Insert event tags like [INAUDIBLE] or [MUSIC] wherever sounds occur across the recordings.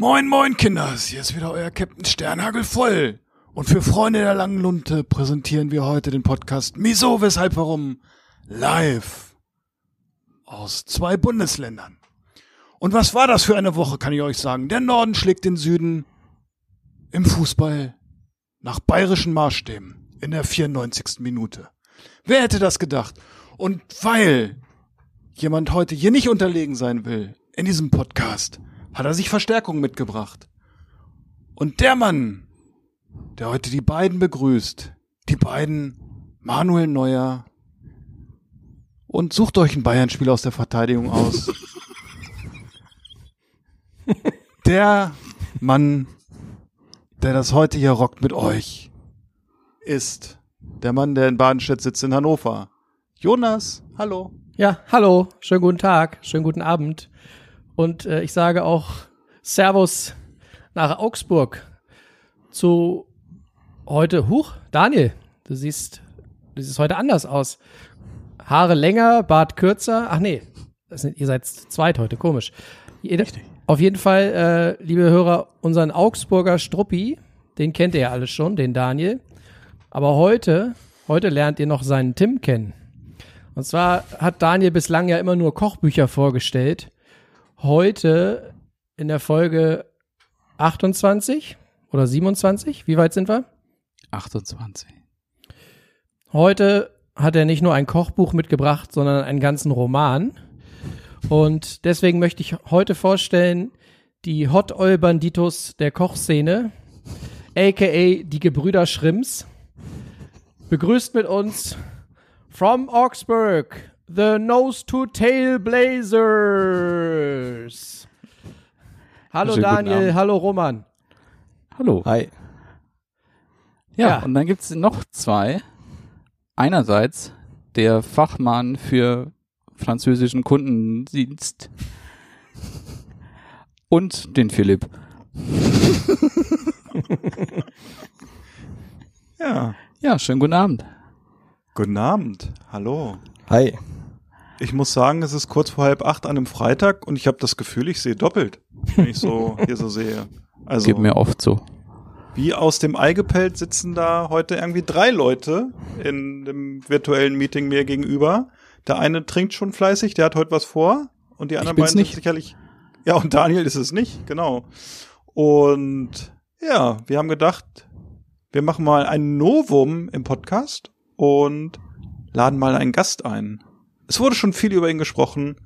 Moin, moin, Kinders. Hier ist wieder euer Captain Sternhagel voll. Und für Freunde der langen Lunte präsentieren wir heute den Podcast Miso, weshalb, warum live aus zwei Bundesländern. Und was war das für eine Woche, kann ich euch sagen. Der Norden schlägt den Süden im Fußball nach bayerischen Maßstäben in der 94. Minute. Wer hätte das gedacht? Und weil jemand heute hier nicht unterlegen sein will in diesem Podcast, hat er sich Verstärkung mitgebracht. Und der Mann, der heute die beiden begrüßt, die beiden Manuel Neuer und sucht euch ein Bayern-Spiel aus der Verteidigung aus. [LAUGHS] der Mann, der das heute hier rockt mit euch, ist der Mann, der in Badenstedt sitzt in Hannover. Jonas, hallo. Ja, hallo, schönen guten Tag, schönen guten Abend. Und äh, ich sage auch Servus nach Augsburg zu heute. Huch, Daniel, du siehst, du siehst heute anders aus. Haare länger, Bart kürzer. Ach nee, das sind, ihr seid zweit heute, komisch. Jeder, auf jeden Fall, äh, liebe Hörer, unseren Augsburger Struppi, den kennt ihr ja alle schon, den Daniel. Aber heute, heute lernt ihr noch seinen Tim kennen. Und zwar hat Daniel bislang ja immer nur Kochbücher vorgestellt. Heute in der Folge 28 oder 27, wie weit sind wir? 28. Heute hat er nicht nur ein Kochbuch mitgebracht, sondern einen ganzen Roman. Und deswegen möchte ich heute vorstellen die Hot Oil Banditos der Kochszene, aka die Gebrüder Schrimms. Begrüßt mit uns from Augsburg, the Nose to Tail Blazers. Hallo Schönen Daniel, hallo Roman. Hallo. Hi. Ja, Ja. und dann gibt's noch zwei. Einerseits der Fachmann für französischen Kundendienst und den Philipp. [LAUGHS] Ja. Ja, schönen guten Abend. Guten Abend. Hallo. Hi. Ich muss sagen, es ist kurz vor halb acht an einem Freitag und ich habe das Gefühl, ich sehe doppelt, wenn ich so [LAUGHS] hier so sehe. Also Geht mir oft so. wie aus dem Ei gepellt sitzen da heute irgendwie drei Leute in dem virtuellen Meeting mir gegenüber. Der eine trinkt schon fleißig, der hat heute was vor und die anderen beiden nicht. sind sicherlich. Ja, und Daniel ist es nicht, genau. Und ja, wir haben gedacht, wir machen mal ein Novum im Podcast und laden mal einen Gast ein. Es wurde schon viel über ihn gesprochen.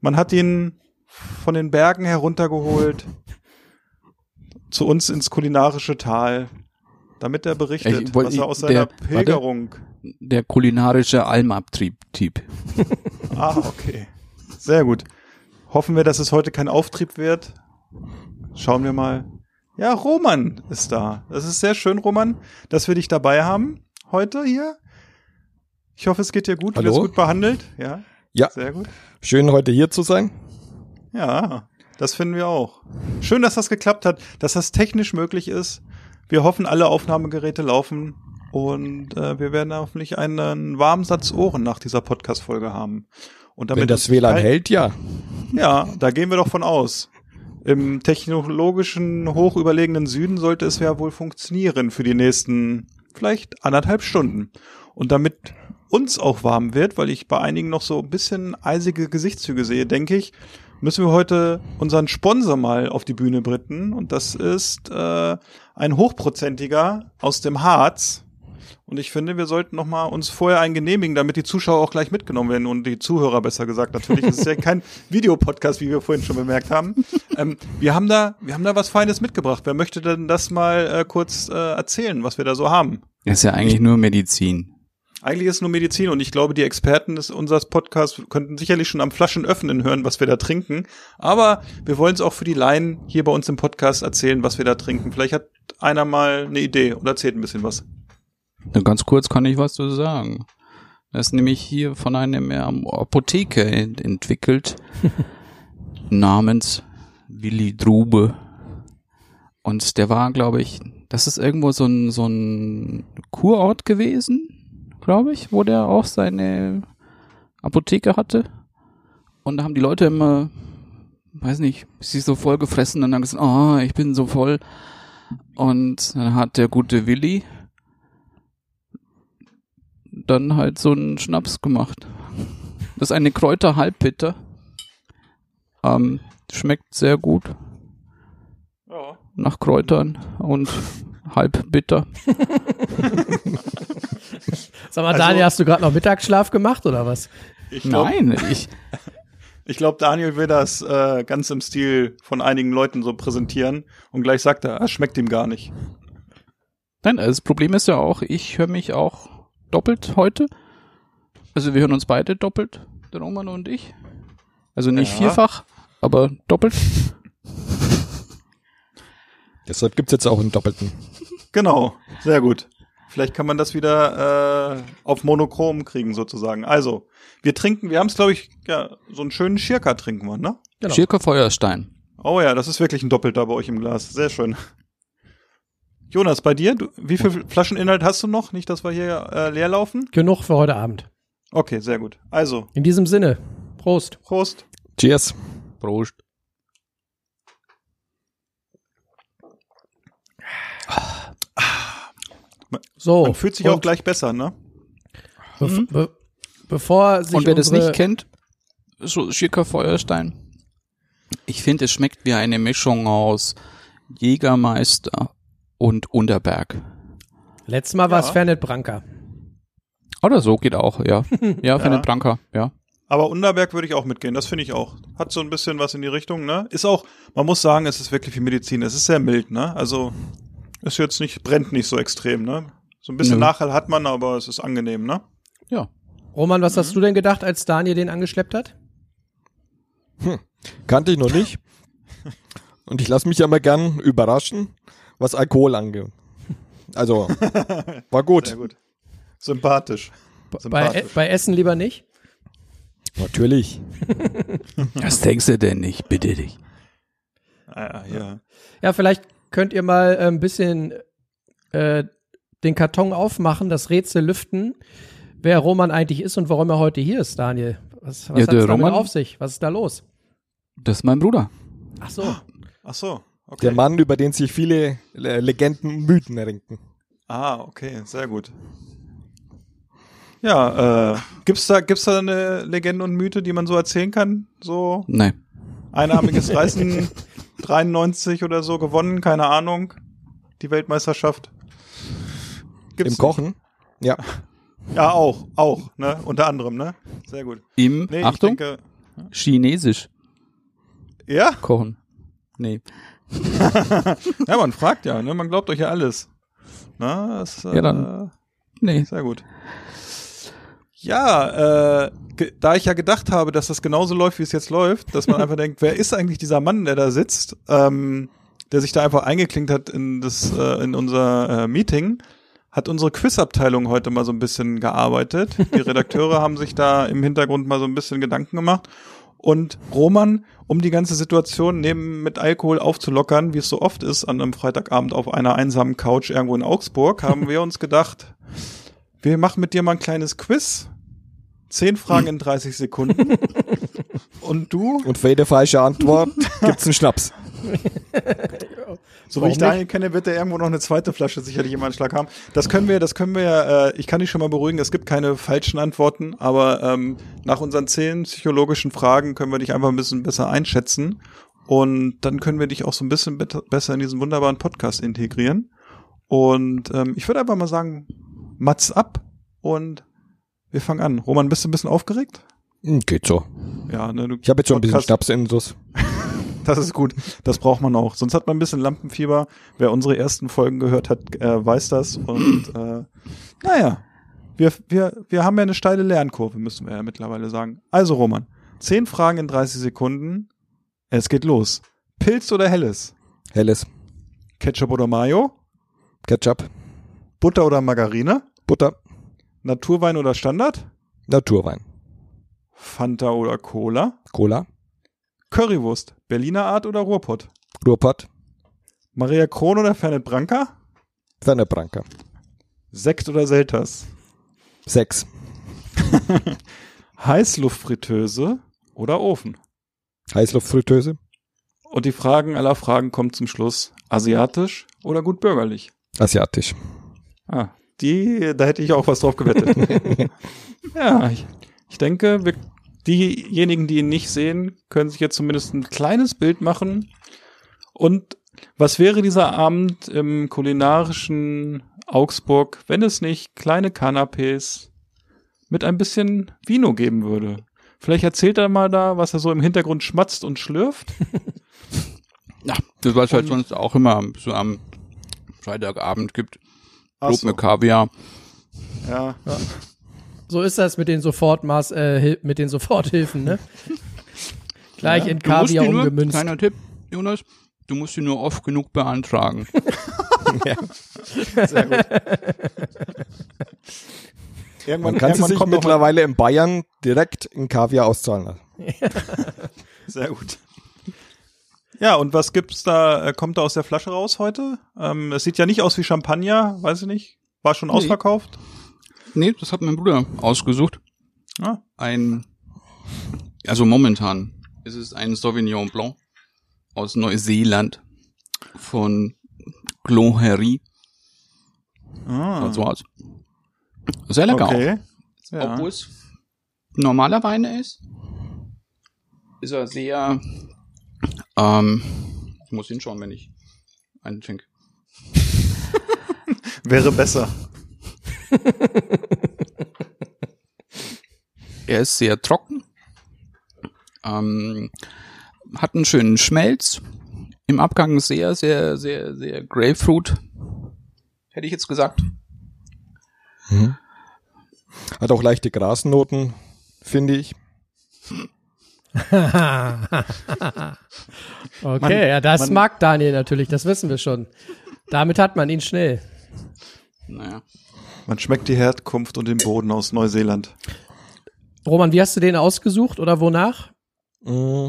Man hat ihn von den Bergen heruntergeholt zu uns ins kulinarische Tal, damit er berichtet, Ich was er aus der- seiner warte. Pilgerung. Der kulinarische Almabtrieb-Typ. [LAUGHS] Ah, okay. Sehr gut. Hoffen wir, dass es heute kein Auftrieb wird. Schauen wir mal. Ja, Roman ist da. Das ist sehr schön, Roman, dass wir dich dabei haben heute hier. Ich hoffe, es geht dir gut. Du Hallo? wirst gut behandelt. Ja. Ja. Sehr gut. Schön heute hier zu sein. Ja, das finden wir auch. Schön, dass das geklappt hat, dass das technisch möglich ist. Wir hoffen, alle Aufnahmegeräte laufen und äh, wir werden hoffentlich einen warmen Satz Ohren nach dieser Podcast-Folge haben. Und Wenn das WLAN hält, ja. Ja, da gehen wir doch von aus. Im technologischen, hochüberlegenen Süden sollte es ja wohl funktionieren für die nächsten vielleicht anderthalb Stunden. Und damit uns auch warm wird, weil ich bei einigen noch so ein bisschen eisige Gesichtszüge sehe, denke ich, müssen wir heute unseren Sponsor mal auf die Bühne bringen. Und das ist äh, ein Hochprozentiger aus dem Harz. Und ich finde, wir sollten noch mal uns vorher einen genehmigen, damit die Zuschauer auch gleich mitgenommen werden und die Zuhörer besser gesagt. Natürlich ist es ja kein [LAUGHS] Videopodcast, wie wir vorhin schon bemerkt haben. Ähm, wir haben da, wir haben da was Feines mitgebracht. Wer möchte denn das mal äh, kurz äh, erzählen, was wir da so haben? Das ist ja eigentlich nur Medizin. Eigentlich ist es nur Medizin und ich glaube, die Experten des unseres Podcasts könnten sicherlich schon am Flaschen öffnen hören, was wir da trinken. Aber wir wollen es auch für die Laien hier bei uns im Podcast erzählen, was wir da trinken. Vielleicht hat einer mal eine Idee oder erzählt ein bisschen was. Na, ganz kurz kann ich was zu sagen. Das ist nämlich hier von einem ähm, Apotheker ent entwickelt, [LAUGHS] namens Willi Drube. Und der war, glaube ich, das ist irgendwo so ein, so ein Kurort gewesen, glaube ich, wo der auch seine Apotheke hatte. Und da haben die Leute immer, weiß nicht, sich so voll gefressen und dann gesagt, oh, ich bin so voll. Und dann hat der gute Willi dann halt so einen Schnaps gemacht. Das ist eine Kräuter Halbbitter. Ähm, schmeckt sehr gut Ja. nach Kräutern und halb bitter. [LAUGHS] Sag mal, Also- Daniel, hast du gerade noch Mittagsschlaf gemacht oder was? Ich glaub, Nein, ich, [LAUGHS] Ich glaube, Daniel will das äh, ganz im Stil von einigen Leuten so präsentieren und gleich sagt er, es schmeckt ihm gar nicht. nein, das Problem ist ja auch, ich höre mich auch doppelt heute. Also wir hören uns beide doppelt, der Roman und ich. Also nicht Ja. vierfach, aber doppelt. Deshalb gibt's jetzt auch einen doppelten. Genau, sehr gut. Vielleicht kann man das wieder äh, auf Monochrom kriegen sozusagen. Also, wir trinken, wir haben es glaube ich, ja, so einen schönen Schirka trinken wir, ne? Genau. Schirker Feuerstein. Oh ja, das ist wirklich ein Doppelter bei euch im Glas. Sehr schön. Jonas, bei dir, du, wie viel Flascheninhalt hast du noch? Nicht, dass wir hier äh, leer laufen? Genug für heute Abend. Okay, sehr gut. Also, In diesem Sinne, Prost. Prost. Cheers. Prost. So. Man fühlt sich auch gleich besser, ne? Be be bevor sich Und wer das nicht kennt, so Schirker Feuerstein. Ich finde, es schmeckt wie eine Mischung aus Jägermeister und Unterberg. Letztes Mal war es Ja. Fernet Branca. Oder so geht auch, ja. [LAUGHS] Ja, für Ja. Branker, ja. Aber Unterberg würde ich auch mitgehen, das finde ich auch. Hat so ein bisschen was in die Richtung, ne? Ist auch, man muss sagen, es ist wirklich wie Medizin. Es ist sehr mild, ne? Also ist jetzt nicht, brennt nicht so extrem, ne? So ein bisschen Nö. Nachhall hat man, aber es ist angenehm, ne? Ja. Roman, was Mhm. hast du denn gedacht, als Daniel den angeschleppt hat? Kannte ich noch nicht. Und ich lasse mich ja mal gern überraschen, was Alkohol angeht. Also, [LAUGHS] war gut. Sehr gut. Sympathisch. Bei, Sympathisch. bei Essen lieber nicht? Natürlich. [LAUGHS] Was denkst du denn nicht? Bitte dich. Ah, ja, ja. Ja, vielleicht könnt ihr mal äh, ein bisschen äh, den Karton aufmachen, das Rätsel lüften, wer Roman eigentlich ist und warum er heute hier ist, Daniel. Was, was Ja, hat es damit Roman- auf sich? Was ist da los? Das ist mein Bruder. Ach so. Ach so. Okay. Der Mann, über den sich viele Legenden und Mythen errinken. Ah, okay, sehr gut. Ja, äh, gibt's da, gibt's da eine Legende und Mythe, die man so erzählen kann? So Nee. einarmiges [LAUGHS] Reißen 93 oder so gewonnen, keine Ahnung. Die Weltmeisterschaft. Gibt's Im nicht? Kochen. Ja. Ja, auch, auch, ne? Unter anderem, ne? Sehr gut. Im, Nee, Achtung, denke, Chinesisch ja? kochen. Nee. [LAUGHS] Ja, man fragt ja, ne? Man glaubt euch ja alles. Na, das, äh, Ja, dann. Nee. Sehr gut. Ja, äh, da ich ja gedacht habe, dass das genauso läuft, wie es jetzt läuft, dass man [LAUGHS] einfach denkt, wer ist eigentlich dieser Mann, der da sitzt, ähm, der sich da einfach eingeklinkt hat in das, äh, in unser äh, Meeting, hat unsere Quizabteilung heute mal so ein bisschen gearbeitet. Die Redakteure [LAUGHS] haben sich da im Hintergrund mal so ein bisschen Gedanken gemacht. Und Roman, um die ganze Situation neben mit Alkohol aufzulockern, wie es so oft ist an einem Freitagabend auf einer einsamen Couch irgendwo in Augsburg, haben [LAUGHS] wir uns gedacht, wir machen mit dir mal ein kleines Quiz. Zehn Fragen in [LAUGHS] 30 Sekunden. Und du, Und für jede falsche Antwort gibt's einen Schnaps. so wie ich Daniel kenne, wird er irgendwo noch eine zweite Flasche sicherlich im Anschlag haben. Das können wir, das können wir, äh, ich kann dich schon mal beruhigen, es gibt keine falschen Antworten, aber ähm, nach unseren zehn psychologischen Fragen können wir dich einfach ein bisschen besser einschätzen. Und dann können wir dich auch so ein bisschen besser in diesen wunderbaren Podcast integrieren. Und ähm, ich würde einfach mal sagen, Mats ab und wir fangen an. Roman, bist du ein bisschen aufgeregt? Hm, Geht so. Ja, ne, Ich habe jetzt schon ein bisschen Podcast- Schnaps in Sus. [LAUGHS] Das ist gut. Das braucht man auch. Sonst hat man ein bisschen Lampenfieber. Wer unsere ersten Folgen gehört hat, äh, weiß das. Und äh, naja, Wir, wir, wir haben ja eine steile Lernkurve, müssen wir ja mittlerweile sagen. Also Roman, zehn Fragen in 30 Sekunden. Es geht los. Pilz oder Helles? Helles. Ketchup oder Mayo? Ketchup. Butter oder Margarine? Butter. Naturwein oder Standard? Naturwein. Fanta oder Cola? Cola. Currywurst, Berliner Art oder Ruhrpott? Ruhrpott. Maria Kron oder Fernet Branca? Fernet Branca. Sekt oder Selters? Sechs. [LAUGHS] Heißluftfritteuse oder Ofen? Heißluftfritteuse. Und die Fragen aller Fragen kommen zum Schluss. Asiatisch oder gut bürgerlich? Asiatisch. Ah, die, da hätte ich auch was drauf gewettet. [LAUGHS] ja, ich, ich denke, wir, diejenigen, die ihn nicht sehen, können sich jetzt zumindest ein kleines Bild machen. Und was wäre dieser Abend im kulinarischen Augsburg, wenn es nicht kleine Canapés mit ein bisschen Vino geben würde? Vielleicht erzählt er mal da, was er so im Hintergrund schmatzt und schlürft. [LAUGHS] Ja, das was halt sonst auch immer so am Freitagabend gibt. Brot so. mit Kaviar. Ja, So ist das mit den Sofortmaß, äh, mit den Soforthilfen, ne? [LAUGHS] Gleich in Du musst Kaviar nur, umgemünzt. kleiner Tipp, Jonas, du musst die nur oft genug beantragen. [LAUGHS] sehr gut. Man kann sie sich mittlerweile in Bayern direkt in Kaviar auszahlen lassen. [LAUGHS] Sehr gut. Ja, und was gibt's da? Äh, kommt da aus der Flasche raus heute? Ähm, es sieht ja nicht aus wie Champagner, weiß ich nicht. War schon Nee. ausverkauft? nee, das hat mein Bruder ausgesucht. Ah, Ein, also momentan ist es ein Sauvignon Blanc aus Neuseeland von Clohery. ah. So aus. Sehr lecker okay. auch. Ja. Obwohl es normaler Wein ist, ist er sehr, ähm, ich muss hinschauen, wenn ich einen trinke. [LAUGHS] Wäre besser. [LAUGHS] Er ist sehr trocken, ähm, hat einen schönen Schmelz, im Abgang sehr, sehr, sehr, sehr Grapefruit, hätte ich jetzt gesagt. Hat auch leichte Grasnoten, finde ich. [LAUGHS] okay, Man- ja, das man- mag Daniel natürlich, das wissen wir schon. Damit hat man ihn schnell. Naja. Man schmeckt die Herkunft und den Boden aus Neuseeland. Roman, wie hast du den ausgesucht oder wonach? Mm.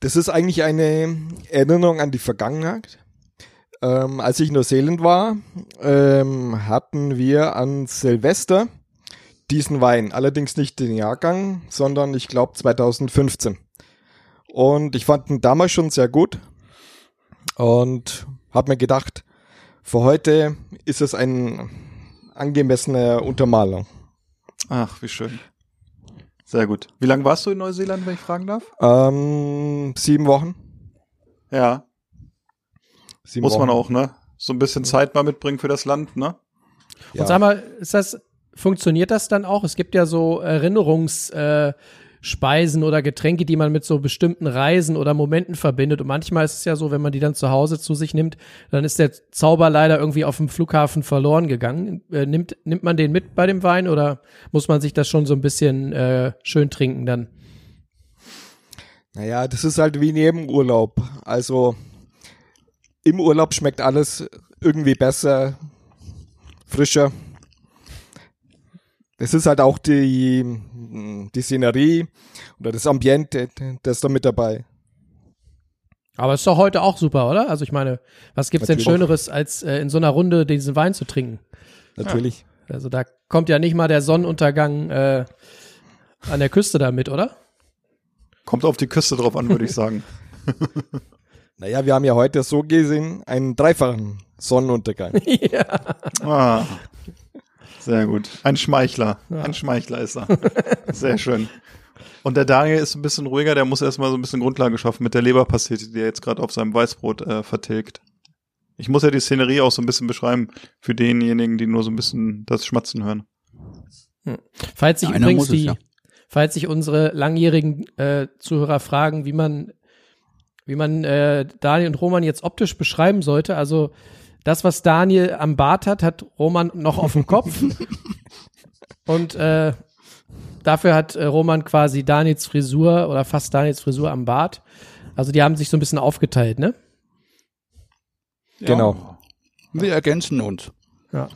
Das ist eigentlich eine Erinnerung an die Vergangenheit. Ähm, als ich in Neuseeland war, ähm, hatten wir an Silvester diesen Wein. Allerdings nicht den Jahrgang, sondern ich glaube 2015. Und ich fand ihn damals schon sehr gut und habe mir gedacht, für heute ist es eine angemessene Untermalung. Ach, wie schön. Sehr gut. Wie lange warst du in Neuseeland, wenn ich fragen darf? Ähm, sieben Wochen. Ja, Sieben muss man Wochen. auch, ne? So ein bisschen Zeit mal mitbringen für das Land, ne? Ja. Und sag mal, ist das, funktioniert das dann auch? Es gibt ja so Erinnerungsspeisen äh, oder Getränke, die man mit so bestimmten Reisen oder Momenten verbindet. Und manchmal ist es ja so, wenn man die dann zu Hause zu sich nimmt, dann ist der Zauber leider irgendwie auf dem Flughafen verloren gegangen. Äh, nimmt, nimmt man den mit bei dem Wein oder muss man sich das schon so ein bisschen äh, schön trinken dann? Naja, das ist halt wie neben Urlaub. Also im Urlaub schmeckt alles irgendwie besser, frischer. Es ist halt auch die, die Szenerie oder das Ambiente, das ist da mit dabei. Aber ist doch heute auch super, oder? Also ich meine, was gibt's denn Natürlich. Schöneres, als äh, in so einer Runde diesen Wein zu trinken? Natürlich. Also da kommt ja nicht mal der Sonnenuntergang äh, an der Küste da mit, oder? Kommt auf die Küste drauf an, würde ich sagen. [LAUGHS] Naja, wir haben ja heute so gesehen einen dreifachen Sonnenuntergang. ja. Ah, sehr gut. Ein Schmeichler. Ein Schmeichler ist er. [LAUGHS] Sehr schön. Und der Daniel ist ein bisschen ruhiger, der muss erstmal so ein bisschen Grundlage schaffen mit der Leberpastete, die er jetzt gerade auf seinem Weißbrot äh, vertilgt. Ich muss ja die Szenerie auch so ein bisschen beschreiben für denjenigen, die nur so ein bisschen das Schmatzen hören. Falls sich Ja, übrigens muss es, die, ja. falls sich unsere langjährigen äh, Zuhörer fragen, wie man, wie man äh, Daniel und Roman jetzt optisch beschreiben sollte, also das, was Daniel am Bart hat, hat Roman noch auf dem Kopf. [LAUGHS] Und äh, dafür hat äh, Roman quasi Daniels Frisur oder fast Daniels Frisur am Bart. Also die haben sich so ein bisschen aufgeteilt, ne? Genau. Wir ergänzen uns. Ja.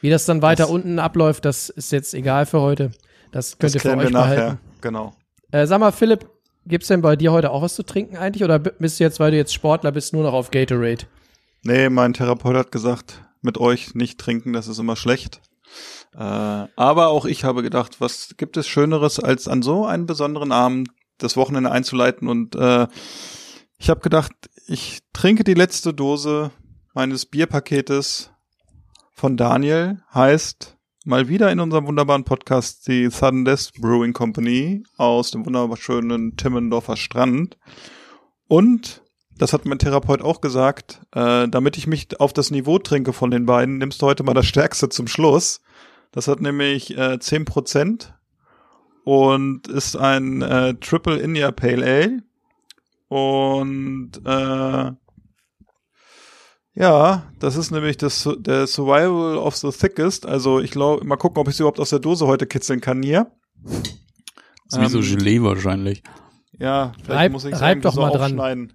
Wie das dann weiter unten abläuft, das ist jetzt egal für heute. Das könnt Das ihr für klären wir euch nachher. behalten. Genau. Äh, sag mal, Philipp, gibt's denn bei dir heute auch was zu trinken eigentlich? Oder bist du jetzt, weil du jetzt Sportler bist, nur noch auf Gatorade? Nee, mein Therapeut hat gesagt, mit euch nicht trinken, das ist immer schlecht. Äh, aber auch ich habe gedacht, was gibt es Schöneres, als an so einen besonderen Abend das Wochenende einzuleiten? Und äh, ich habe gedacht, ich trinke die letzte Dose meines Bierpaketes von Daniel, heißt mal wieder in unserem wunderbaren Podcast die Sudden Death Brewing Company aus dem wunderschönen Timmendorfer Strand. Und das hat mein Therapeut auch gesagt, äh, damit ich mich auf das Niveau trinke von den beiden, nimmst du heute mal das Stärkste zum Schluss. Das hat nämlich äh, 10% und ist ein äh, Triple India Pale Ale. Und äh, ja, das ist nämlich das, der Survival of the Thickest. Also ich glaube, mal gucken, ob ich es überhaupt aus der Dose heute kitzeln kann hier. Das ist wie so Ähm, Gelee wahrscheinlich. Ja, vielleicht Reib- muss ich reib doch so mal dran.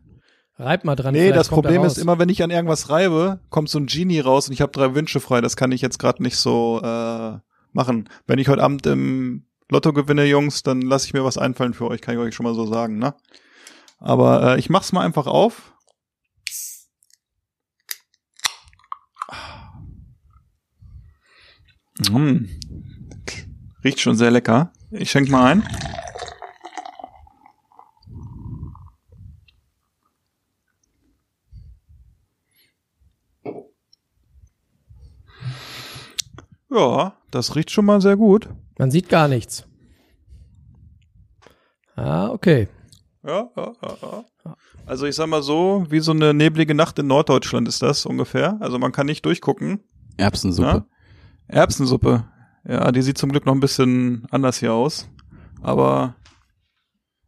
Reib mal dran. Nee, das Problem ist immer, wenn ich an irgendwas reibe, kommt so ein Genie raus und ich habe drei Wünsche frei. Das kann ich jetzt gerade nicht so äh, machen. Wenn ich heute Abend im Lotto gewinne, Jungs, dann lasse ich mir was einfallen für euch, kann ich euch schon mal so sagen, ne? Aber äh, ich mach's mal einfach auf. Mm. Riecht schon sehr lecker. Ich schenk mal ein. Ja, das riecht schon mal sehr gut. Man sieht gar nichts. Ah, okay. Ja, ja, ja, ja. Also ich sag mal so, wie so eine neblige Nacht in Norddeutschland ist das ungefähr. Also man kann nicht durchgucken. Erbsensuppe. Ja? Erbsensuppe. Ja, die sieht zum Glück noch ein bisschen anders hier aus. Aber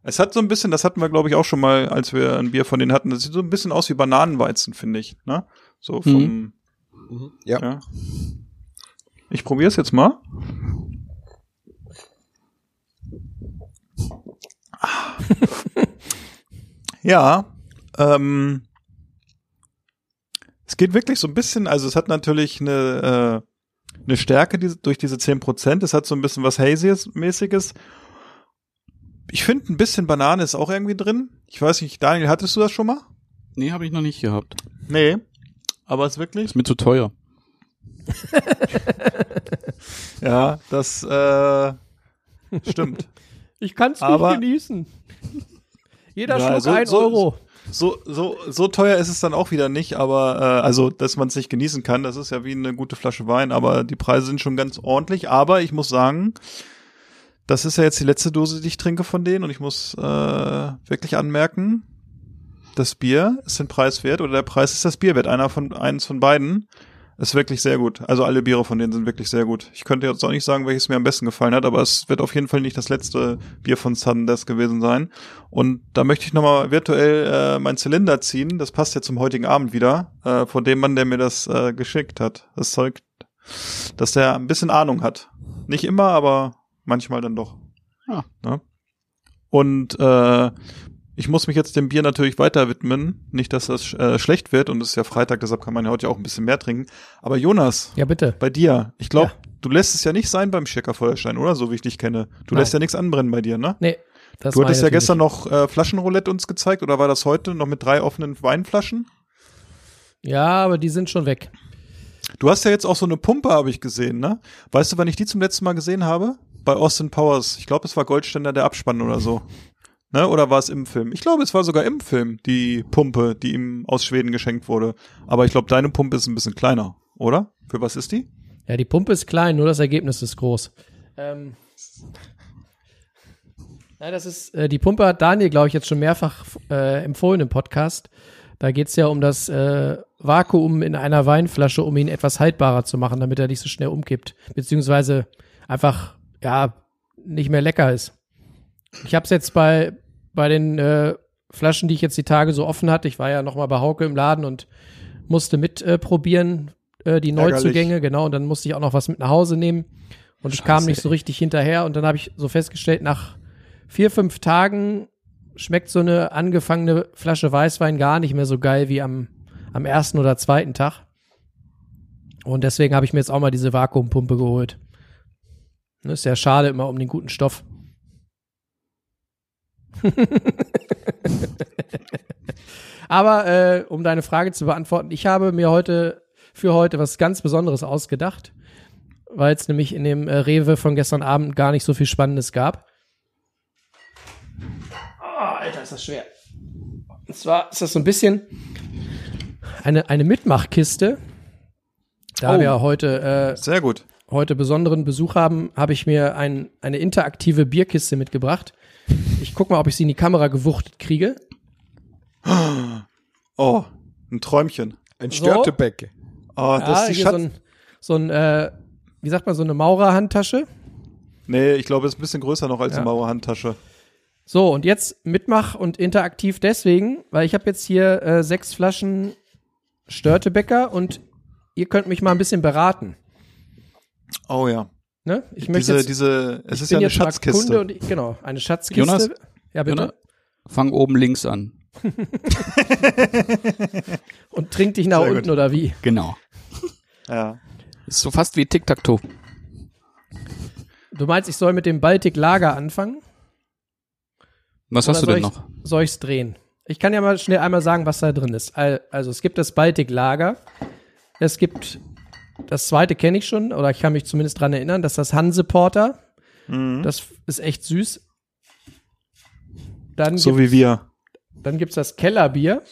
es hat so ein bisschen, das hatten wir glaube ich auch schon mal, als wir ein Bier von denen hatten. Das sieht so ein bisschen aus wie Bananenweizen, finde ich. Ne? So vom, Ja. ja. Ich probiere es jetzt mal. [LAUGHS] ja, ähm, es geht wirklich so ein bisschen, also es hat natürlich eine, äh, eine Stärke diese, durch diese 10%, es hat so ein bisschen was Hazyes-mäßiges. Ich finde, ein bisschen Banane ist auch irgendwie drin. Ich weiß nicht, Daniel, hattest du das schon mal? Nee, habe ich noch nicht gehabt. Nee. Aber es ist wirklich. Ist mir zu teuer. [LAUGHS] Ja, das äh, stimmt. Ich kann es nicht Aber- genießen. Jeder Ja, Schluck so- ein so- Euro. So, so, so teuer ist es dann auch wieder nicht, aber äh, also, dass man es nicht genießen kann, das ist ja wie eine gute Flasche Wein, aber die Preise sind schon ganz ordentlich. Aber ich muss sagen, das ist ja jetzt die letzte Dose, die ich trinke von denen und ich muss äh, wirklich anmerken, das Bier ist den Preis wert oder der Preis ist das Bier wert. Einer von eins von beiden ist wirklich sehr gut. Also alle Biere von denen sind wirklich sehr gut. Ich könnte jetzt auch nicht sagen, welches mir am besten gefallen hat, aber es wird auf jeden Fall nicht das letzte Bier von Sudden Death gewesen sein. Und da möchte ich nochmal virtuell äh, mein Zylinder ziehen. Das passt ja zum heutigen Abend wieder, äh, von dem Mann, der mir das äh, geschickt hat. Das zeugt, dass der ein bisschen Ahnung hat. Nicht immer, aber manchmal dann doch. Ja. Ne? Und äh, ich muss mich jetzt dem Bier natürlich weiter widmen. Nicht, dass das äh, schlecht wird. Und es ist ja Freitag, deshalb kann man ja heute auch ein bisschen mehr trinken. Aber Jonas, Ja, bitte. bei dir, ich glaube, Ja. du lässt es ja nicht sein beim Schirker Feuerstein, oder? So wie ich dich kenne. Du Nein. lässt ja nichts anbrennen bei dir, ne? Nee. Das du hattest ja gestern noch äh, Flaschenroulette uns gezeigt, oder war das heute noch mit drei offenen Weinflaschen? Ja, aber die sind schon weg. Du hast ja jetzt auch so eine Pumpe, habe ich gesehen, ne? Weißt du, wann ich die zum letzten Mal gesehen habe? Bei Austin Powers. Ich glaube, es war Goldständer der Abspann oder so. Ne? Oder war es im Film? Ich glaube, es war sogar im Film, die Pumpe, die ihm aus Schweden geschenkt wurde. Aber ich glaube, deine Pumpe ist ein bisschen kleiner, oder? Für was ist die? Ja, die Pumpe ist klein, nur das Ergebnis ist groß. Ähm. Ja, das ist, äh, die Pumpe hat Daniel, glaube ich, jetzt schon mehrfach äh, empfohlen im Podcast. Da geht's ja um das äh, Vakuum in einer Weinflasche, um ihn etwas haltbarer zu machen, damit er nicht so schnell umkippt. Beziehungsweise einfach, ja, nicht mehr lecker ist. Ich habe es jetzt bei, bei den äh, Flaschen, die ich jetzt die Tage so offen hatte, ich war ja noch mal bei Hauke im Laden und musste mitprobieren, äh, äh, die Neuzugänge, genau, und dann musste ich auch noch was mit nach Hause nehmen. Und ich kam nicht so richtig hinterher und dann habe ich so festgestellt, nach vier, fünf Tagen schmeckt so eine angefangene Flasche Weißwein gar nicht mehr so geil wie am, am ersten oder zweiten Tag. Und deswegen habe ich mir jetzt auch mal diese Vakuumpumpe geholt. Ne, ist ja schade immer um den guten Stoff. [LAUGHS] Aber äh, um deine Frage zu beantworten, ich habe mir heute für heute was ganz Besonderes ausgedacht, weil es nämlich in dem äh, Rewe von gestern Abend gar nicht so viel Spannendes gab. Oh, Alter, ist das schwer. Und zwar ist das so ein bisschen eine, eine Mitmachkiste. Da Oh. wir heute äh, Sehr gut. heute besonderen Besuch haben, habe ich mir ein, eine interaktive Bierkiste mitgebracht. Ich guck mal, ob ich sie in die Kamera gewuchtet kriege. Oh, ein Träumchen. Ein So. Störtebecke. Oh, das ja, ist die Schatz. so ein, so ein äh, wie sagt man, so eine Maurerhandtasche. nee, ich glaube, es ist ein bisschen größer noch als Ja. eine Mauerhandtasche. So, und jetzt Mitmach und interaktiv deswegen, weil ich habe jetzt hier äh, sechs Flaschen Störtebäcker und ihr könnt mich mal ein bisschen beraten. Oh ja. Ne? Ich möchte Diese, jetzt, diese, es ich ist bin ja eine Schatzkiste. Und ich, genau, eine Schatzkiste. Jonas? ja, bitte. Jonas, fang oben links an. [LAUGHS] Und trink dich nach Sehr unten gut. oder wie? Genau. Ja. Ist so fast wie Tic-Tac-Toe. Du meinst, ich soll mit dem Baltic Lager anfangen? Was Oder hast du denn ich- noch? Soll ich's drehen? Ich kann ja mal schnell einmal sagen, was da drin ist. Al- Also es gibt das Baltic Lager. Es gibt das zweite kenne ich schon oder ich kann mich zumindest dran erinnern, das ist das Hanse Porter. Mhm. Das ist echt süß. Dann, So gibt, wie wir. dann gibt's das Kellerbier.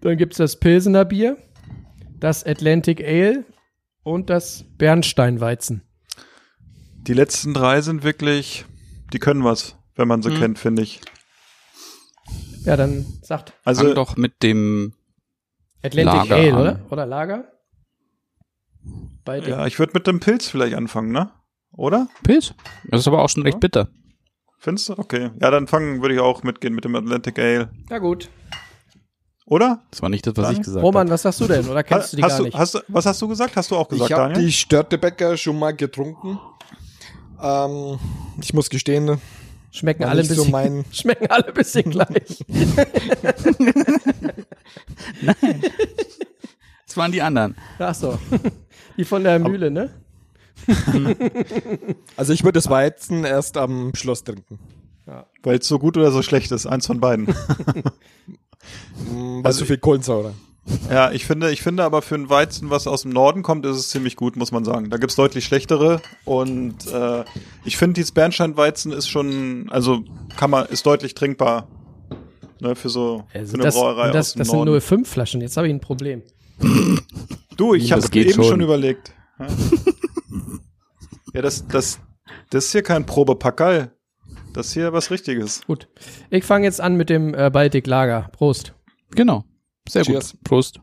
Dann gibt's das Pilsener Bier, das Atlantic Ale und das Bernsteinweizen. Die letzten drei sind wirklich, die können was, wenn man sie Mhm. kennt, finde ich. Ja, dann sagt Also, Fang doch mit dem Atlantic Lager Ale, an. oder? Oder Lager? Baltic ja, ich würde mit dem Pilz vielleicht anfangen, ne? Oder? Pilz. Das ist aber auch schon recht bitter. Findest du? Okay. Ja, dann fangen würde ich auch mitgehen mit dem Atlantic Ale. Na gut. Oder? Das war nicht das, was Daniel? ich gesagt Roman, habe. was sagst du denn? Oder kennst du die hast gar du, nicht? Hast, du- was hast du gesagt? Hast du auch gesagt, ich habe Daniel? die Störtebäcker schon mal getrunken. Ähm, ich muss gestehen, Schmecken alle so bisschen, mein- [LAUGHS] schmecken alle ein bisschen gleich. [LAUGHS] Das waren die anderen. Ach so. Die von der Mühle, ne? also ich würde das Weizen erst am Schluss trinken. Weil es so gut oder so schlecht ist. Eins von beiden. [LAUGHS] Weil Also so viel Kohlensäure. ja, ich finde, ich finde aber für ein Weizen, was aus dem Norden kommt, ist es ziemlich gut, muss man sagen. Da gibt's deutlich schlechtere. Und äh, ich finde, dieses Bernsteinweizen ist schon, also kann man, ist deutlich trinkbar. Ne, für so für Also eine das Brauerei das, aus dem das sind Norden. nur fünf Flaschen. Jetzt habe ich ein Problem. [LAUGHS] Du, ich habe geht eben schon. schon. überlegt. Ja, [LAUGHS] ja das, das, das ist hier kein Probepackerl. Das ist hier was Richtiges. Gut. Ich fange jetzt an mit dem äh, Baltic Lager. Prost. Genau. Sehr Cheers. gut. Prost.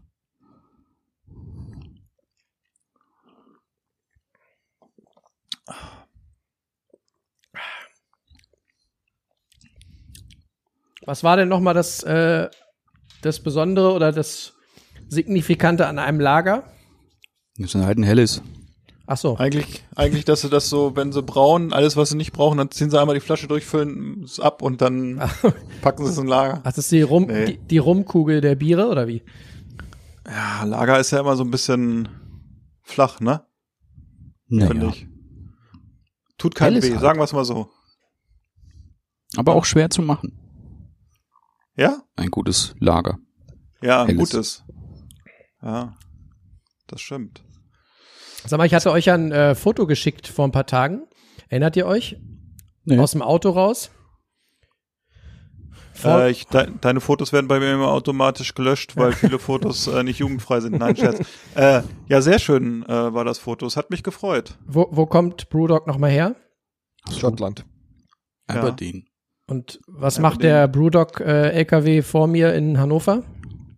Was war denn nochmal das, äh, das Besondere oder das Signifikante an einem Lager? Das ist halt ein helles. Ach so. Eigentlich, eigentlich, dass sie das so, wenn sie brauen, alles, was sie nicht brauchen, dann ziehen sie einmal die Flasche durch, füllen es ab und dann [LAUGHS] packen sie es in Lager. Ach, das ist die, Rum, Nee. die, die Rumkugel der Biere oder wie? Ja, Lager ist ja immer so ein bisschen flach, ne? Finde Naja. ich. Tut keinem Helles weh, halt. sagen wir es mal so. Aber auch schwer zu machen. Ja? Ein gutes Lager. Ja, ein Helles. gutes. Ja. Das stimmt. Sag mal, ich hatte euch ein äh, Foto geschickt vor ein paar Tagen. Erinnert ihr euch? Nee. Aus dem Auto raus. Äh, ich, de, deine Fotos werden bei mir immer automatisch gelöscht, weil viele Fotos äh, nicht jugendfrei sind. Nein, Scherz. [LAUGHS] Äh, ja, sehr schön äh, war das Foto. Es hat mich gefreut. wo, wo kommt Brewdog nochmal her? Schottland. Aberdeen. Und was Ja, macht der Brewdog äh, LKW vor mir in Hannover?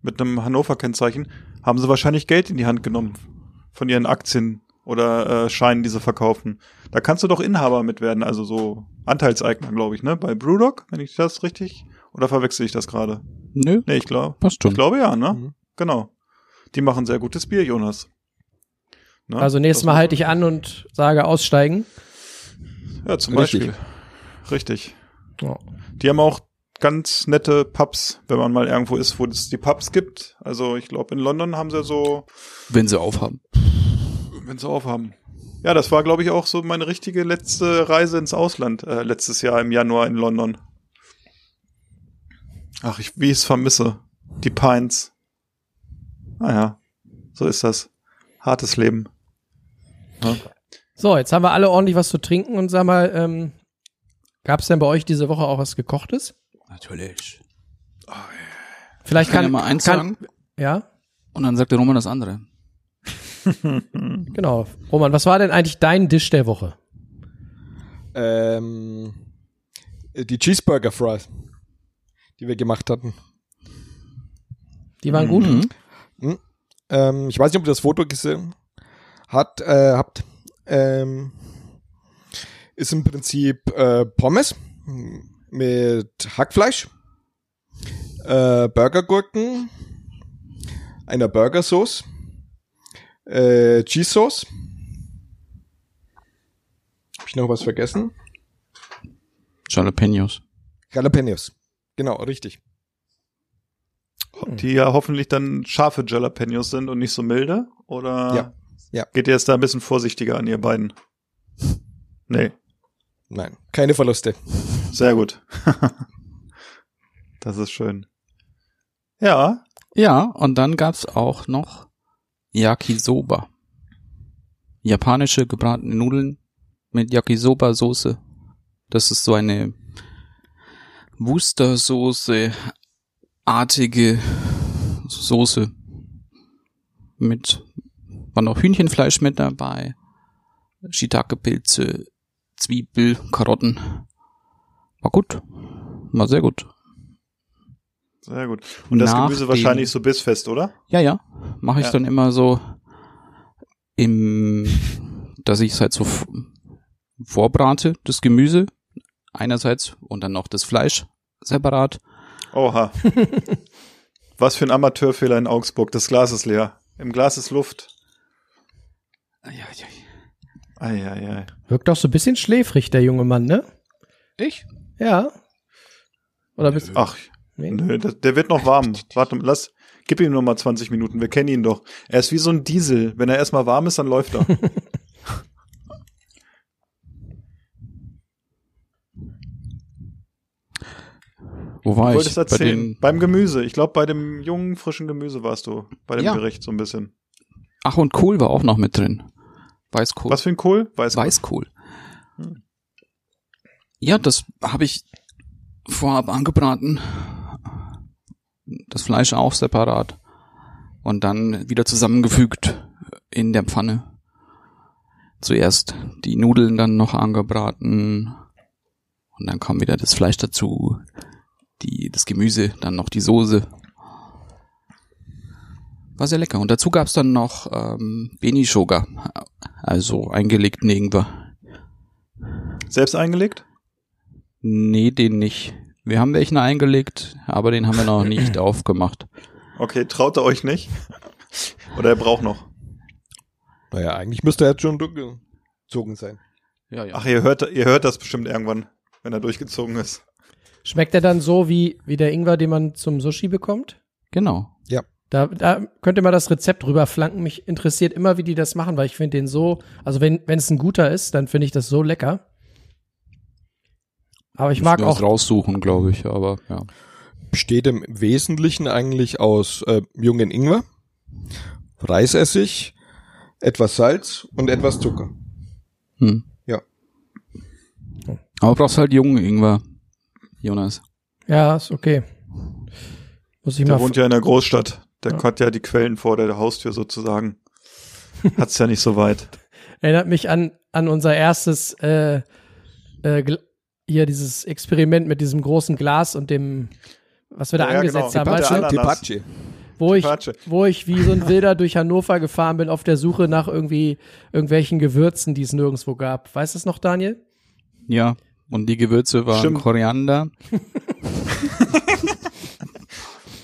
Mit einem Hannover-Kennzeichen haben sie wahrscheinlich Geld in die Hand genommen von ihren Aktien oder äh, Scheinen, die sie verkaufen. Da kannst du doch Inhaber mit werden, also so Anteilseigner, glaube ich, ne? Bei Brewdog, wenn ich das richtig oder verwechsel ich das gerade? Nö, Nee, ich glaube. passt schon. Ich glaube ja, ne? Mhm. Genau. Die machen sehr gutes Bier, Jonas. Ne? Also nächstes Das Mal halte ich an und sage aussteigen. Ja, zum Richtig. Beispiel. Richtig. Ja. Die haben auch ganz nette Pubs, wenn man mal irgendwo ist, wo es die Pubs gibt. Also ich glaube, in London haben sie so, Wenn sie aufhaben. wenn sie aufhaben. Ja, das war, glaube ich, auch so meine richtige letzte Reise ins Ausland, äh, letztes Jahr im Januar in London. Ach, ich, wie ich es vermisse. Die Pines. Naja, so ist das. Hartes Leben. So, jetzt haben wir alle ordentlich was zu trinken und sag mal, ähm, gab es denn bei euch diese Woche auch was gekochtes? Natürlich. Vielleicht Ich kann, kann, ja mal eins kann sagen ja, und dann sagt der Roman das andere. [LAUGHS] genau. Roman, was war denn eigentlich dein Dish der Woche? Ähm, die Cheeseburger Fries, die wir gemacht hatten. Die waren gut. Mhm. Ähm, ich weiß nicht, ob ihr das Foto gesehen hat, äh, habt. Ähm, ist im Prinzip äh, Pommes mit Hackfleisch, äh, Burgergurken, einer Burgersauce, äh, Cheese Sauce. Hab ich noch was vergessen? Jalapenos. Jalapenos. Genau, richtig. Die ja hoffentlich dann scharfe Jalapenos sind und nicht so milde? Oder Ja. Ja. geht ihr jetzt da ein bisschen vorsichtiger an, ihr beiden? Nee, Nein, keine Verluste. sehr gut. [LAUGHS] das ist schön. Ja, Ja, und dann gab's auch noch Yakisoba. Japanische gebratene Nudeln mit Yakisoba-Soße. Das ist so eine Wustersoße-artige Soße. Mit, war noch Hühnchenfleisch mit dabei, Shiitake-Pilze, Zwiebel, Karotten. War gut. War sehr gut. sehr gut. Und das Nach Gemüse dem- wahrscheinlich so bissfest, oder? Ja, ja. Mache ich Ja. dann immer so im, dass ich es halt so vorbrate, das Gemüse einerseits und dann noch das Fleisch separat. Oha. [LAUGHS] Was für ein Amateurfehler in Augsburg. Das Glas ist leer. Im Glas ist Luft. Ja, ja. Eieiei. Wirkt doch so ein bisschen schläfrig, der junge Mann, ne? Ich? Ja. Oder bist Ach, nee? nö, der, der wird noch warm. Warte, lass, gib ihm nur mal 20 Minuten. Wir kennen ihn doch. Er ist wie so ein Diesel. Wenn er erstmal warm ist, dann läuft er. [LAUGHS] Wo war Du ich? wolltest Bei erzählen. den, Beim Gemüse. Ich glaube, bei dem jungen, frischen Gemüse warst du. Bei dem Ja. Gericht so ein bisschen. ach, und Kohl war auch noch mit drin. Weißkohl. Was für ein Kohl? Weißkohl. Weißkohl. Ja, das habe ich vorab angebraten. Das Fleisch auch separat. Und dann wieder zusammengefügt in der Pfanne. Zuerst die Nudeln dann noch angebraten. Und dann kam wieder das Fleisch dazu. Die, das Gemüse, dann noch die Soße. War sehr lecker. Und dazu gab's dann noch ähm, Benishoga. Also eingelegten Ingwer. Selbst eingelegt? Nee, den nicht. Wir haben welchen eingelegt, aber den haben wir noch nicht [CLEARS THROAT] aufgemacht. Okay, traut er euch nicht? [LAUGHS] Oder er braucht noch? Naja, eigentlich müsste er jetzt schon durchgezogen sein. Ja, ja. Ach, ihr hört, ihr hört das bestimmt irgendwann, wenn er durchgezogen ist. Schmeckt der dann so wie, wie der Ingwer, den man zum Sushi bekommt? Genau. Da, da könnte man das Rezept rüberflanken. Mich interessiert immer, wie die das machen, weil ich finde den so, also wenn, wenn es ein guter ist, dann finde ich das so lecker. Aber ich mag Müssen auch, raussuchen, glaube ich, aber ja. Besteht im Wesentlichen eigentlich aus äh, jungen Ingwer, Reisessig, etwas Salz und etwas Zucker. Hm. Ja. Aber brauchst halt jungen Ingwer, Jonas. ja, ist okay. Muss ich Der mal, wohnt ja in der Großstadt. Der Ja. hat ja die Quellen vor der Haustür sozusagen. Hat's ja nicht so weit. [LAUGHS] erinnert mich an, an unser erstes, äh, äh, hier dieses Experiment mit diesem großen Glas und dem, was wir da Ja, ja, angesetzt genau. haben. Tepache. wo ich, wo ich wie so ein Wilder durch Hannover gefahren bin auf der Suche nach irgendwie irgendwelchen Gewürzen, die es nirgendwo gab. Weißt du es noch, Daniel? Ja. Und die Gewürze waren Stimmt. Koriander, [LAUGHS]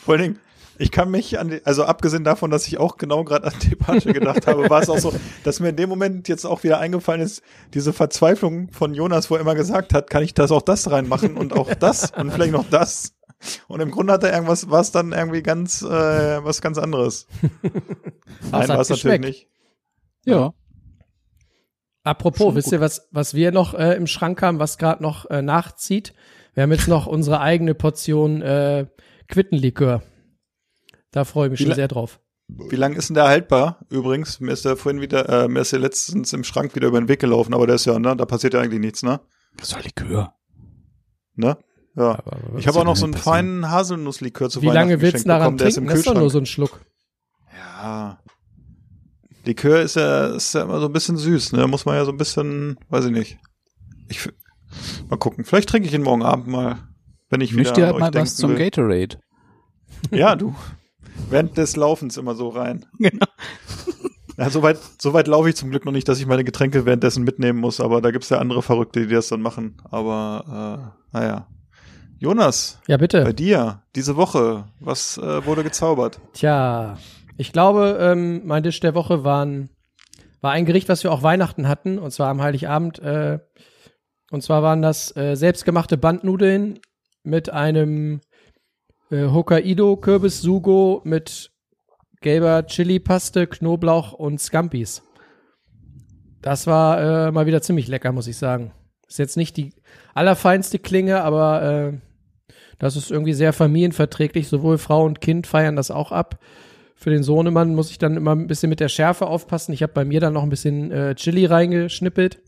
Vor allen Dingen, ich kann mich an die, also abgesehen davon, dass ich auch genau gerade an Debatte gedacht habe, war es auch so, dass mir in dem Moment jetzt auch wieder eingefallen ist, diese Verzweiflung von Jonas, wo er immer gesagt hat, kann ich das auch das reinmachen und auch das und vielleicht noch das. Und im Grunde hat er irgendwas, war es dann irgendwie ganz, äh, was ganz anderes. [LAUGHS] Nein, war es natürlich nicht. Ja. Apropos, wisst ihr, was, was wir noch äh, im Schrank haben, was gerade noch äh, nachzieht? Wir haben jetzt noch unsere eigene Portion äh, Quittenlikör. Da freue ich mich Wie schon sehr drauf. Wie lang ist denn der haltbar? Übrigens, mir ist der vorhin wieder, äh, mir ist der letztens im Schrank wieder über den Weg gelaufen, aber der ist ja, ne, da passiert ja eigentlich nichts, ne? Das war Likör. Ne? Ja. Aber, aber Ich habe auch noch so einen passieren? feinen Haselnusslikör zu wie lange willst du daran bekommen, der ist trinken? im Das ist doch nur so ein Schluck. Ja. Likör ist ja, ist ja immer so ein bisschen süß, ne? Muss man ja so ein bisschen, weiß ich nicht. Ich, mal gucken. Vielleicht trinke ich ihn morgen Abend mal, wenn ich wieder Mischt dir an halt euch mal denken was zum will. Gatorade. Ja, du. [LAUGHS] Während des Laufens immer so rein. [LAUGHS] Genau. Ja, so weit, so weit laufe ich zum Glück noch nicht, dass ich meine Getränke währenddessen mitnehmen muss, aber da gibt's ja andere Verrückte, die das dann machen. Aber, äh, naja. Jonas, Ja, bitte. bei dir, diese Woche, was äh, wurde gezaubert? Tja, ich glaube, ähm, mein Tisch der Woche waren, war ein Gericht, was wir auch Weihnachten hatten, und zwar am Heiligabend. Äh, und zwar waren das äh, selbstgemachte Bandnudeln mit einem äh, Hokkaido Kürbis Sugo mit gelber Chili-Paste, Knoblauch und Scampis. Das war äh, mal wieder ziemlich lecker, muss ich sagen. Ist jetzt nicht die allerfeinste Klinge, aber äh, das ist irgendwie sehr familienverträglich. Sowohl Frau und Kind feiern das auch ab. Für den Sohnemann muss ich dann immer ein bisschen mit der Schärfe aufpassen. Ich habe bei mir dann noch ein bisschen äh, Chili reingeschnippelt.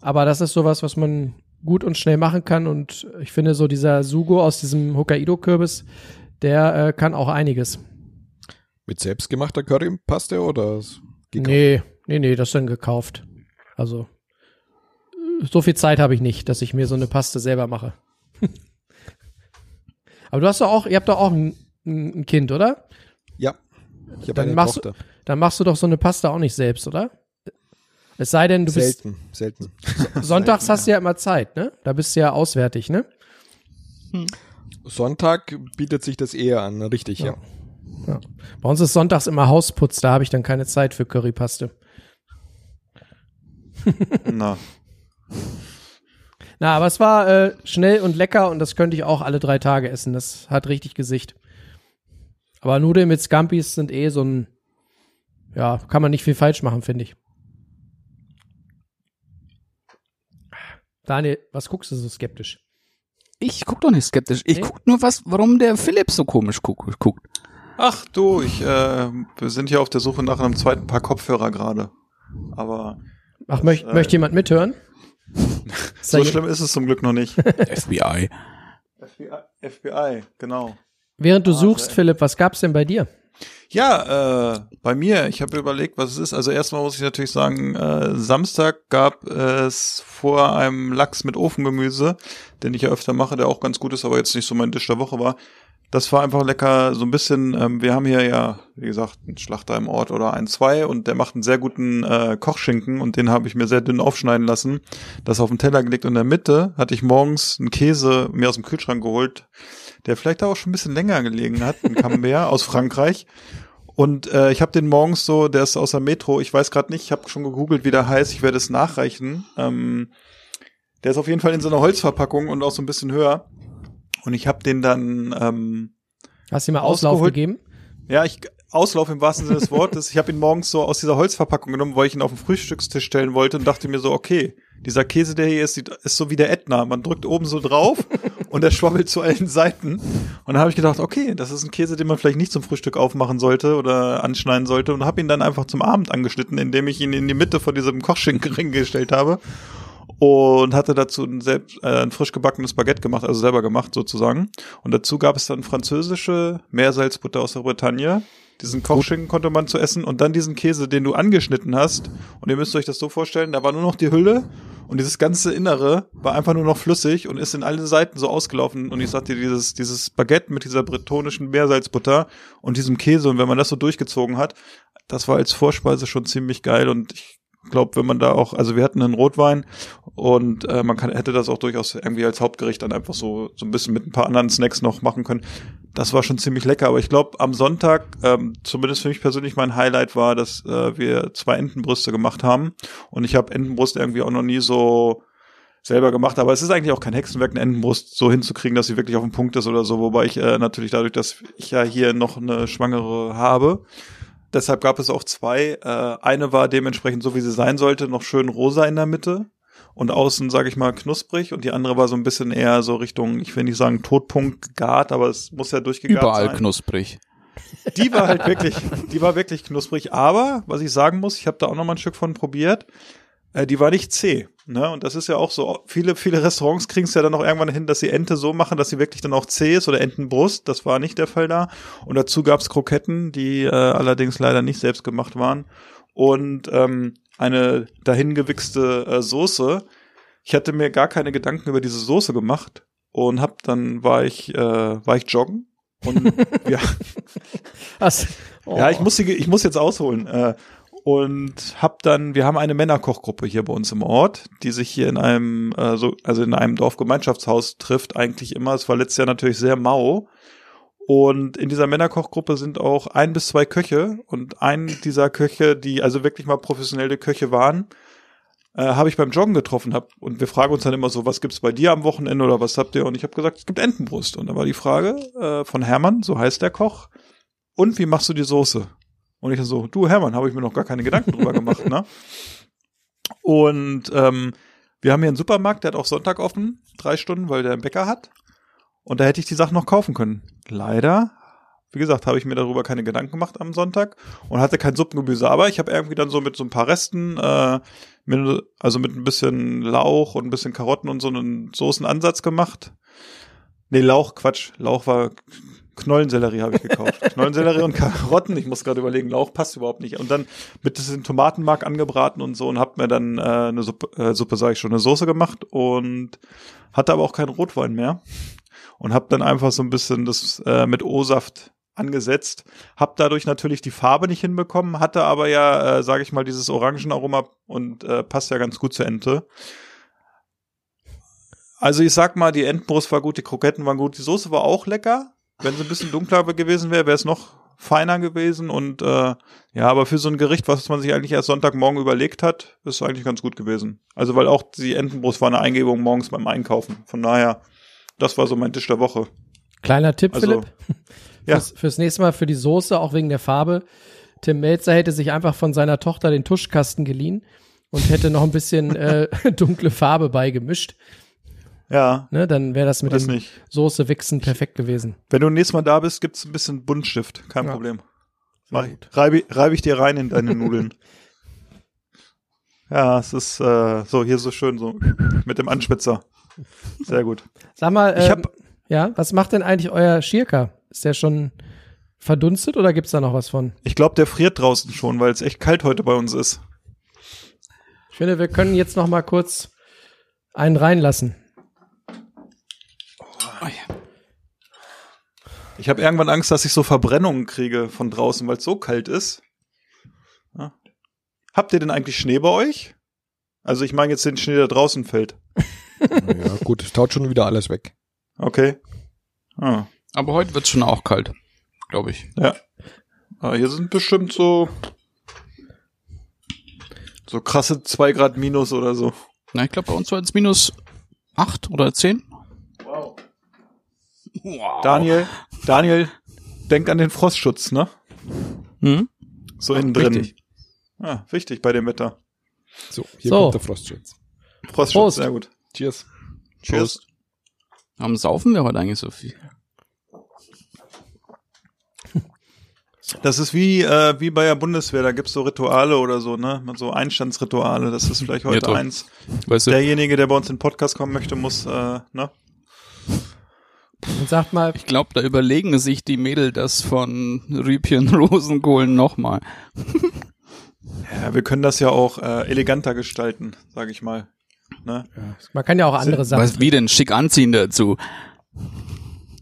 Aber das ist sowas, was man gut und schnell machen kann. Und ich finde, so dieser Sugo aus diesem Hokkaido-Kürbis, der äh, kann auch einiges. Mit selbstgemachter Currypaste oder? gekauft? Nee, nee, nee, das ist dann gekauft. Also, so viel Zeit habe ich nicht, dass ich mir so eine Paste selber mache. [LAUGHS] Aber du hast doch auch, ihr habt doch auch ein, ein Kind, oder? Ja. Ich habe Dann eine machst, Tochter. dann machst du doch so eine Pasta auch nicht selbst, oder? Es sei denn, du bist Selten, selten. sonntags hast du ja immer Zeit, ne? Da bist du ja auswärtig, ne? Sonntag bietet sich das eher an, richtig, ja. Ja. Bei uns ist sonntags immer Hausputz, da habe ich dann keine Zeit für Currypaste. [LAUGHS] Na, Na, aber es war äh, schnell und lecker und das könnte ich auch alle drei Tage essen. Das hat richtig Gesicht. Aber Nudeln mit Scampis sind eh so ein, ja, kann man nicht viel falsch machen, finde ich. Daniel, was guckst du so skeptisch? Ich guck doch nicht skeptisch. Ich Nee? guck nur was, warum der Philipp so komisch guck, guckt. Ach du, ich, äh, wir sind hier auf der Suche nach einem zweiten Paar Kopfhörer gerade. Aber Ach, möcht, äh, möchte jemand mithören? [LAUGHS] So schlimm ist es zum Glück noch nicht. [LAUGHS] FBI. FBI, FBI, genau. Während du Ah, suchst, sehr- Philipp, was gab's denn bei dir? Ja, äh, bei mir, ich habe überlegt, was es ist. Also erstmal muss ich natürlich sagen, äh, Samstag gab es vor einem Lachs mit Ofengemüse, den ich ja öfter mache, der auch ganz gut ist, aber jetzt nicht so mein Tisch der Woche war. Das war einfach lecker, so ein bisschen, ähm, wir haben hier ja, wie gesagt, einen Schlachter im Ort oder ein, zwei und der macht einen sehr guten äh, Kochschinken und den habe ich mir sehr dünn aufschneiden lassen, das auf den Teller gelegt und in der Mitte hatte ich morgens einen Käse mir aus dem Kühlschrank geholt, der vielleicht auch schon ein bisschen länger gelegen hat, ein Camembert aus Frankreich. Und äh, ich habe den morgens so, der ist aus der Metro, ich weiß gerade nicht, ich habe schon gegoogelt, wie der heißt, ich werde es nachreichen. Ähm, der ist auf jeden Fall in so einer Holzverpackung und auch so ein bisschen höher. Und ich habe den dann, ähm, Hast du ihm mal Auslauf Ausgeholt. gegeben? ja, ich Auslauf im wahrsten Sinne des Wortes. Ich habe ihn morgens so aus dieser Holzverpackung genommen, weil ich ihn auf den Frühstückstisch stellen wollte und dachte mir so, okay, dieser Käse, der hier ist, ist so wie der Ätna. Man drückt oben so drauf und der schwabbelt zu allen Seiten. Und dann habe ich gedacht, okay, das ist ein Käse, den man vielleicht nicht zum Frühstück aufmachen sollte oder anschneiden sollte und habe ihn dann einfach zum Abend angeschnitten, indem ich ihn in die Mitte von diesem Kochschinkenring gestellt habe und hatte dazu ein, selbst, äh, ein frisch gebackenes Baguette gemacht, also selber gemacht sozusagen. Und dazu gab es dann französische Meersalzbutter aus der Bretagne. Diesen Kochschinken konnte man zu essen und dann diesen Käse, den du angeschnitten hast. Und ihr müsst euch das so vorstellen, da war nur noch die Hülle und dieses ganze Innere war einfach nur noch flüssig und ist in alle Seiten so ausgelaufen. Und ich sagte dir, dieses, dieses Baguette mit dieser bretonischen Meersalzbutter und diesem Käse und wenn man das so durchgezogen hat, das war als Vorspeise schon ziemlich geil und ich glaube, wenn man da auch, also wir hatten einen Rotwein und äh, man kann, hätte das auch durchaus irgendwie als Hauptgericht dann einfach so so ein bisschen mit ein paar anderen Snacks noch machen können. Das war schon ziemlich lecker. Aber ich glaube, am Sonntag, ähm, zumindest für mich persönlich mein Highlight war, dass äh, wir zwei Entenbrüste gemacht haben. Und ich habe Entenbrust irgendwie auch noch nie so selber gemacht. Aber es ist eigentlich auch kein Hexenwerk, eine Entenbrust so hinzukriegen, dass sie wirklich auf dem Punkt ist oder so. Wobei ich äh, natürlich dadurch, dass ich ja hier noch eine Schwangere habe, deshalb gab es auch zwei. Äh, eine war dementsprechend so, wie sie sein sollte, noch schön rosa in der Mitte und außen, sage ich mal, knusprig und die andere war so ein bisschen eher so Richtung, ich will nicht sagen Todpunkt gegart, aber es muss ja durchgegart Überall sein. knusprig. Die war halt wirklich, die war wirklich knusprig. Aber was ich sagen muss, ich habe da auch noch mal ein Stück von probiert. Äh, die war nicht zäh. Ne? Und das ist ja auch so. Viele, viele Restaurants kriegen es ja dann auch irgendwann hin, dass sie Ente so machen, dass sie wirklich dann auch zäh ist oder Entenbrust. Das war nicht der Fall da. Und dazu gab's Kroketten, die äh, allerdings leider nicht selbst gemacht waren. Und ähm, eine dahingewichste äh, Soße. Ich hatte mir gar keine Gedanken über diese Soße gemacht und hab dann war ich äh, war ich joggen und [LAUGHS] ja, Was? Oh. ja, ich muss, die, ich muss jetzt ausholen. Äh, und hab dann, wir haben eine Männerkochgruppe hier bei uns im Ort, die sich hier in einem, äh, so, also in einem Dorfgemeinschaftshaus trifft, eigentlich immer. Es war letztes Jahr natürlich sehr mau. Und in dieser Männerkochgruppe sind auch ein bis zwei Köche und ein dieser Köche, die also wirklich mal professionelle Köche waren, äh, habe ich beim Joggen getroffen hab und wir fragen uns dann immer so, was gibt's bei dir am Wochenende oder was habt ihr? Und ich habe gesagt, es gibt Entenbrust. Und da war die Frage äh, von Hermann, so heißt der Koch, und wie machst du die Soße? Und ich dann so, du Hermann, habe ich mir noch gar keine Gedanken drüber gemacht, ne? Und ähm, wir haben hier einen Supermarkt, der hat auch Sonntag offen, drei Stunden, weil der einen Bäcker hat. Und da hätte ich die Sachen noch kaufen können. Leider, wie gesagt, habe ich mir darüber keine Gedanken gemacht am Sonntag und hatte kein Suppengemüse. Aber ich habe irgendwie dann so mit so ein paar Resten, äh, mit, also mit ein bisschen Lauch und ein bisschen Karotten und so einen Soßenansatz gemacht. Nee, Lauch, Quatsch. Lauch war Knollensellerie habe ich gekauft. [LAUGHS] Knollensellerie und Karotten. Ich muss gerade überlegen, Lauch passt überhaupt nicht. Und dann mit diesem Tomatenmark angebraten und so und hab mir dann äh, eine Suppe, äh, Suppe sage ich schon, eine Soße gemacht und hatte aber auch keinen Rotwein mehr und hab dann einfach so ein bisschen das äh, mit O-Saft angesetzt, hab dadurch natürlich die Farbe nicht hinbekommen, hatte aber ja, äh, sage ich mal, dieses Orangenaroma und äh, passt ja ganz gut zur Ente. Also ich sag mal, die Entenbrust war gut, die Kroketten waren gut, die Soße war auch lecker. Wenn sie ein bisschen dunkler gewesen wäre, wäre es noch feiner gewesen und äh, ja, aber für so ein Gericht, was man sich eigentlich erst Sonntagmorgen überlegt hat, ist eigentlich ganz gut gewesen. Also weil auch die Entenbrust war eine Eingebung morgens beim Einkaufen. Von daher, das war so mein Tisch der Woche. Kleiner Tipp, Also, Philipp. ja. Fürs, fürs nächste Mal für die Soße, auch wegen der Farbe. Tim Melzer hätte sich einfach von seiner Tochter den Tuschkasten geliehen und hätte noch ein bisschen äh, [LAUGHS] dunkle Farbe beigemischt. Ja, Ne, dann wäre das mit dem nicht. Soße-Wichsen perfekt gewesen. Wenn du nächstes Mal da bist, gibt's ein bisschen Buntstift, kein Ja. Problem. Mach reibe, reibe ich dir rein in deine Nudeln. [LAUGHS] Ja, es ist äh, so hier so schön so mit dem Anspitzer. Sehr gut. Sag mal, Ich ähm, hab- ja, was macht denn eigentlich euer Schirka? Ist der schon verdunstet oder gibt's da noch was von? Ich glaube, der friert draußen schon, weil es echt kalt heute bei uns ist. Ich finde, wir können jetzt noch mal kurz einen reinlassen. Ich habe irgendwann Angst, dass ich so Verbrennungen kriege von draußen, weil es so kalt ist. Ja. Habt ihr denn eigentlich Schnee bei euch? Also ich meine jetzt den Schnee, der draußen fällt. Ja, gut, es taut schon wieder alles weg. Okay. Ah. Aber heute wird's schon auch kalt, glaube ich. Ja. Aber hier sind bestimmt so so krasse zwei Grad minus oder so. Na, ich glaube, bei uns war es minus acht oder zehn. Wow. Wow. Daniel, Daniel, denk an den Frostschutz, ne? Hm? So innen drin. Wichtig. Ah, wichtig bei dem Wetter. So, hier So. kommt der Frostschutz. Frostschutz, Prost. sehr gut. Cheers. Cheers. Am Saufen wir heute eigentlich so viel. Das ist wie, äh, wie bei der Bundeswehr, da gibt's so Rituale oder so, ne? So Einstandsrituale. Das ist vielleicht heute Ja, eins. Weißt du, Derjenige, der bei uns in den Podcast kommen möchte, muss, äh, ne? Und sagt mal, ich glaube, da überlegen sich die Mädel das von Rübchen Rosenkohlen nochmal. Ja, wir können das ja auch äh, eleganter gestalten, sage ich mal. Ne? man kann ja auch andere Sachen. Was, wie denn? Schick anziehen dazu.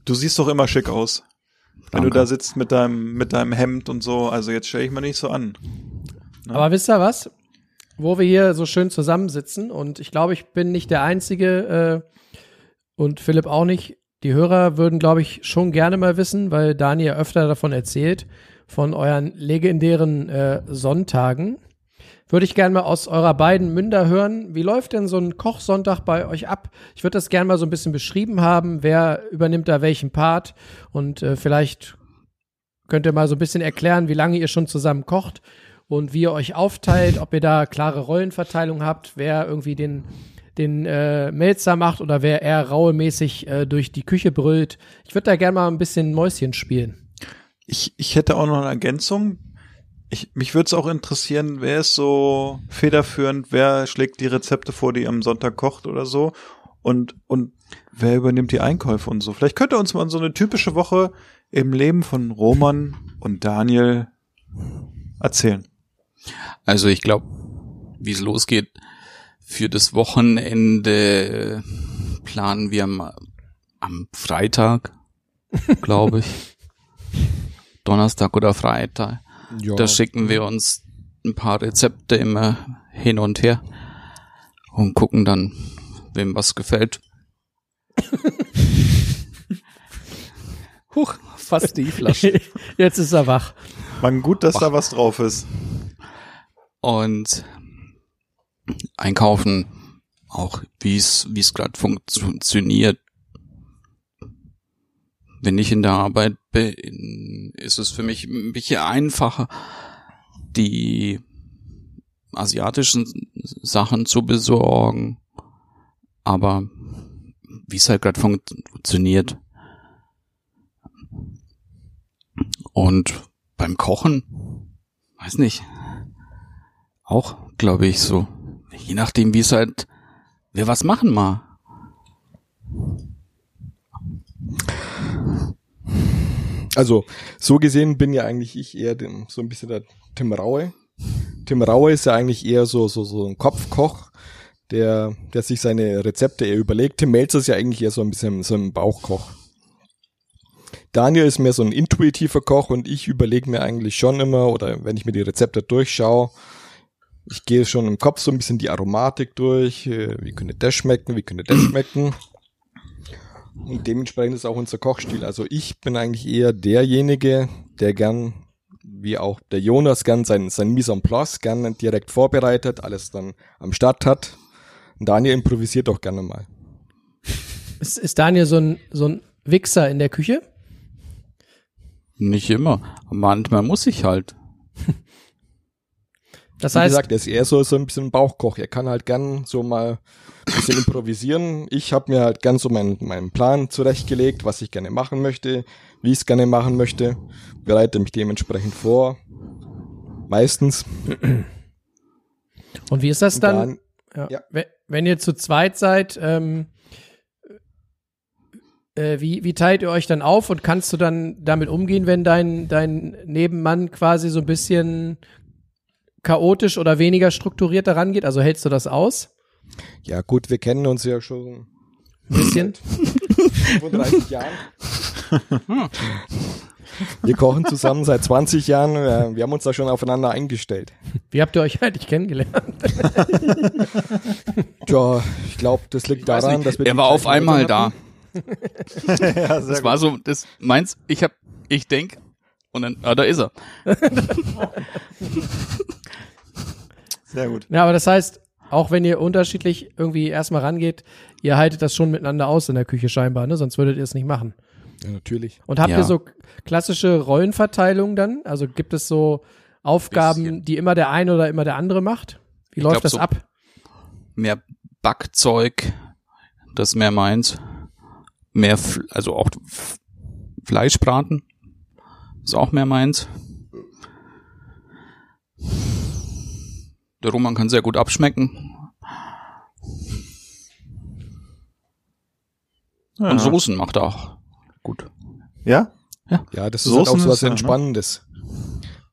Du siehst doch immer schick aus. Wenn Danke. du da sitzt mit deinem, mit deinem Hemd und so, also jetzt stelle ich mir nicht so an. Aber wisst ihr was? Wo wir hier so schön zusammensitzen und ich glaube, ich bin nicht der Einzige äh, und Philipp auch nicht, die Hörer würden, glaube ich, schon gerne mal wissen, weil Daniel öfter davon erzählt, von euren legendären äh, Sonntagen. Würde ich gerne mal aus eurer beiden Münder hören. Wie läuft denn so ein Kochsonntag bei euch ab? Ich würde das gerne mal so ein bisschen beschrieben haben. Wer übernimmt da welchen Part? Und äh, vielleicht könnt ihr mal so ein bisschen erklären, wie lange ihr schon zusammen kocht und wie ihr euch aufteilt, ob ihr da klare Rollenverteilung habt, wer irgendwie den den äh, Melzer macht oder wer eher rauemäßig äh, durch die Küche brüllt. Ich würde da gerne mal ein bisschen Mäuschen spielen. Ich, ich hätte auch noch eine Ergänzung. Ich, mich würde es auch interessieren, wer ist so federführend, wer schlägt die Rezepte vor, die am Sonntag kocht oder so und, und wer übernimmt die Einkäufe und so. Vielleicht könnt ihr uns mal so eine typische Woche im Leben von Roman und Daniel erzählen. Also ich glaube, wie es losgeht, für das Wochenende planen wir am, am Freitag, glaube ich. [LAUGHS] Donnerstag oder Freitag. Ja. Da schicken wir uns ein paar Rezepte immer hin und her und gucken dann, wem was gefällt. Huch, fast die Flasche. [LAUGHS] Jetzt ist er wach. Man gut, dass da was drauf ist. Und einkaufen, auch wie es wie es gerade funktioniert. Wenn ich in der Arbeit bin, ist es für mich ein bisschen einfacher, die asiatischen Sachen zu besorgen. Aber wie es halt gerade funktioniert. Und beim Kochen, weiß nicht, auch, glaube ich, so je nachdem, wie es halt, wer was machen mal. Also, so gesehen bin ja eigentlich ich eher dem, so ein bisschen der Tim Raue. Tim Raue ist ja eigentlich eher so, so, so ein Kopfkoch, der, der sich seine Rezepte eher überlegt. Tim Melzer ist ja eigentlich eher so ein bisschen so ein Bauchkoch. Daniel ist mehr so ein intuitiver Koch und ich überlege mir eigentlich schon immer, oder wenn ich mir die Rezepte durchschaue, ich gehe schon im Kopf so ein bisschen die Aromatik durch. äh, Wie könnte das schmecken? Wie könnte das schmecken? Und dementsprechend ist auch unser Kochstil. Also ich bin eigentlich eher derjenige, der gern, wie auch der Jonas gern sein, sein Mise en place gern direkt vorbereitet, alles dann am Start hat. Und Daniel improvisiert auch gerne mal. Ist, ist Daniel so ein, so ein Wichser in der Küche? Nicht immer. Manchmal muss ich halt. [LAUGHS] Das Wie heißt, gesagt, er ist eher so, so ein bisschen Bauchkoch. Er kann halt gern so mal ein bisschen improvisieren. Ich habe mir halt gern so meinen, meinen Plan zurechtgelegt, was ich gerne machen möchte, wie ich es gerne machen möchte, bereite mich dementsprechend vor. Meistens. und wie ist das Und dann? Ja. ja. Wenn- Wenn ihr zu zweit seid, ähm, äh, wie, wie teilt ihr euch dann auf und kannst du dann damit umgehen, wenn dein, dein Nebenmann quasi so ein bisschen chaotisch oder weniger strukturiert daran geht? Also hältst du das aus? Ja gut, wir kennen uns ja schon Ein bisschen? [LAUGHS] 35 Jahren. Wir kochen zusammen seit 20 Jahren. Wir haben uns da schon aufeinander eingestellt. Wie habt ihr euch eigentlich kennengelernt? [LAUGHS] Tja, ich glaube, das liegt daran, nicht, dass wir er war auf einmal da. [LAUGHS] ja, Das war so, das meins, ich hab, ich denk, und dann, ah, da ist er. Sehr gut. Ja, aber das heißt, auch wenn ihr unterschiedlich irgendwie erstmal rangeht, ihr haltet das schon miteinander aus in der Küche scheinbar, ne? Sonst würdet ihr es nicht machen. Ja, natürlich. Und habt Ja. ihr so klassische Rollenverteilung dann? Also gibt es so Aufgaben, Bisschen. die immer der eine oder immer der andere macht? Wie Ich läuft glaub, das so- ab? Mehr Backzeug, das ist mehr meins. Mehr, also auch Fleischbraten, ist auch mehr meins. Der Roman kann sehr gut abschmecken. Ja. Und Soßen macht er auch gut. Ja? Ja, das ist halt auch so was ist ja, ne? Entspannendes.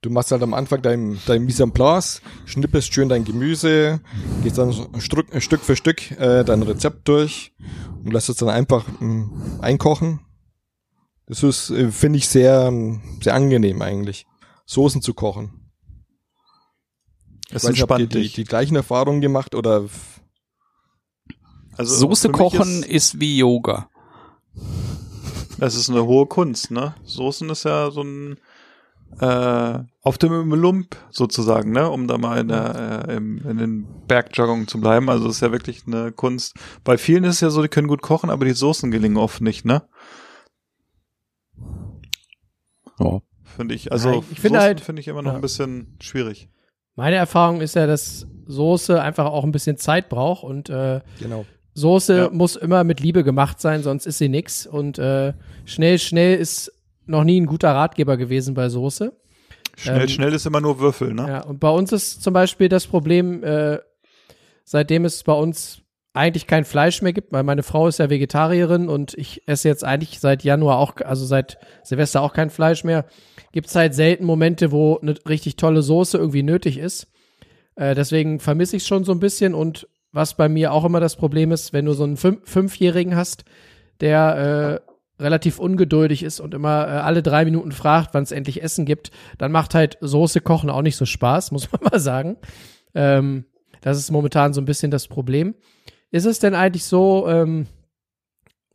Du machst halt am Anfang dein, dein Mise en place, schnippest schön dein Gemüse, gehst dann Stück, Stück für Stück äh, dein Rezept durch und lässt es dann einfach mh, einkochen. Das ist, äh, finde ich, sehr, ähm, sehr angenehm eigentlich, Soßen zu kochen. Es Ich weiß nicht, habt ihr die, die gleichen Erfahrungen gemacht oder Also Soße kochen ist- ist, wie Yoga. Es ist eine hohe Kunst, ne? Soßen ist ja so ein äh, auf dem Lump sozusagen, ne? Um da mal in, der, äh, im, in den Bergjoggungen zu bleiben. Also es ist ja wirklich eine Kunst. Bei vielen ist es ja so, die können gut kochen, aber die Soßen gelingen oft nicht, ne? Ja. Finde ich. Also Ja, ich finde halt- finde ich immer noch ja. ein bisschen schwierig. Meine Erfahrung ist ja, dass Soße einfach auch ein bisschen Zeit braucht und äh, Genau. Soße Ja. muss immer mit Liebe gemacht sein, sonst ist sie nix. Und äh, schnell, schnell ist noch nie ein guter Ratgeber gewesen bei Soße. Schnell, Ähm, schnell ist immer nur Würfel, ne? Ja, und bei uns ist zum Beispiel das Problem, äh, seitdem es bei uns eigentlich kein Fleisch mehr gibt, weil meine Frau ist ja Vegetarierin und ich esse jetzt eigentlich seit Januar auch, also seit Silvester auch kein Fleisch mehr, gibt es halt selten Momente, wo eine richtig tolle Soße irgendwie nötig ist. Äh, deswegen vermisse ich es schon so ein bisschen und was bei mir auch immer das Problem ist, wenn du so einen Fünf Fünfjährigen hast, der äh, relativ ungeduldig ist und immer äh, alle drei Minuten fragt, wann es endlich Essen gibt, dann macht halt Soße kochen auch nicht so Spaß, [LAUGHS] muss man mal sagen. Ähm, das ist momentan so ein bisschen das Problem. Ist es denn eigentlich so, ähm,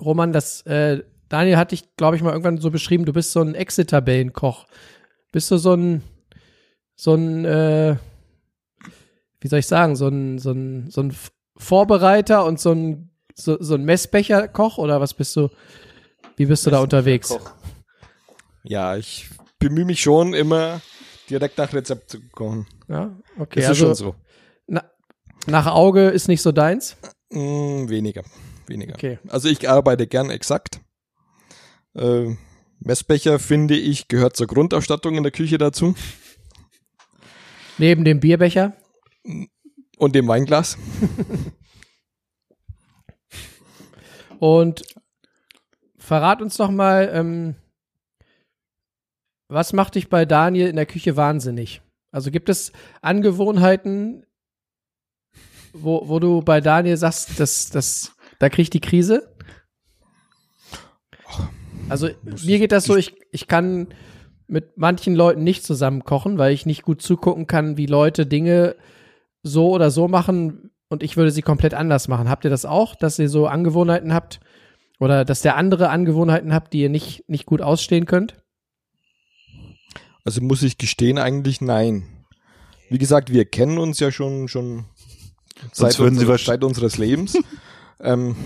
Roman, dass äh, Daniel hat dich, glaube ich, mal irgendwann so beschrieben, du bist so ein Exit-Tabellenkoch. Bist du so ein, so ein, äh, wie soll ich sagen, so ein, so ein, so ein Vorbereiter und so ein, so, so ein Messbecher-Koch oder was bist du, wie bist du da unterwegs? Ja, ich bemühe mich schon immer direkt nach Rezept zu kochen. Ja, okay. Das ist also schon so. Na, nach Auge ist nicht so deins? Mm, weniger, weniger. Okay. Also ich arbeite gern exakt. Äh, Messbecher finde ich gehört zur Grundausstattung in der Küche dazu Neben dem Bierbecher? und dem Weinglas. [LAUGHS] Und verrat uns doch mal, ähm, was macht dich bei Daniel in der Küche wahnsinnig? Also gibt es Angewohnheiten, wo, wo du bei Daniel sagst, dass, dass, da krieg ich die Krise? Also mir geht das so, ich, ich kann mit manchen Leuten nicht zusammen kochen, weil ich nicht gut zugucken kann, wie Leute Dinge so oder so machen und ich würde sie komplett anders machen. Habt ihr das auch, dass ihr so Angewohnheiten habt oder dass der andere Angewohnheiten habt, die ihr nicht, nicht gut ausstehen könnt? Also muss ich gestehen, eigentlich nein. Wie gesagt, wir kennen uns ja schon, schon seit, würden Sie unserer, wahrsch- seit unseres Lebens. [LAUGHS] ähm,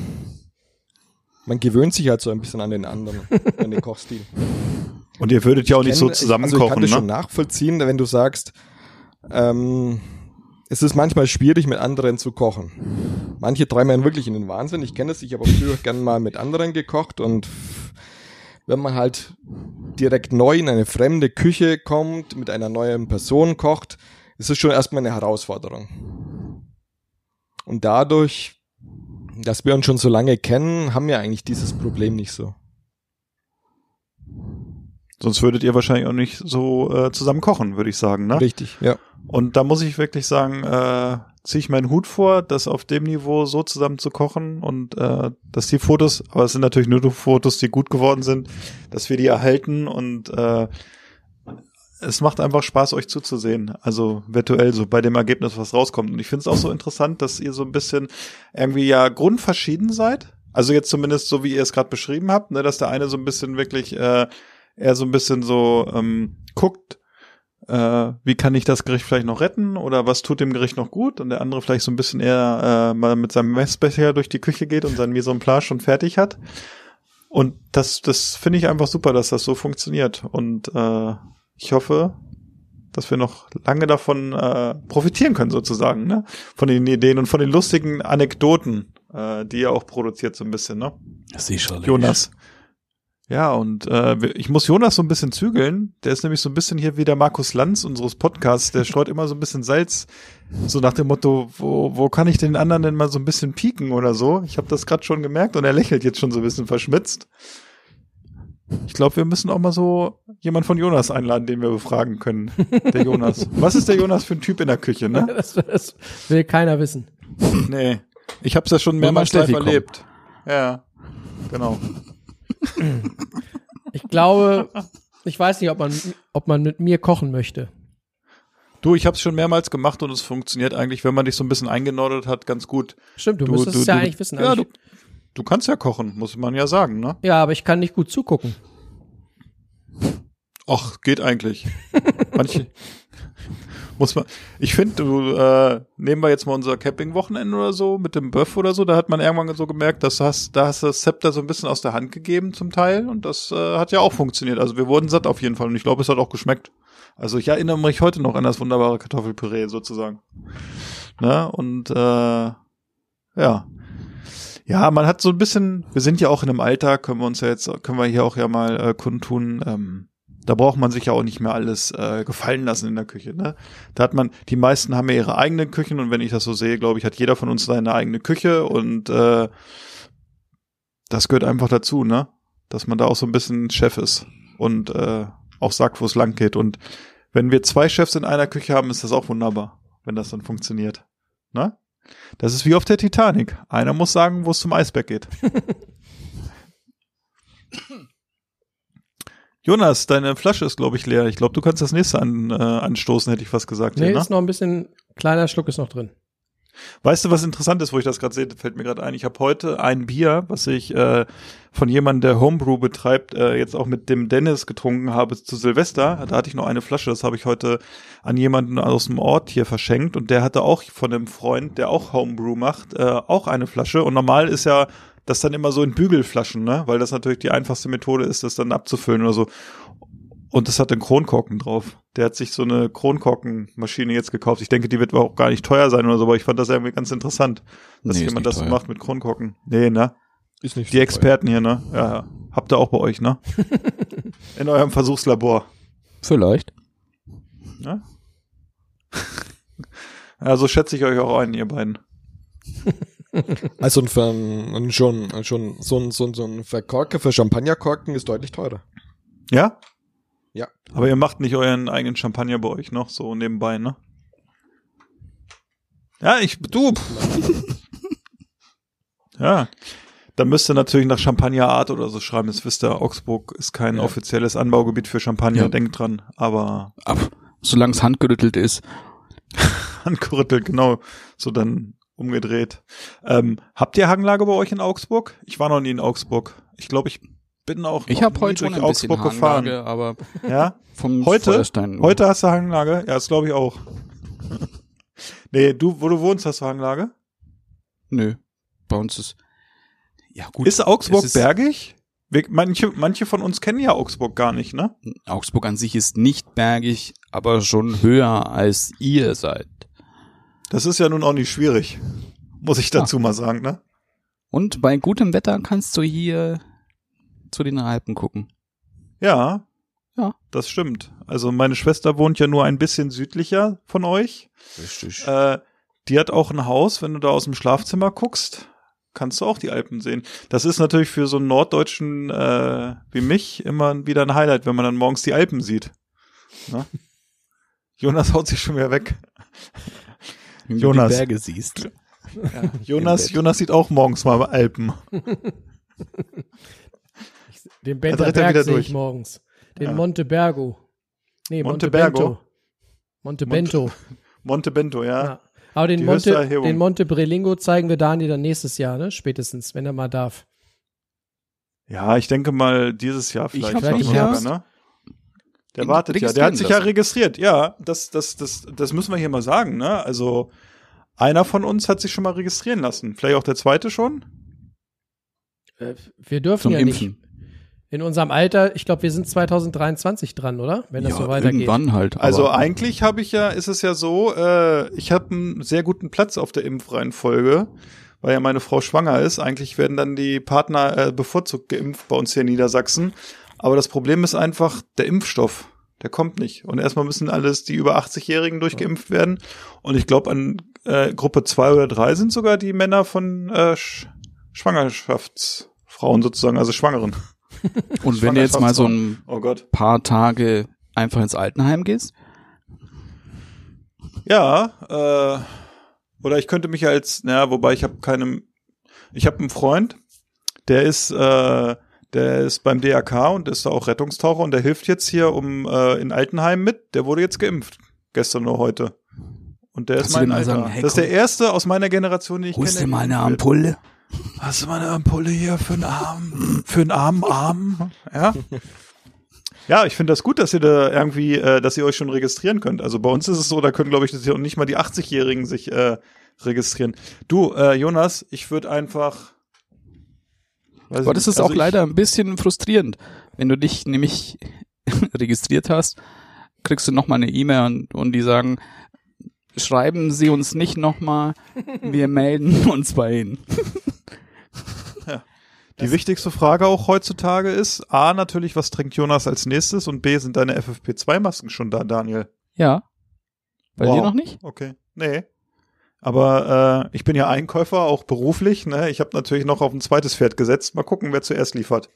man gewöhnt sich halt so ein bisschen an den anderen, an den Kochstil. [LAUGHS] Und ihr würdet ja auch nicht so kenn- zusammen also ich kann das schon ne? nachvollziehen, wenn du sagst, ähm, es ist manchmal schwierig, mit anderen zu kochen. Manche treiben einen wirklich in den Wahnsinn. Ich kenne es, ich habe auch früher gern mal mit anderen gekocht und wenn man halt direkt neu in eine fremde Küche kommt, mit einer neuen Person kocht, ist es schon erstmal eine Herausforderung. Und dadurch, dass wir uns schon so lange kennen, haben wir eigentlich dieses Problem nicht so. Sonst würdet ihr wahrscheinlich auch nicht so äh, zusammen kochen, würde ich sagen, ne? Richtig, ja. Und da muss ich wirklich sagen, äh, ziehe ich meinen Hut vor, das auf dem Niveau so zusammen zu kochen und äh, dass die Fotos, aber es sind natürlich nur die Fotos, die gut geworden sind, dass wir die erhalten und äh, es macht einfach Spaß, euch zuzusehen. Also virtuell so bei dem Ergebnis, was rauskommt. Und ich finde es auch so interessant, dass ihr so ein bisschen irgendwie ja grundverschieden seid. Also jetzt zumindest so, wie ihr es gerade beschrieben habt, ne, dass der eine so ein bisschen wirklich äh, eher so ein bisschen so ähm, guckt, äh, wie kann ich das Gericht vielleicht noch retten oder was tut dem Gericht noch gut und der andere vielleicht so ein bisschen eher äh, mal mit seinem Messbecher durch die Küche geht und sein Mise en place schon fertig hat. Und das, das finde ich einfach super, dass das so funktioniert. Und äh, ich hoffe, dass wir noch lange davon äh, profitieren können, sozusagen, ne? Von den Ideen und von den lustigen Anekdoten, äh, die ihr auch produziert, so ein bisschen, ne? Sicherlich. Jonas. Ja, und äh, ich muss Jonas so ein bisschen zügeln. Der ist nämlich so ein bisschen hier wie der Markus Lanz unseres Podcasts. Der streut immer so ein bisschen Salz, so nach dem Motto, wo, wo kann ich den anderen denn mal so ein bisschen pieken oder so. Ich habe das gerade schon gemerkt und er lächelt jetzt schon so ein bisschen verschmitzt. Ich glaube, wir müssen auch mal so jemand von Jonas einladen, den wir befragen können. Der Jonas. [LAUGHS] Was ist der Jonas für ein Typ in der Küche, ne? [LAUGHS] Das, das will keiner wissen. Nee. Ich habe es ja schon mehrmals live kommt. erlebt. Ja, genau. [LAUGHS] Ich glaube, ich weiß nicht, ob man, ob man mit mir kochen möchte. Du, ich habe es schon mehrmals gemacht und es funktioniert eigentlich, wenn man dich so ein bisschen eingenordet hat, ganz gut. Stimmt, du, Du- müsstest du- es ja du- eigentlich wissen. ja, Also du- kannst ja kochen, muss man ja sagen, ne? Ja, aber ich kann nicht gut zugucken. Ach, geht eigentlich. [LAUGHS] Manche muss man. Ich finde, du äh, nehmen wir jetzt mal unser Camping-Wochenende oder so mit dem Böff oder so. Da hat man irgendwann so gemerkt, dass du hast, da hast du das Zepter so ein bisschen aus der Hand gegeben zum Teil und das äh, hat ja auch funktioniert. Also wir wurden satt auf jeden Fall und ich glaube, es hat auch geschmeckt. Also ich erinnere mich heute noch an das wunderbare Kartoffelpüree sozusagen. Ne? Und äh, ja. Ja, man hat so ein bisschen, wir sind ja auch in einem Alter, können wir uns ja jetzt, können wir hier auch ja mal äh, kundtun, ähm, da braucht man sich ja auch nicht mehr alles äh, gefallen lassen in der Küche. Ne? Da hat man, die meisten haben ja ihre eigenen Küchen und wenn ich das so sehe, glaube ich, hat jeder von uns seine eigene Küche und äh, das gehört einfach dazu, ne? Dass man da auch so ein bisschen Chef ist und äh, auch sagt, wo es lang geht. Und wenn wir zwei Chefs in einer Küche haben, ist das auch wunderbar, wenn das dann funktioniert. Ne? Das ist wie auf der Titanic. Einer muss sagen, wo es zum Eisberg geht. [LAUGHS] Jonas, deine Flasche ist, glaube ich, leer. Ich glaube, du kannst das nächste an, äh, anstoßen, hätte ich fast gesagt. Nee, hier, ne? ist noch ein bisschen, kleiner Schluck ist noch drin. Weißt du, was interessant ist, wo ich das gerade sehe, fällt mir gerade ein. Ich habe heute ein Bier, was ich äh, von jemandem, der Homebrew betreibt, äh, jetzt auch mit dem Dennis getrunken habe zu Silvester. Da hatte ich noch eine Flasche, das habe ich heute an jemanden aus dem Ort hier verschenkt und der hatte auch von einem Freund, der auch Homebrew macht, äh, auch eine Flasche. Und normal ist ja das dann immer so in Bügelflaschen, ne? Weil das natürlich die einfachste Methode ist, das dann abzufüllen oder so. Und das hat einen Kronkorken drauf. Der hat sich so eine Kronkorkenmaschine jetzt gekauft. Ich denke, die wird auch gar nicht teuer sein oder so, aber ich fand das irgendwie ganz interessant, dass Nee, jemand das so teuer. macht mit Kronkorken. Nee, ne? Ist nicht Die Experten hier, ne? Ja, ja. Habt ihr auch bei euch, ne? [LAUGHS] In eurem Versuchslabor. Vielleicht. Ne? [LAUGHS] Ja, so schätze ich euch auch ein, ihr beiden. [LAUGHS] Also ein, schon, schon so ein, so ein, so ein Verkorker für Champagnerkorken ist deutlich teurer. Ja? Ja. Aber ihr macht nicht euren eigenen Champagner bei euch noch so nebenbei, ne? Ja, ich, du. [LAUGHS] ja. Da müsst ihr natürlich nach Champagnerart oder so schreiben. Das wisst ihr, Augsburg ist kein Ja. offizielles Anbaugebiet für Champagner. Ja. Denkt dran. Aber Ab, solange es handgerüttelt ist. [LAUGHS] angerüttelt, genau. So dann umgedreht. Ähm, habt ihr Hanglage bei euch in Augsburg? Ich war noch nie in Augsburg. Ich glaube, ich bin auch Ich habe heute schon ein Augsburg gefahren. Aber [LAUGHS] Ja? vom Heute? Heute hast du Hanglage? Ja, das glaube ich auch. [LAUGHS] nee, du, wo du wohnst, hast du Hanglage? Nö. Bei uns ist. Ja, gut. ist Augsburg ist- bergig? Wir, manche, manche von uns kennen ja Augsburg gar nicht, ne? Augsburg an sich ist nicht bergig, aber schon höher als ihr seid. Das ist ja nun auch nicht schwierig. Muss ich dazu mal sagen, ne? Und bei gutem Wetter kannst du hier zu den Alpen gucken. Ja. Ja. Das stimmt. Also meine Schwester wohnt ja nur ein bisschen südlicher von euch. Richtig. Äh, die hat auch ein Haus, wenn du da aus dem Schlafzimmer guckst, kannst du auch die Alpen sehen. Das ist natürlich für so einen Norddeutschen äh, wie mich immer wieder ein Highlight, wenn man dann morgens die Alpen sieht. Ne? [LAUGHS] Jonas haut sich schon wieder weg. Wenn Jonas. du die Berge siehst. Jonas, Bett. Jonas sieht auch morgens mal Alpen. [LAUGHS] Den er Benterberg sehe durch. ich morgens. Den Ja. Montebergo. Nee, Montebergo? Montebento. [LAUGHS] Montebento. Ja. Ja. Aber den Die Monte, den Monte Brelingo zeigen wir Dani dann nächstes Jahr, ne? Spätestens, wenn er mal darf. Ja, ich denke mal dieses Jahr Ich vielleicht. noch mich sogar, ne? Der in- wartet ja. Der hat sich ja lassen. registriert. Ja, das, das, das, das müssen wir hier mal sagen, ne? Also einer von uns hat sich schon mal registrieren lassen. Vielleicht auch der zweite schon. Äh, wir dürfen Zum ja Impfen. nicht. In unserem Alter, ich glaube, wir sind 2023 dran, oder? Wenn das ja, so weitergeht. irgendwann halt. aber- Also eigentlich habe ich ja, ist es ja so, äh, ich habe einen sehr guten Platz auf der Impfreihenfolge, weil ja meine Frau schwanger ist. Eigentlich werden dann die Partner äh, bevorzugt geimpft bei uns hier in Niedersachsen. Aber das Problem ist einfach der Impfstoff. Der kommt nicht. Und erstmal müssen alles die über 80-Jährigen durchgeimpft werden. Und ich glaube, an äh, Gruppe zwei oder drei sind sogar die Männer von äh, Sch Schwangerschaftsfrauen sozusagen, also Schwangeren. [LAUGHS] Und wenn du jetzt mal so ein Oh paar Tage einfach ins Altenheim gehst, Ja, äh, oder ich könnte mich als, naja, wobei ich habe keinem, ich habe einen Freund, der ist, äh, der ist beim DRK und ist da auch Rettungstaucher und der hilft jetzt hier um äh, in Altenheim mit. Der wurde jetzt geimpft, gestern oder heute. Und der Kannst ist mein Alter. sagen, hey, das ist der erste aus meiner Generation, den ich holst kenne. dir mal eine. Ampulle. Hast du mal eine Ampulle hier für einen Arm, für einen armen Arm? Ja. Ja, ich finde das gut, dass ihr da irgendwie, äh, dass ihr euch schon registrieren könnt. Also bei uns ist es so, da können, glaube ich, nicht mal die 80-Jährigen sich äh, registrieren. Du, äh, Jonas, ich würde einfach. weiß Aber das nicht, ist also auch leider ein bisschen frustrierend. Wenn du dich nämlich [LAUGHS] registriert hast, kriegst du nochmal eine E-Mail und, und die sagen, schreiben Sie uns nicht nochmal, wir melden uns bei Ihnen. [LAUGHS] Die wichtigste Frage auch heutzutage ist, A, natürlich, was trinkt Jonas als nächstes und B, sind deine FFP2-Masken schon da, Daniel? Ja. Bei Wow. dir noch nicht? Okay. Nee. Aber äh, ich bin ja Einkäufer, auch beruflich. Ne? Ich habe natürlich noch auf ein zweites Pferd gesetzt. Mal gucken, wer zuerst liefert.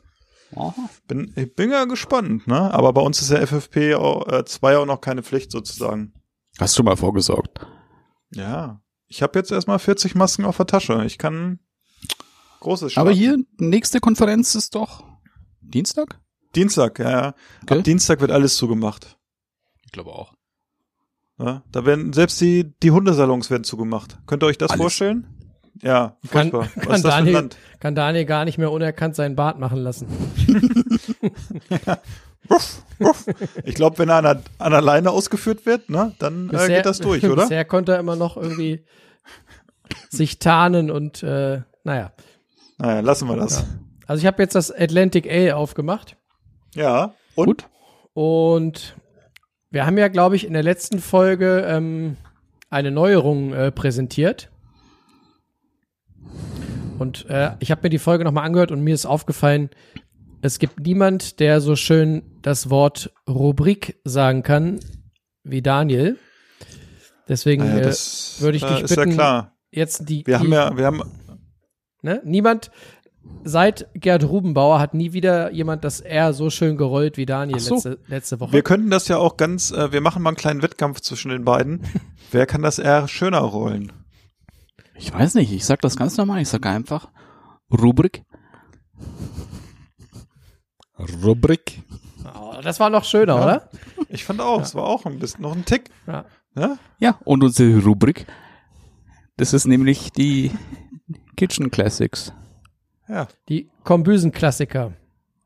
Bin, ich bin ja gespannt, ne? Aber bei uns ist ja FFP auch, äh, 2 auch noch keine Pflicht sozusagen. Hast du mal vorgesorgt? Ja. Ich habe jetzt erstmal 40 Masken auf der Tasche. Ich kann großes starten. Aber hier, nächste Konferenz ist doch Dienstag? Dienstag, ja, ja. Okay. Ab Dienstag wird alles zugemacht. Ich glaube auch. Ja? Da werden selbst die, die Hundesalons werden zugemacht. Könnt ihr euch das Alles. vorstellen? Ja, Kann, furchtbar. Was kann, ist das für ein Daniel, Land? kann Daniel gar nicht mehr unerkannt seinen Bart machen lassen. [LAUGHS] Ruff, ruff. Ich glaube, wenn er an der, an der Leine ausgeführt wird, ne, dann äh, geht das durch, oder? [LAUGHS] Bisher konnte er immer noch irgendwie sich tarnen und äh, naja. Naja, lassen wir das. Also ich habe jetzt das Atlantic Ale aufgemacht Ja. Und? Gut. und wir haben ja, glaube ich, in der letzten Folge ähm, eine Neuerung äh, präsentiert. Und äh, ich habe mir die Folge nochmal angehört und mir ist aufgefallen, es gibt niemand, der so schön das Wort Rubrik sagen kann wie Daniel. Deswegen Naja, äh, das würde ich äh, dich ist bitten, ja klar. jetzt die, Wir haben ja, wir haben, ne? niemand seit Gerd Rubenbauer hat nie wieder jemand das R so schön gerollt wie Daniel so. letzte, letzte Woche. wir könnten das ja auch ganz, äh, wir machen mal einen kleinen Wettkampf zwischen den beiden. [LAUGHS] Wer kann das R schöner rollen? Ich weiß nicht, ich sag das ganz normal. Ich sag einfach Rubrik. Rubrik. oh, das war noch schöner, Ja. oder? Ich fand auch, es war auch ein bisschen noch ein Tick. Ja. Ja? Ja, und unsere Rubrik, das ist nämlich die Kitchen Classics. Ja. Die Kombüsen-Klassiker.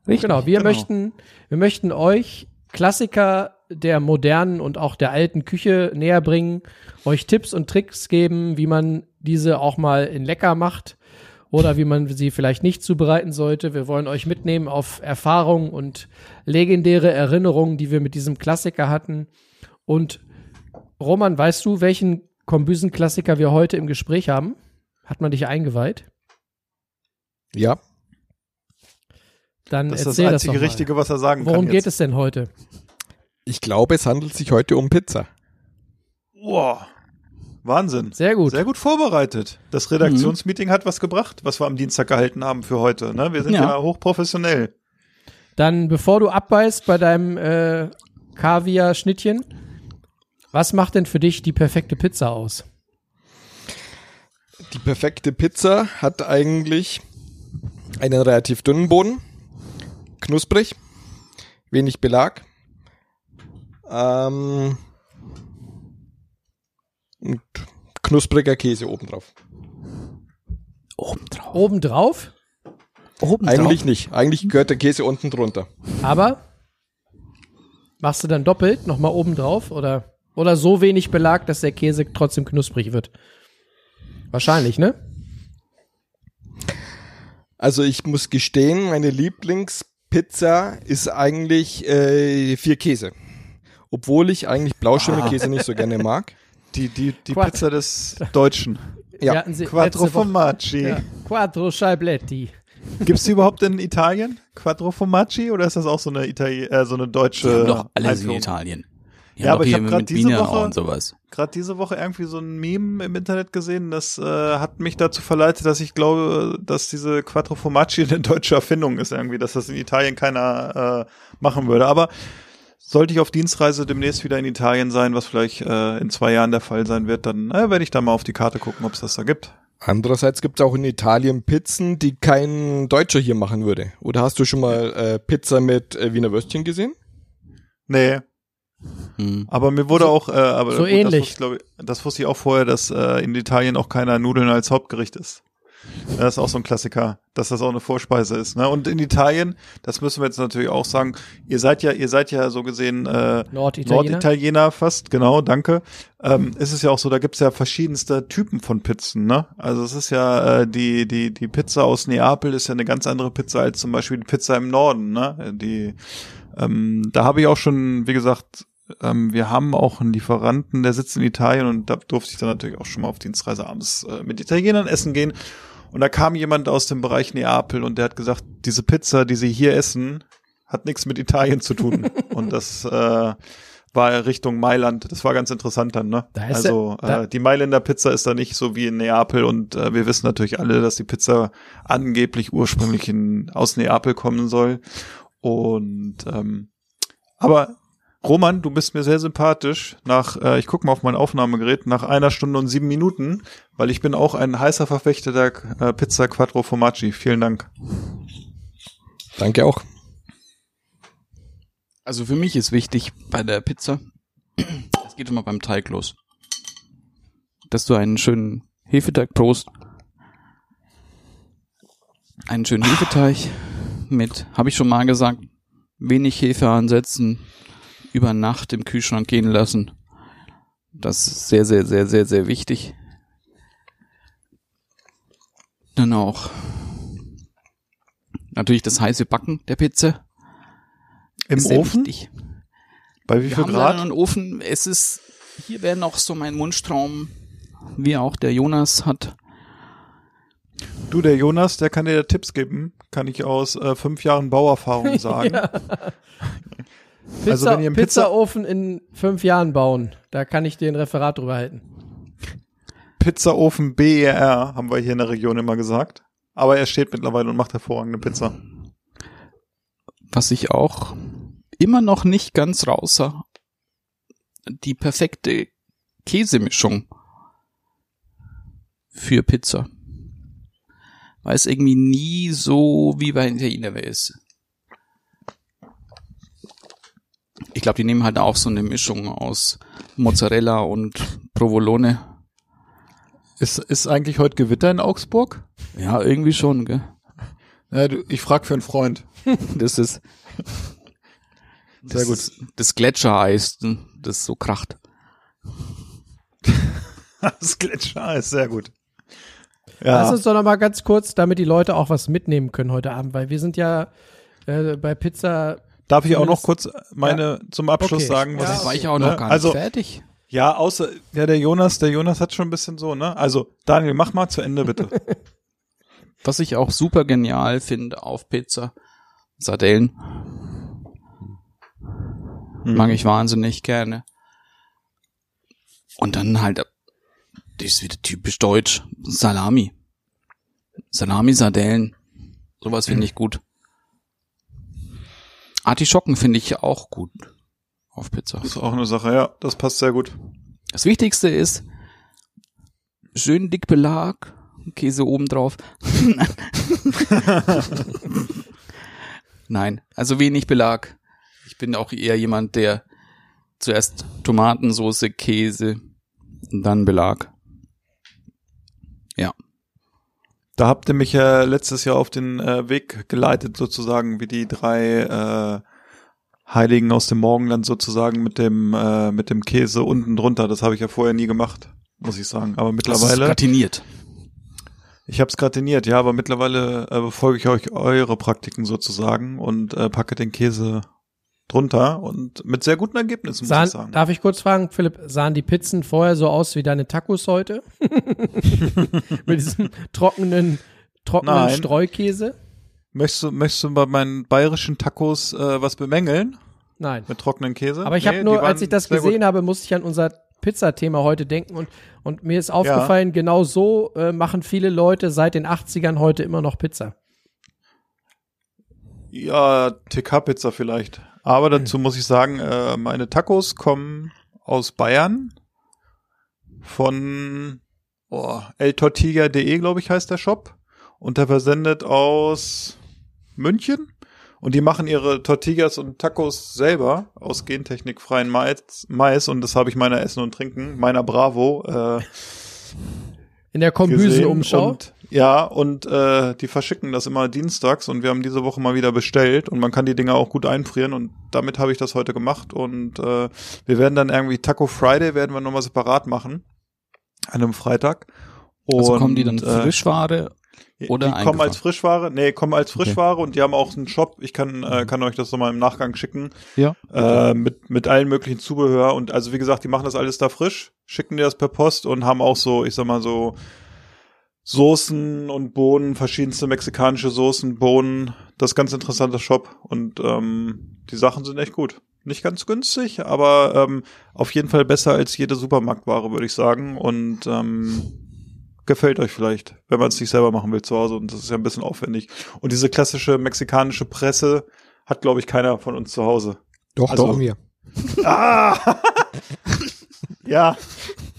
Richtig? Genau, wir genau. möchten, wir möchten euch Klassiker der modernen und auch der alten Küche näher bringen, euch Tipps und Tricks geben, wie man diese auch mal in lecker macht oder wie man sie vielleicht nicht zubereiten sollte. Wir wollen euch mitnehmen auf Erfahrungen und legendäre Erinnerungen, die wir mit diesem Klassiker hatten. Und Roman, weißt du, welchen Kombüsen-Klassiker wir heute im Gespräch haben? Hat man dich eingeweiht? Ja. Dann Das ist das das, einzige mal. Richtige, was er sagen Worum kann. geht es denn heute? Ich glaube, es handelt sich heute um Pizza. Wow. Wahnsinn. Sehr gut. Sehr gut vorbereitet. Das Redaktionsmeeting hat was gebracht, was wir am Dienstag gehalten haben für heute. Ne? Wir sind ja, Ja. hochprofessionell. Dann, bevor du abbeißt bei deinem äh, Kaviar-Schnittchen, was macht denn für dich die perfekte Pizza aus? Die perfekte Pizza hat eigentlich einen relativ dünnen Boden, knusprig, wenig Belag. Ähm, und knuspriger Käse obendrauf. Obendrauf. Obendrauf, Obendrauf. Eigentlich nicht. Eigentlich gehört der Käse unten drunter. aber machst du dann doppelt nochmal obendrauf oder, oder so wenig Belag, dass der Käse trotzdem knusprig wird? Wahrscheinlich, ne? Also ich muss gestehen, meine Lieblingspizza ist eigentlich äh, vier Käse. Obwohl ich eigentlich Blauschimmelkäse nicht so gerne mag. [LAUGHS] Die, die, die Quatt- Pizza des Deutschen. Ja. Quattro Formaggi. Ja. Quattro Scheibletti. Gibt's die überhaupt in Italien? Quattro Formaggi? Oder ist das auch so eine, Itali äh, so eine Die deutsche haben doch alles in? Italien. Ja, aber ich hier hab grad mit diese Wiener Woche- und sowas. Gerade diese Woche irgendwie so ein Meme im Internet gesehen, das äh, hat mich dazu verleitet, dass ich glaube, dass diese Quattro Formaggi eine deutsche Erfindung ist irgendwie, dass das in Italien keiner äh, machen würde. Aber sollte ich auf Dienstreise demnächst wieder in Italien sein, was vielleicht äh, in zwei Jahren der Fall sein wird, dann äh, werde ich da mal auf die Karte gucken, ob es das da gibt. Andererseits gibt es auch in Italien Pizzen, die kein Deutscher hier machen würde. Oder hast du schon mal äh, Pizza mit äh, Wiener Würstchen gesehen? Nee, Hm. aber mir wurde auch, äh, aber so gut, ähnlich. Das wusste, ich, das wusste ich auch vorher, dass äh, in Italien auch keiner Nudeln als Hauptgericht ist. Das ist auch so ein Klassiker, dass das auch eine Vorspeise ist. Ne? Und in Italien, das müssen wir jetzt natürlich auch sagen, ihr seid ja, ihr seid ja so gesehen äh, Norditaliener. Norditaliener fast, genau, danke. Ähm, ist es ja auch so, da gibt's ja verschiedenste Typen von Pizzen, ne? Also es ist ja äh, die, die, die Pizza aus Neapel ist ja eine ganz andere Pizza als zum Beispiel die Pizza im Norden, ne? Die ähm, da habe ich auch schon, wie gesagt, ähm, wir haben auch einen Lieferanten, der sitzt in Italien und da durfte ich dann natürlich auch schon mal auf Dienstreise abends äh, mit Italienern essen gehen. Und da kam jemand aus dem Bereich Neapel und der hat gesagt, diese Pizza, die sie hier essen, hat nichts mit Italien zu tun. [LAUGHS] und das äh, war Richtung Mailand. Das war ganz interessant dann, ne? Da ist also da- äh, die Mailänder Pizza ist da nicht so wie in Neapel und äh, wir wissen natürlich alle, dass die Pizza angeblich ursprünglich in, aus Neapel kommen soll. Und ähm, aber Roman, du bist mir sehr sympathisch. Nach, äh, ich gucke mal auf mein Aufnahmegerät, nach einer Stunde und sieben Minuten, weil ich bin auch ein heißer Verfechter der äh, Pizza Quattro Formaggi. Vielen Dank. Danke auch. Also für mich ist wichtig bei der Pizza, [CLEARS THROAT] es geht immer beim Teig los, dass du einen schönen Hefeteig prost, einen schönen Hefeteig mit, habe ich schon mal gesagt, wenig Hefe ansetzen, über Nacht im Kühlschrank gehen lassen. Das ist sehr, sehr, sehr, sehr, sehr wichtig. Dann auch natürlich das heiße Backen der Pizza. Im Ofen? wichtig. Bei wie Wir viel haben leider Grad? einen Ofen. Es ist, hier wäre noch so mein Wunschtraum, wie auch der Jonas hat. Du, der Jonas, der kann dir Tipps geben, kann ich aus äh, fünf Jahren Bauerfahrung [LAUGHS] sagen. Ja. Pizza, Also wenn ihr einen Pizza- Pizzaofen in fünf Jahren bauen, da kann ich dir ein Referat drüber halten. Pizzaofen BER haben wir hier in der Region immer gesagt. Aber er steht mittlerweile und macht hervorragende Pizza. Was ich auch immer noch nicht ganz raus sah, die perfekte Käsemischung für Pizza. Weiß irgendwie nie so, wie bei Italiener ist. Ich glaube, die nehmen halt auch so eine Mischung aus Mozzarella und Provolone. Ist, ist eigentlich heute Gewitter in Augsburg? Ja, irgendwie schon, gell? Ja, du, ich frag für einen Freund. [LAUGHS] Das ist [LAUGHS] Sehr gut. ist das Gletschereis, das so kracht. Das Gletschereis, sehr gut. Lass Ja, uns doch noch mal ganz kurz, damit die Leute auch was mitnehmen können heute Abend, weil wir sind ja äh, bei Pizza. Darf ich auch noch kurz meine zum Abschluss Okay. sagen, was Ja, Das war ich auch noch Ne? gar nicht Also- fertig. Ja, außer, ja, der Jonas, der Jonas hat schon ein bisschen so, ne? Also, Daniel, mach mal zu Ende, bitte. [LAUGHS] Was ich auch super genial finde auf Pizza, Sardellen. Mag ich wahnsinnig gerne. Und dann halt, das ist wieder typisch deutsch, Salami. Salami, Sardellen. Sowas finde ich gut. Artischocken finde ich auch gut auf Pizza. Das ist auch eine Sache, ja, das passt sehr gut. Das Wichtigste ist, schön dick Belag, Käse oben drauf. [LAUGHS] Nein, also wenig Belag. Ich bin auch eher jemand, der zuerst Tomatensoße, Käse und dann Belag. Ja. Da habt ihr mich ja letztes Jahr auf den äh, Weg geleitet, sozusagen, wie die drei äh, Heiligen aus dem Morgenland sozusagen mit dem äh, mit dem Käse unten drunter. Das habe ich ja vorher nie gemacht, muss ich sagen. Aber Das ist mittlerweile, gratiniert. ich habe es gratiniert, ja, aber mittlerweile äh, befolge ich euch eure Praktiken sozusagen und äh, packe den Käse drunter und mit sehr guten Ergebnissen, muss ich Sahen, sagen. darf ich kurz fragen, Philipp, sahen die Pizzen vorher so aus wie deine Tacos heute? [LAUGHS] Mit diesem trockenen, trockenen Nein. Streukäse? Möchtest du, möchtest du bei meinen bayerischen Tacos äh, was bemängeln Nein. mit trockenen Käse? Aber ich Nee, habe nur, als ich das gesehen gut. habe, musste ich an unser Pizzathema heute denken und, und mir ist aufgefallen, genau so äh, machen viele Leute seit den 80ern heute immer noch Pizza. Ja, TK-Pizza vielleicht. Aber dazu muss ich sagen, äh, meine Tacos kommen aus Bayern von oh, eltortiga.de, glaube ich, heißt der Shop. Und der versendet aus München. Und die machen ihre Tortillas und Tacos selber aus gentechnikfreien Mais. Mais und das habe ich meiner Essen und Trinken, meiner Bravo, äh, In der. Kombüsenumschau. Und Ja, und äh, die verschicken das immer dienstags und wir haben diese Woche mal wieder bestellt und man kann die Dinger auch gut einfrieren und damit habe ich das heute gemacht und äh, wir werden dann irgendwie Taco Friday werden wir nochmal separat machen an einem Freitag. Und, Also kommen die dann äh, Frischware oder die kommen als Frischware, nee, kommen als Frischware und die haben auch einen Shop. Ich kann, äh, kann euch das nochmal im Nachgang schicken. Ja. Äh, mit, mit allen möglichen Zubehör und also wie gesagt, die machen das alles da frisch, schicken dir das per Post und haben auch so, ich sag mal so Soßen und Bohnen, verschiedenste mexikanische Soßen, Bohnen. Das ist ganz interessanter Shop und ähm, die Sachen sind echt gut. Nicht ganz günstig, aber ähm, auf jeden Fall besser als jede Supermarktware, würde ich sagen. Und ähm, gefällt euch vielleicht, wenn man es nicht selber machen will zu Hause. Und das ist ja ein bisschen aufwendig. Und diese klassische mexikanische Presse hat, glaube ich, keiner von uns zu Hause. Doch, Also- doch, wir. Ah! [LAUGHS] ja.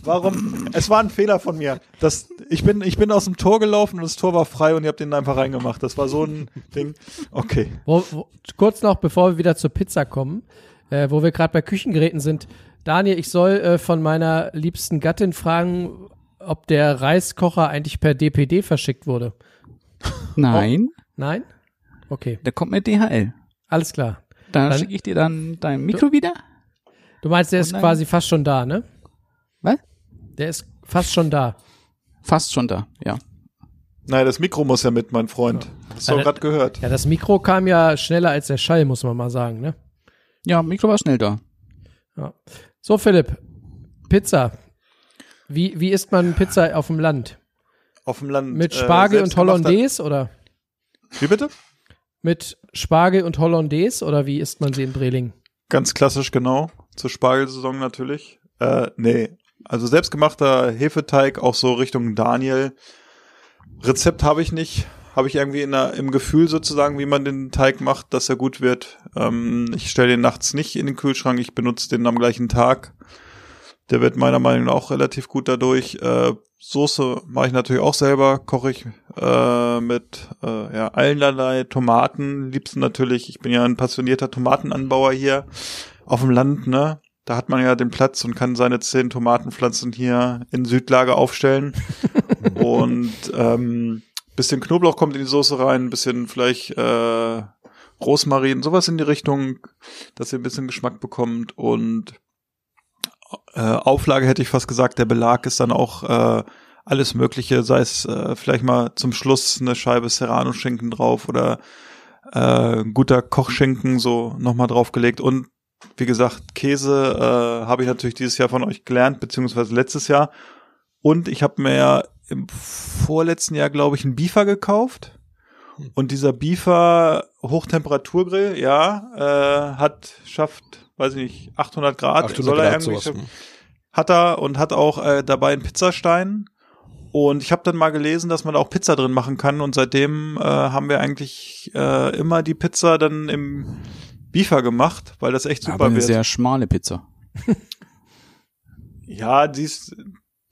Warum? Es war ein Fehler von mir. Das, ich, bin, ich bin aus dem Tor gelaufen und das Tor war frei und ihr habt den einfach reingemacht. Das war so ein Ding. Okay. Wo, wo, kurz noch, bevor wir wieder zur Pizza kommen, äh, wo wir gerade bei Küchengeräten sind. Daniel, ich soll äh, von meiner liebsten Gattin fragen, ob der Reiskocher eigentlich per DPD verschickt wurde. Nein, Nein? Okay, der kommt mit DHL. alles klar. Da Dann- schicke ich dir dann dein Mikro wieder. Du meinst, der ist dann- quasi fast schon da, ne? Was? Der ist fast schon da. Fast schon da, ja. Nein, das Mikro muss ja mit, mein Freund. Hast du Ja, auch gerade gehört. Ja, das Mikro kam ja schneller als der Schall, muss man mal sagen, ne? Ja, Mikro war schnell da. Ja. So, Philipp, Pizza. Wie, wie isst man Pizza auf dem Land? Auf dem Land. Mit äh, Spargel und selbstgemachter- Hollandaise oder? Wie bitte? Mit Spargel und Hollandaise oder wie isst man sie in Breling? Ganz klassisch, genau. Zur Spargelsaison natürlich. Äh, nee. Also selbstgemachter Hefeteig, auch so Richtung Daniel. Rezept habe ich nicht. Habe ich irgendwie in der, im Gefühl sozusagen, wie man den Teig macht, dass er gut wird. Ähm, ich stelle den nachts nicht in den Kühlschrank, ich benutze den am gleichen Tag. Der wird meiner Meinung nach auch relativ gut dadurch. Äh, Soße mache ich natürlich auch selber, koche ich äh, mit äh, ja, allerlei Tomaten. Liebsten natürlich, ich bin ja ein passionierter Tomatenanbauer hier auf dem Land, ne? Da hat man ja den Platz und kann seine zehn Tomatenpflanzen hier in Südlage aufstellen. [LAUGHS] und ähm, bisschen Knoblauch kommt in die Soße rein, bisschen vielleicht äh, Rosmarin, sowas in die Richtung, dass ihr ein bisschen Geschmack bekommt und äh, Auflage hätte ich fast gesagt, der Belag ist dann auch äh, alles Mögliche, sei es äh, vielleicht mal zum Schluss eine Scheibe Serrano-Schinken drauf oder äh, guter Kochschinken so nochmal draufgelegt und wie gesagt, Käse äh, habe ich natürlich dieses Jahr von euch gelernt, beziehungsweise letztes Jahr. Und ich habe mir ja im vorletzten Jahr, glaube ich, einen Beefer gekauft. Und dieser Beefer Hochtemperaturgrill, ja, äh, hat, schafft, weiß ich nicht, 800 Grad. 800 soll er Grad irgendwie sowas. schaffen. Hat er und hat auch äh, dabei einen Pizzastein. Und ich habe dann mal gelesen, dass man auch Pizza drin machen kann. Und seitdem äh, haben wir eigentlich äh, immer die Pizza dann im Beefer gemacht, weil das echt super Aber eine wird. sehr schmale Pizza. [LAUGHS] Ja, die ist,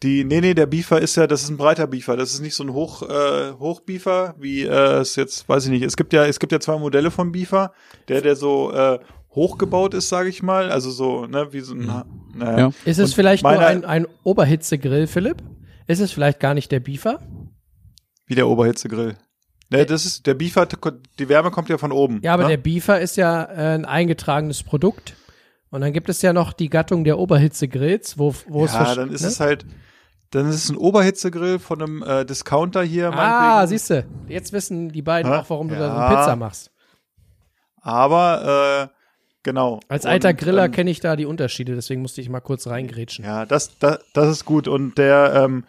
die, nee, nee, der Beefer ist ja, das ist ein breiter Beefer. Das ist nicht so ein Hoch, äh, Hochbeefer, wie äh, es jetzt, weiß ich nicht. Es gibt ja, es gibt ja zwei Modelle von Beefer. Der, der so äh, hochgebaut ist, sage ich mal. Also so, ne, wie so ein, naja. Ja. Ist es Und vielleicht nur ein, ein Oberhitzegrill, Philipp? Ist es vielleicht gar nicht der Beefer? Wie der Oberhitzegrill. Ne, das ist, der Beefer, die Wärme kommt ja von oben. Ja, aber ne? der Beefer ist ja äh, ein eingetragenes Produkt. Und dann gibt es ja noch die Gattung der Oberhitzegrills, wo, wo es Ja, dann ist ne? es halt, dann ist es ein Oberhitzegrill von einem äh, Discounter hier. Ah, siehst du. Jetzt wissen die beiden Hä? auch, warum du da so Ja. eine Pizza machst. Aber, äh, genau. Als alter Und, Griller ähm, kenne ich da die Unterschiede, deswegen musste ich mal kurz reingrätschen. Ja, das, das, das ist gut. Und der, ähm,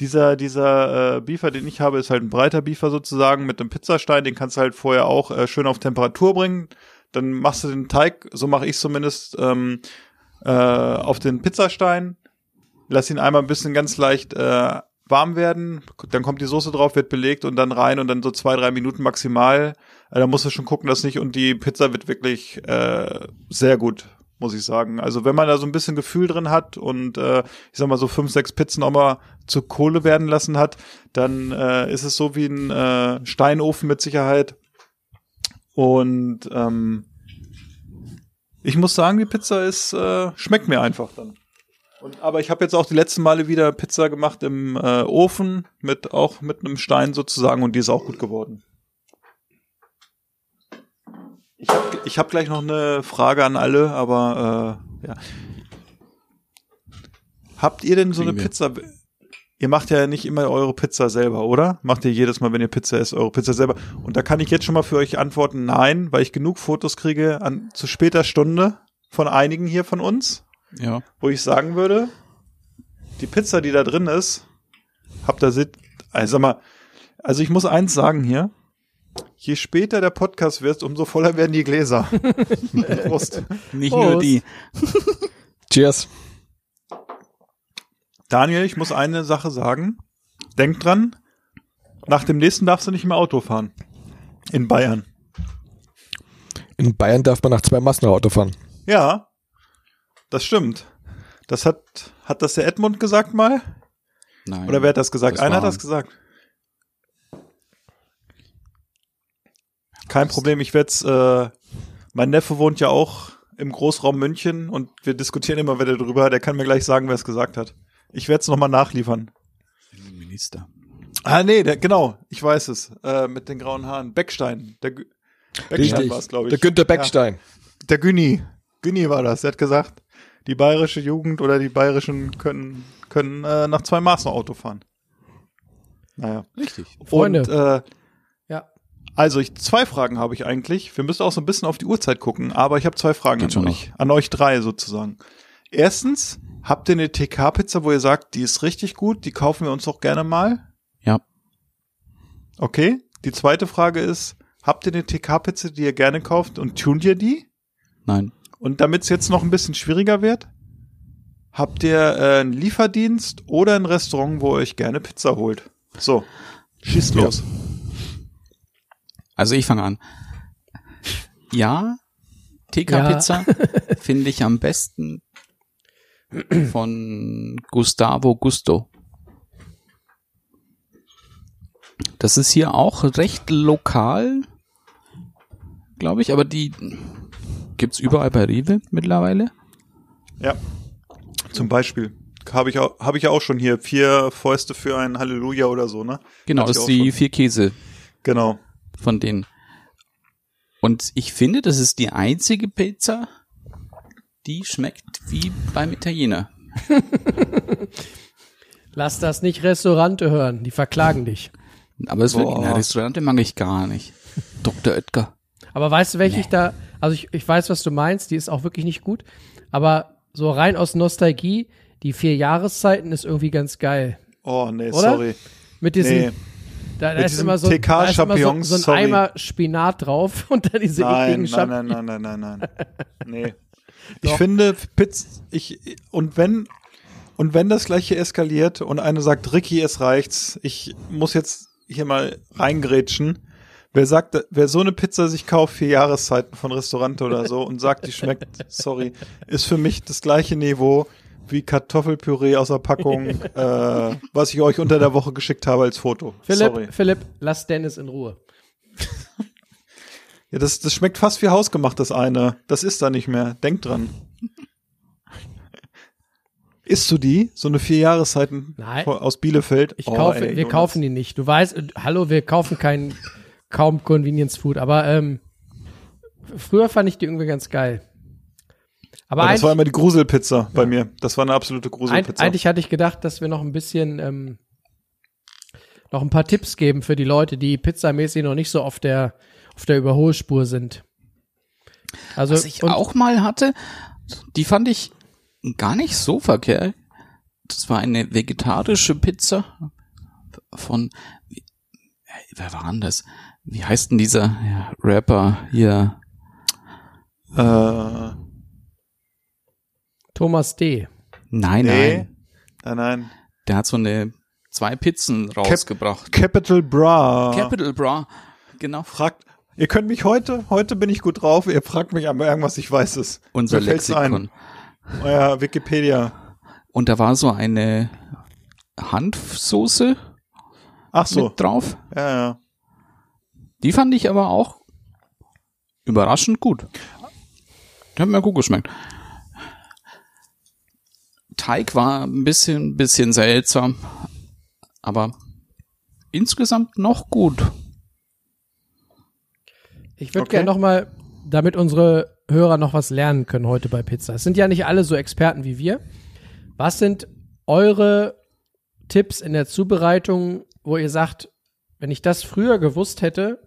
dieser, dieser äh, Beefer, den ich habe, ist halt ein breiter Beefer sozusagen mit einem Pizzastein. Den kannst du halt vorher auch äh, schön auf Temperatur bringen. Dann machst du den Teig, so mache ich zumindest, ähm, äh, auf den Pizzastein. Lass ihn einmal ein bisschen ganz leicht äh, warm werden. Dann kommt die Soße drauf, wird belegt und dann rein und dann so zwei, drei Minuten maximal. Äh, da musst du schon gucken, dass nicht und die Pizza wird wirklich äh, sehr gut muss ich sagen. Also wenn man da so ein bisschen Gefühl drin hat und äh, ich sag mal so fünf, sechs Pizzen auch mal zur Kohle werden lassen hat, dann äh, ist es so wie ein äh, Steinofen mit Sicherheit. Und ähm, ich muss sagen, die Pizza ist äh, schmeckt mir einfach dann. Und, aber ich habe jetzt auch die letzten Male wieder Pizza gemacht im äh, Ofen mit auch mit einem Stein sozusagen und die ist auch gut geworden. Ich habe ich hab gleich noch eine Frage an alle, aber äh, ja. Habt ihr denn so eine. Pizza? Ihr macht ja nicht immer eure Pizza selber, oder? Macht ihr jedes Mal, wenn ihr Pizza esst, eure Pizza selber? Und da kann ich jetzt schon mal für euch antworten, nein, weil ich genug Fotos kriege an zu später Stunde von einigen hier von uns Ja. wo ich sagen würde, die Pizza, die da drin ist, habt ihr sit, also mal, also ich muss eins sagen hier, je später der Podcast wird, umso voller werden die Gläser. [LAUGHS] Prost. Nicht Prost. nur die. [LAUGHS] Cheers. Daniel, ich muss eine Sache sagen. Denk dran, nach dem nächsten darfst du nicht mehr Auto fahren. In Bayern. In Bayern darf man nach zwei Massen Auto fahren. Ja, das stimmt. Das hat, hat das der Edmund gesagt mal? Nein. Oder wer hat das gesagt? Das Einer hat das gesagt. Kein Problem, ich werd's, äh, mein Neffe wohnt ja auch im Großraum München und wir diskutieren immer wieder drüber. Der kann mir gleich sagen, wer es gesagt hat. Ich werd's nochmal nachliefern. Minister. Ah, nee, der, genau, ich weiß es. Äh, mit den grauen Haaren. Beckstein. Der Beckstein war es, glaube ich. Der Günther Beckstein. Ja, der Günni. Günni war das. Der hat gesagt, die bayerische Jugend oder die bayerischen können, können äh, nach zwei Maßen Auto fahren. Naja. Richtig. Freunde. Und, äh. Also ich, zwei Fragen habe ich eigentlich. Wir müssen auch so ein bisschen auf die Uhrzeit gucken, aber ich habe zwei Fragen Geht an euch. An euch drei sozusagen. Erstens, habt ihr eine TK-Pizza, wo ihr sagt, die ist richtig gut, die kaufen wir uns doch gerne mal? Ja. Okay. Die zweite Frage ist, habt ihr eine TK-Pizza, die ihr gerne kauft und tunt ihr die? Nein. Und damit es jetzt noch ein bisschen schwieriger wird, habt ihr äh, einen Lieferdienst oder ein Restaurant, wo ihr euch gerne Pizza holt? So, schießt Ja. Also ich fange an. Ja, TK-Pizza [LAUGHS] finde ich am besten von Gustavo Gusto. Das ist hier auch recht lokal, glaube ich, aber die gibt's überall bei Rewe mittlerweile. Ja. Zum Beispiel. Habe ich, auch- hab ich ja auch schon hier. Vier Fäuste für ein Halleluja oder so, ne? Genau, Hatte ist die schon. vier Käse Genau. Von denen. Und ich finde, das ist die einzige Pizza, die schmeckt wie beim Italiener. [LAUGHS] Lass das nicht Restaurante hören, die verklagen dich. Aber es Boah. na, Restaurante mag ich gar nicht. [LAUGHS] Dr. Oetker. Aber weißt du, welche ich da, also ich, ich weiß, was du meinst, die ist auch wirklich nicht gut, aber so rein aus Nostalgie, die vier Jahreszeiten ist irgendwie ganz geil. Oh, nee, Oder? sorry. Mit diesen, Nee. Da, da ist immer so, da ist immer so, so ein sorry. Eimer Spinat drauf [LAUGHS] und dann diese ekligen Nein, nein, Champignons. nein, nein, nein, nein, nein. Nee. [LAUGHS] Ich finde, Pizza, ich, und wenn, und wenn das gleiche eskaliert und einer sagt, Ricky, es reicht's, ich muss jetzt hier mal reingrätschen. Wer sagt, wer so eine Pizza sich kauft, vier Jahreszeiten von Restaurant oder so und sagt, die schmeckt, [LAUGHS] sorry, ist für mich das gleiche Niveau wie Kartoffelpüree aus der Packung, [LAUGHS] äh, was ich euch unter der Woche geschickt habe als Foto. Philipp, Sorry. Philipp, lass Dennis in Ruhe. [LAUGHS] Ja, das, das schmeckt fast wie hausgemacht, das eine. Das ist da nicht mehr. Denk dran. [LAUGHS] Isst du die? So eine vier Jahreszeiten Nein. aus Bielefeld? Ich Oh, kaufe, ey, wir Jonas. kaufen die nicht. Du weißt, hallo, wir kaufen kein, kaum Convenience Food, aber ähm, früher fand ich die irgendwie ganz geil. Aber Ja, das war immer die Gruselpizza bei mir. Das war eine absolute Gruselpizza. eigentlich hatte ich gedacht, dass wir noch ein bisschen, ähm, noch ein paar Tipps geben für die Leute, die pizzamäßig noch nicht so auf der, auf der Überholspur sind. Also, Was ich auch mal hatte, die fand ich gar nicht so verkehrt. Das war eine vegetarische Pizza von, wer war denn das? Wie heißt denn dieser ja, Rapper hier? äh, Thomas D. Nein, nee. nein. Nein, nein. Der hat so eine, zwei Pizzen rausgebracht. Capital Bra. Capital Bra. Genau. Fragt, ihr könnt mich heute, heute bin ich gut drauf, ihr fragt mich aber irgendwas, ich weiß es. Unser Lexikon. Ein. Euer Wikipedia. Und da war so eine Hanfsoße Ach so. mit drauf. Ja, ja. Die fand ich aber auch überraschend gut. Die hat mir gut geschmeckt. Teig war ein bisschen, bisschen seltsam, aber insgesamt noch gut. Ich würde Okay. gerne noch mal, damit unsere Hörer noch was lernen können heute bei Pizza. Es sind ja nicht alle so Experten wie wir. Was sind eure Tipps in der Zubereitung, wo ihr sagt, wenn ich das früher gewusst hätte,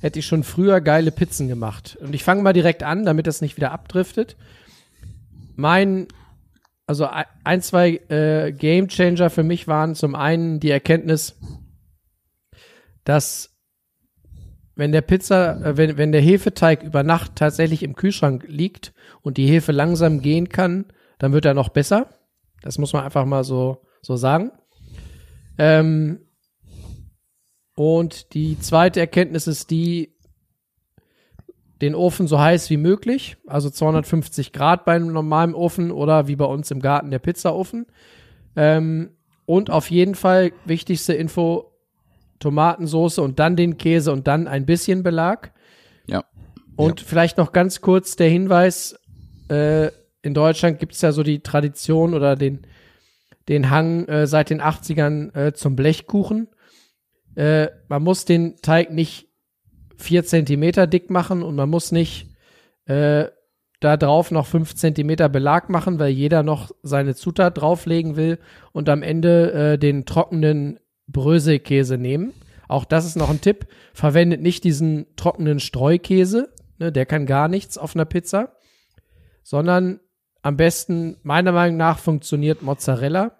hätte ich schon früher geile Pizzen gemacht. Und ich fange mal direkt an, damit das nicht wieder abdriftet. Mein, also ein- zwei äh, Game Changer für mich waren zum einen die Erkenntnis, dass wenn der Pizza, äh, wenn, wenn der Hefeteig über Nacht tatsächlich im Kühlschrank liegt und die Hefe langsam gehen kann, dann wird er noch besser. Das muss man einfach mal so, so sagen. Ähm, und die zweite Erkenntnis ist die, den Ofen so heiß wie möglich, also 250 Grad beim normalen Ofen oder wie bei uns im Garten der Pizzaofen. Ähm, und auf jeden Fall wichtigste Info, Tomatensoße und dann den Käse und dann ein bisschen Belag. Ja. Und vielleicht noch ganz kurz der Hinweis, äh, in Deutschland gibt es ja so die Tradition oder den, den Hang äh, seit den 80ern äh, zum Blechkuchen. Äh, man muss den Teig nicht vier Zentimeter dick machen und man muss nicht äh, da drauf noch fünf Zentimeter Belag machen, weil jeder noch seine Zutat drauflegen will und am Ende äh, den trockenen Bröselkäse nehmen. Auch das ist noch ein Tipp. Verwendet nicht diesen trockenen Streukäse, ne, der kann gar nichts auf einer Pizza, sondern am besten, meiner Meinung nach, funktioniert Mozzarella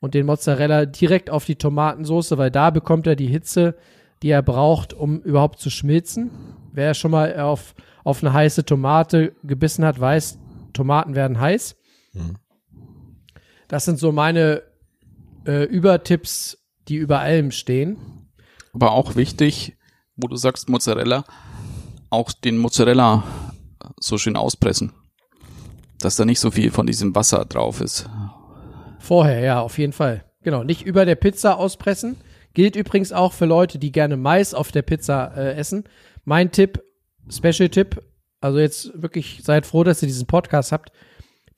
und den Mozzarella direkt auf die Tomatensoße, weil da bekommt er die Hitze, die er braucht, um überhaupt zu schmilzen. Wer schon mal auf, auf eine heiße Tomate gebissen hat, weiß, Tomaten werden heiß. Das sind so meine äh, Übertipps, die über allem stehen. Aber auch wichtig, wo du sagst Mozzarella, auch den Mozzarella so schön auspressen. Dass da nicht so viel von diesem Wasser drauf ist. Vorher, ja, auf jeden Fall. Genau, nicht über der Pizza auspressen. Gilt übrigens auch für Leute, die gerne Mais auf der Pizza äh, essen. Mein Tipp, Special-Tipp, also jetzt wirklich seid froh, dass ihr diesen Podcast habt.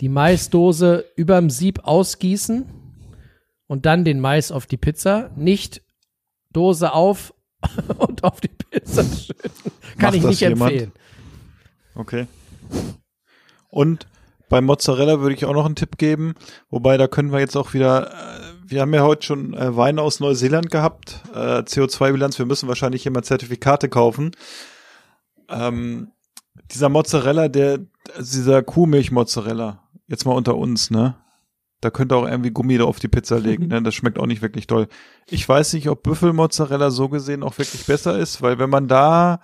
Die Maisdose überm Sieb ausgießen und dann den Mais auf die Pizza. Nicht Dose auf [LAUGHS] und auf die Pizza schütten. Kann Macht ich nicht jemand? empfehlen. Okay. Und beim Mozzarella würde ich auch noch einen Tipp geben, wobei da können wir jetzt auch wieder, äh, wir haben ja heute schon äh, Weine aus Neuseeland gehabt, äh, CO2-Bilanz, wir müssen wahrscheinlich immer Zertifikate kaufen. Ähm, dieser Mozzarella, der, also dieser Kuhmilch-Mozzarella, jetzt mal unter uns, ne? Da könnt ihr auch irgendwie Gummi da auf die Pizza legen, ne? Das schmeckt auch nicht wirklich toll. Ich weiß nicht, ob Büffelmozzarella so gesehen auch wirklich besser ist, weil wenn man da,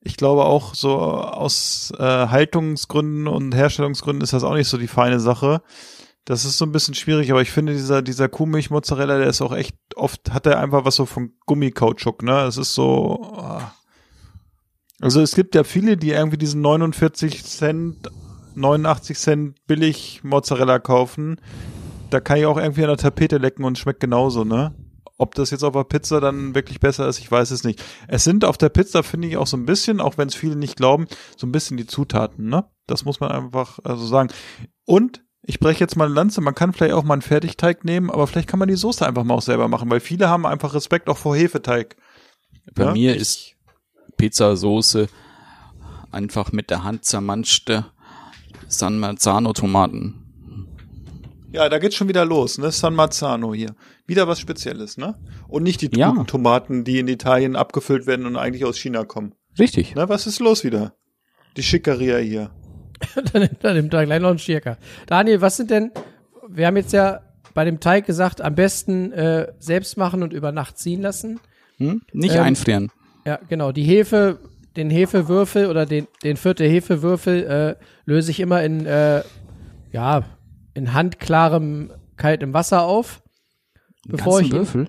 ich glaube auch so aus äh, Haltungsgründen und Herstellungsgründen ist das auch nicht so die feine Sache. Das ist so ein bisschen schwierig, aber ich finde dieser dieser Kuhmilch-Mozzarella, der ist auch echt oft hat er einfach was so von Gummikautschuk, ne? Es ist so. ah. Also es gibt ja viele, die irgendwie diesen 49 Cent, 89 Cent billig Mozzarella kaufen. Da kann ich auch irgendwie an der Tapete lecken und schmeckt genauso, ne? Ob das jetzt auf der Pizza dann wirklich besser ist, ich weiß es nicht. Es sind auf der Pizza, finde ich, auch so ein bisschen, auch wenn es viele nicht glauben, so ein bisschen die Zutaten, ne? Das muss man einfach also sagen. Und ich breche jetzt mal eine Lanze, man kann vielleicht auch mal einen Fertigteig nehmen, aber vielleicht kann man die Soße einfach mal auch selber machen, weil viele haben einfach Respekt auch vor Hefeteig. Bei Ja, mir ist Pizzasoße einfach mit der Hand zermanschte San Marzano Tomaten. Ja, da geht's schon wieder los, ne? San Marzano hier. Wieder was Spezielles, ne? Und nicht die Ja. Tomaten, die in Italien abgefüllt werden und eigentlich aus China kommen. Richtig. Ne, was ist los wieder? Die Schickeria hier. [LAUGHS] dann nimmt er nimmt er gleich noch einen Schirker. Daniel, was sind denn, wir haben jetzt ja bei dem Teig gesagt, am besten äh, selbst machen und über Nacht ziehen lassen. Hm? Nicht Ähm, einfrieren. Ja, genau. Die Hefe, den Hefewürfel oder den, den vierte Hefewürfel äh, löse ich immer in, äh, ja, in handklarem, kaltem Wasser auf. Bevor Ganzen ich ihn, Würfel?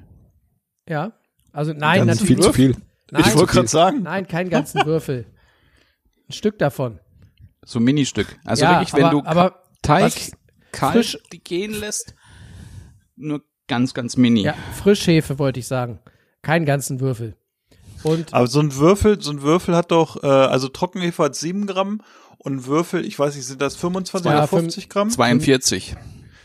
Ja. Also nein, Ganz natürlich. viel zu viel. Nein, ich wollte gerade sagen. Nein, keinen ganzen [LAUGHS] Würfel. Ein Stück davon. So ein Ministück. Also ja, wirklich, wenn aber, du aber Teig kalt frisch- gehen lässt, nur ganz, ganz mini. ja, Frischhefe wollte ich sagen. Keinen ganzen Würfel. Und Aber so ein Würfel, so ein Würfel hat doch, äh, also Trockenhefe hat 7 Gramm und Würfel, ich weiß nicht, sind das 25 Ja, oder fünf- 50 Gramm? 42.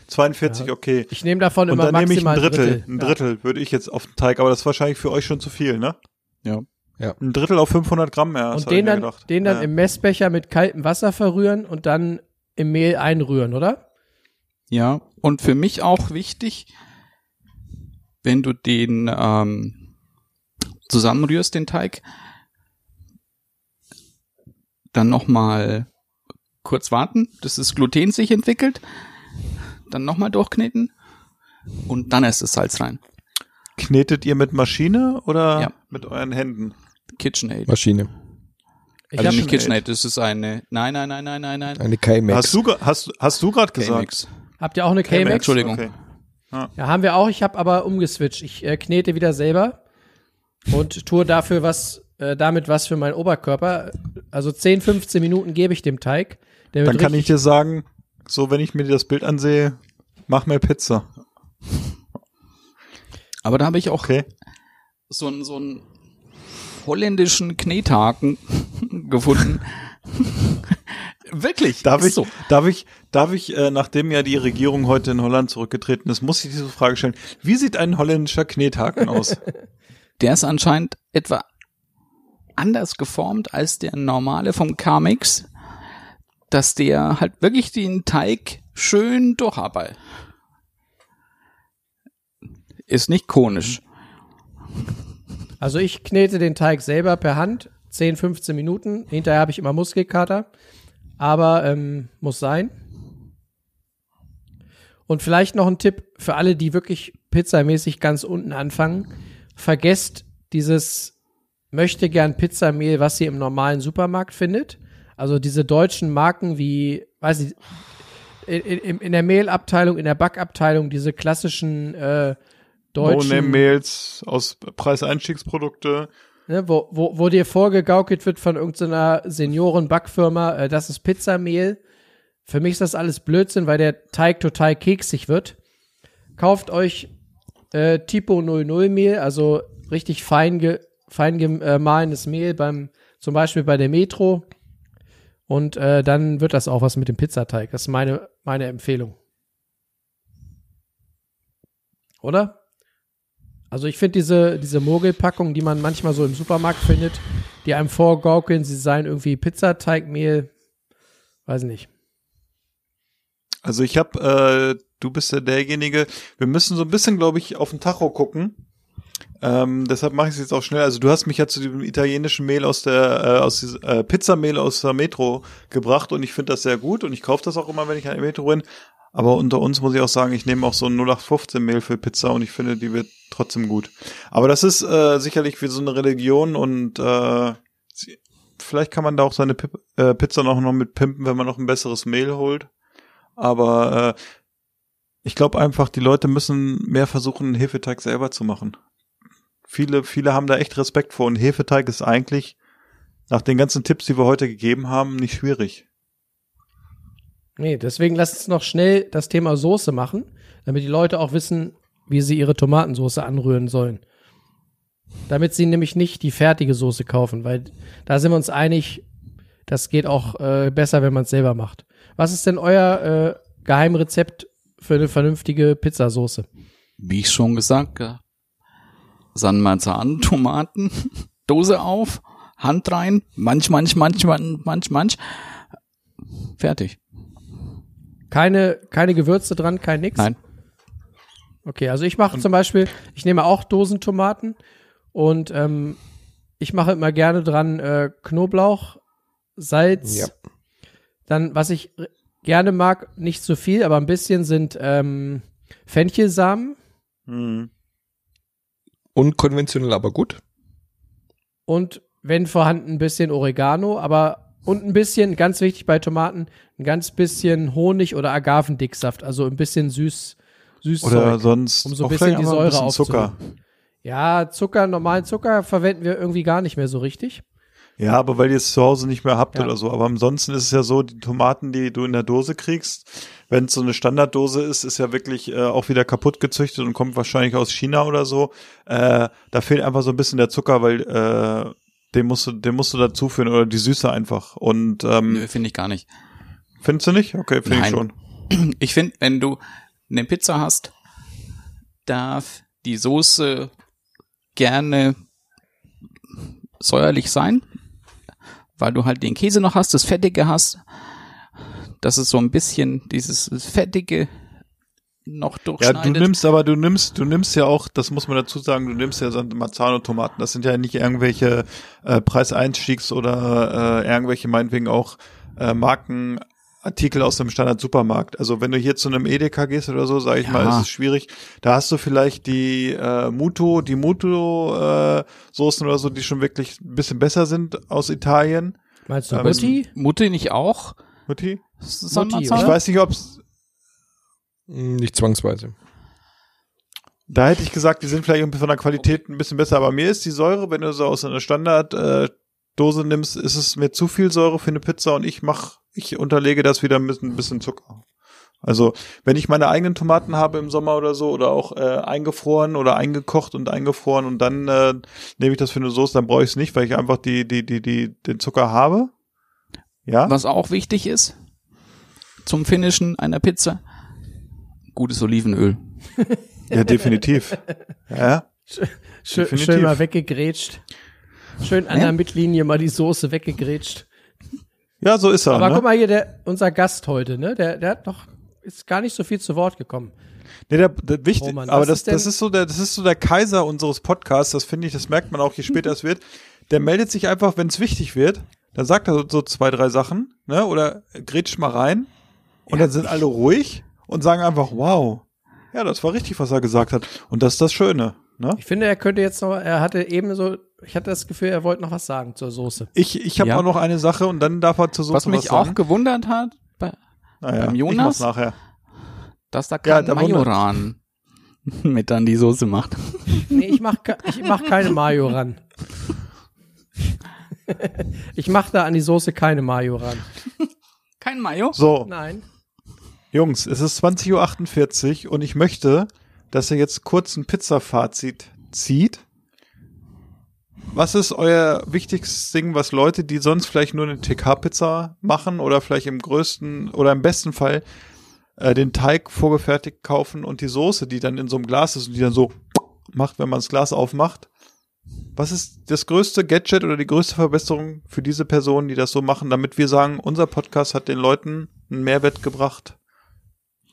42, okay. Ich nehme davon Und immer dann nehme ich maximal ein Drittel. Drittel. Ein Ja. Drittel würde ich jetzt auf den Teig, aber das ist wahrscheinlich für euch schon zu viel, ne? Ja. Ein Drittel auf 500 Gramm, ja. Und den dann, gedacht. den dann ja. im Messbecher mit kaltem Wasser verrühren und dann im Mehl einrühren, oder? Ja, und für mich auch wichtig, wenn du den ähm, zusammenrührst, den Teig, dann nochmal kurz warten, dass das Gluten sich entwickelt, dann nochmal durchkneten und dann erst das Salz rein. Knetet ihr mit Maschine oder Ja. mit euren Händen? KitchenAid. Maschine. Ich also nicht KitchenAid, das ist eine, nein, nein, nein, nein, nein, nein. Eine K-Max. Hast du, hast, hast du gerade gesagt? Habt ihr auch eine K-Max? Entschuldigung. Okay. Ja, haben wir auch. Ich habe aber umgeswitcht. Ich äh, knete wieder selber und tue dafür was, äh, damit was für meinen Oberkörper. Also 10, 15 Minuten gebe ich dem Teig. Dann kann ich dir sagen, so wenn ich mir das Bild ansehe, mach mir Pizza. Aber da habe ich auch Okay. so einen, so einen holländischen Knethaken [LAUGHS] gefunden. Wirklich. Darf ich, so. darf ich, darf ich, äh, nachdem ja die Regierung heute in Holland zurückgetreten ist, muss ich diese Frage stellen. Wie sieht ein holländischer Knethaken aus? [LAUGHS] Der ist anscheinend etwa anders geformt als der normale vom Carmix, dass der halt wirklich den Teig schön durcharbeitet. Ist nicht konisch. Also ich knete den Teig selber per Hand. 10, 15 Minuten. Hinterher habe ich immer Muskelkater. Aber ähm, muss sein. Und vielleicht noch ein Tipp für alle, die wirklich pizzamäßig ganz unten anfangen. Vergesst dieses möchte gern Pizzamehl, was ihr im normalen Supermarkt findet. Also diese deutschen Marken wie, weiß ich, in, in, in der Mehlabteilung, in der Backabteilung, diese klassischen äh, deutschen, No-Name-Mails aus Preiseinstiegsprodukte. ne, wo, wo, wo dir vorgegaukelt wird von irgendeiner Senioren-Backfirma, äh, das ist Pizzamehl. Für mich ist das alles Blödsinn, weil der Teig total keksig wird. Kauft euch äh, Tipo 00 Mehl, also richtig fein, ge, fein gemahlenes Mehl beim, zum Beispiel bei der Metro. Und äh, dann wird das auch was mit dem Pizzateig. Das ist meine, meine Empfehlung. Oder? Also ich finde diese, diese Mogelpackungen, die man manchmal so im Supermarkt findet, die einem vorgaukeln, sie seien irgendwie Pizzateigmehl, weiß nicht. Also ich habe, äh, du bist ja derjenige, wir müssen so ein bisschen, glaube ich, auf den Tacho gucken. Ähm, deshalb mache ich es jetzt auch schnell. Also du hast mich ja zu dem italienischen Mehl aus der, äh, aus dieser, äh, Pizzamehl aus der Metro gebracht und ich finde das sehr gut und ich kaufe das auch immer, wenn ich an der Metro bin. Aber unter uns muss ich auch sagen, ich nehme auch so ein 0815 Mehl für Pizza und ich finde, die wird trotzdem gut. Aber das ist äh, sicherlich wie so eine Religion und äh, vielleicht kann man da auch seine Pip äh, Pizza noch, noch mit pimpen, wenn man noch ein besseres Mehl holt. Aber äh, ich glaube einfach, die Leute müssen mehr versuchen, einen Hefeteig selber zu machen. Viele, viele haben da echt Respekt vor und Hefeteig ist eigentlich nach den ganzen Tipps, die wir heute gegeben haben, nicht schwierig. Nee, deswegen lasst uns noch schnell das Thema Soße machen, damit die Leute auch wissen, wie sie ihre Tomatensoße anrühren sollen. Damit sie nämlich nicht die fertige Soße kaufen, weil da sind wir uns einig, das geht auch äh, besser, wenn man es selber macht. Was ist denn euer äh, Geheimrezept für eine vernünftige Pizzasoße? Wie ich schon gesagt habe. San Marzahn, Tomaten, [LAUGHS] Dose auf, Hand rein, manch, manch, manch, manch, manch, manch. Fertig. Keine, keine Gewürze dran, kein nix? Nein. Okay, also ich mache zum Beispiel, ich nehme auch Dosentomaten und ähm, ich mache immer gerne dran äh, Knoblauch, Salz. Ja. Dann, was ich gerne mag, nicht so viel, aber ein bisschen sind ähm, Fenchelsamen Hm. Unkonventionell, aber gut. und wenn vorhanden ein bisschen Oregano, aber und ein bisschen, ganz wichtig bei Tomaten, ein ganz bisschen Honig oder Agavendicksaft, also ein bisschen süß, süß Oder sonst um so ein bisschen die Säure bisschen Zucker. Ja, Zucker, normalen Zucker verwenden wir irgendwie gar nicht mehr so richtig. Ja, aber weil ihr es zu Hause nicht mehr habt Ja. oder so. Aber ansonsten ist es ja so, die Tomaten, die du in der Dose kriegst, wenn es so eine Standarddose ist, ist ja wirklich äh, auch wieder kaputt gezüchtet und kommt wahrscheinlich aus China oder so. Äh, da fehlt einfach so ein bisschen der Zucker, weil äh, den musst du, den musst du dazuführen oder die Süße einfach. Und ähm, Nö, finde ich gar nicht. findest du nicht? Okay, finde ich schon. [CLEARS THROAT] Ich finde, wenn du eine Pizza hast, darf die Soße gerne säuerlich sein, weil du halt den Käse noch hast, das Fettige hast, dass es so ein bisschen dieses Fettige noch Ja, durchschneidet. du nimmst aber, du nimmst, du nimmst ja auch, das muss man dazu sagen, du nimmst ja so Marzano-Tomaten. Das sind ja nicht irgendwelche äh, Preiseinstiegs- oder äh, irgendwelche meinetwegen auch äh, Markenartikel aus dem Standard-Supermarkt. Also wenn du hier zu einem Edeka gehst oder so, sage ich Ja. mal, ist es schwierig. Da hast du vielleicht die äh, Muto, die Muto-Soßen oder so, die schon wirklich ein bisschen besser sind aus Italien. Meinst du Ähm, Mutti? Mutti nicht auch? Mutti? Mutti? Ich weiß nicht, ob's Nicht zwangsweise. Da hätte ich gesagt, die sind vielleicht von der Qualität ein bisschen besser, aber mir ist die Säure, wenn du so aus einer Standarddose äh, Dose nimmst, ist es mir zu viel Säure für eine Pizza und ich mach, ich unterlege das wieder mit ein bisschen Zucker. Also, wenn ich meine eigenen Tomaten habe im Sommer oder so oder auch äh, eingefroren oder eingekocht und eingefroren und dann äh, nehme ich das für eine Soße, dann brauche ich es nicht, weil ich einfach die die die die den Zucker habe. Ja? Was auch wichtig ist zum Finishen einer Pizza, gutes Olivenöl. Ja, definitiv. Ja. Schön, Definitiv. schön mal weggegrätscht. Schön an Ja. der Mittellinie mal die Soße weggegrätscht. Ja, so ist er. Aber ne? guck mal hier, der, unser Gast heute, ne? Der, der hat noch, ist gar nicht so viel zu Wort gekommen. Nee, der, der wichtig, Roman, aber was das, ist das ist so der, das ist so der Kaiser unseres Podcasts. Das finde ich, das merkt man auch, je später es wird. Der meldet sich einfach, wenn es wichtig wird. Dann sagt er so, so zwei, drei Sachen, ne? Oder grätscht mal rein. Und dann sind alle ruhig und sagen einfach, wow. Ja, das war richtig, was er gesagt hat. Und das ist das Schöne, ne? Ich finde, er könnte jetzt noch, er hatte eben so, ich hatte das Gefühl, er wollte noch was sagen zur Soße. Ich, ich habe Ja. auch noch eine Sache und dann darf er zur Soße Was mich sagen. auch gewundert hat, bei, naja, beim Jonas? nachher. dass da Ja, kein wundert- Majoran [LAUGHS] mit an die Soße macht. Nee, ich mach, ich mach keine Mayo ran. [LAUGHS] ich mach da an die Soße keine Mayo ran. Kein Mayo? So, Nein. Jungs, es ist 20.48 Uhr und ich möchte, dass ihr jetzt kurz ein Pizza-Fazit zieht. Was ist euer wichtigstes Ding, was Leute, die sonst vielleicht nur eine TK-Pizza machen oder vielleicht im größten oder im besten Fall äh, den Teig vorgefertigt kaufen und die Soße, die dann in so einem Glas ist und die dann so macht, wenn man das Glas aufmacht. Was ist das größte Gadget oder die größte Verbesserung für diese Personen, die das so machen, damit wir sagen, unser Podcast hat den Leuten einen Mehrwert gebracht?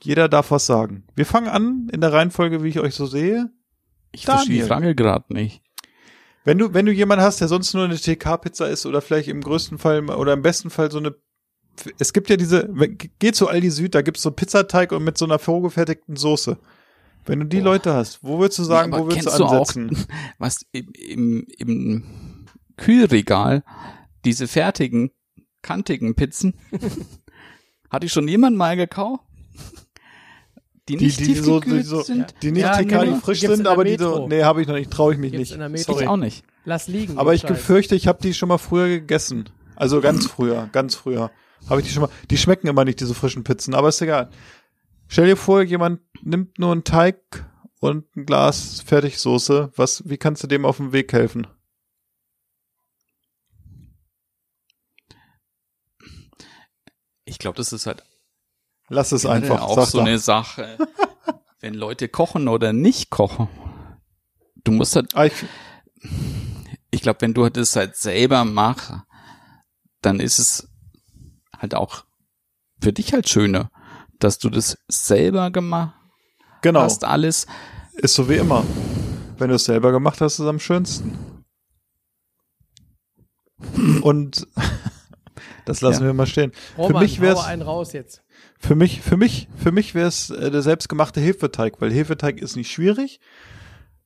Jeder darf was sagen. Wir fangen an in der Reihenfolge, wie ich euch so sehe. Ich verstehe die Daniel. Frage gerade nicht. Wenn du, wenn du jemanden hast, der sonst nur eine TK-Pizza isst oder vielleicht im größten Fall oder im besten Fall so eine, es gibt ja diese, geh zu Aldi Süd, da gibt's so Pizzateig und mit so einer vorgefertigten Soße. Wenn du die Leute hast, wo würdest du sagen, Ja, wo würdest du kennst du auch- ansetzen? [LAUGHS] Was im, im, im Kühlregal diese fertigen, kantigen Pizzen, [LAUGHS] hatte ich schon jemand mal gekauft? Die Die, nicht die, so, die, so, sind? die nicht Ja, genau. die frisch Gibt's in sind, aber die so, nee, habe ich noch nicht, traue ich mich Gibt's nicht. in der Metro. Ich Sorry. auch nicht. Lass liegen. Aber ich Scheiß. befürchte, ich habe die schon mal früher gegessen. Also ganz früher, ganz früher. Habe ich die schon mal. Die schmecken immer nicht, diese frischen Pizzen, aber ist egal. Stell dir vor, jemand nimmt nur einen Teig und ein Glas Fertigsoße. Was, wie kannst du dem auf dem Weg helfen? Ich glaube, das ist halt Lass es einfach. auch sag so doch. eine Sache. Wenn Leute kochen oder nicht kochen, du musst halt, Ah, ich, ich glaube, wenn du das halt selber machst, dann ist es halt auch für dich halt schöner, dass du das selber gemacht genau. hast, alles. Ist so wie immer. Wenn du es selber gemacht hast, ist es am schönsten. Und [LAUGHS] das lassen Ja. wir mal stehen. Roman, für mich wär's, einen raus jetzt. Für mich, für mich, für mich wäre es äh, der selbstgemachte Hefeteig, weil Hefeteig ist nicht schwierig.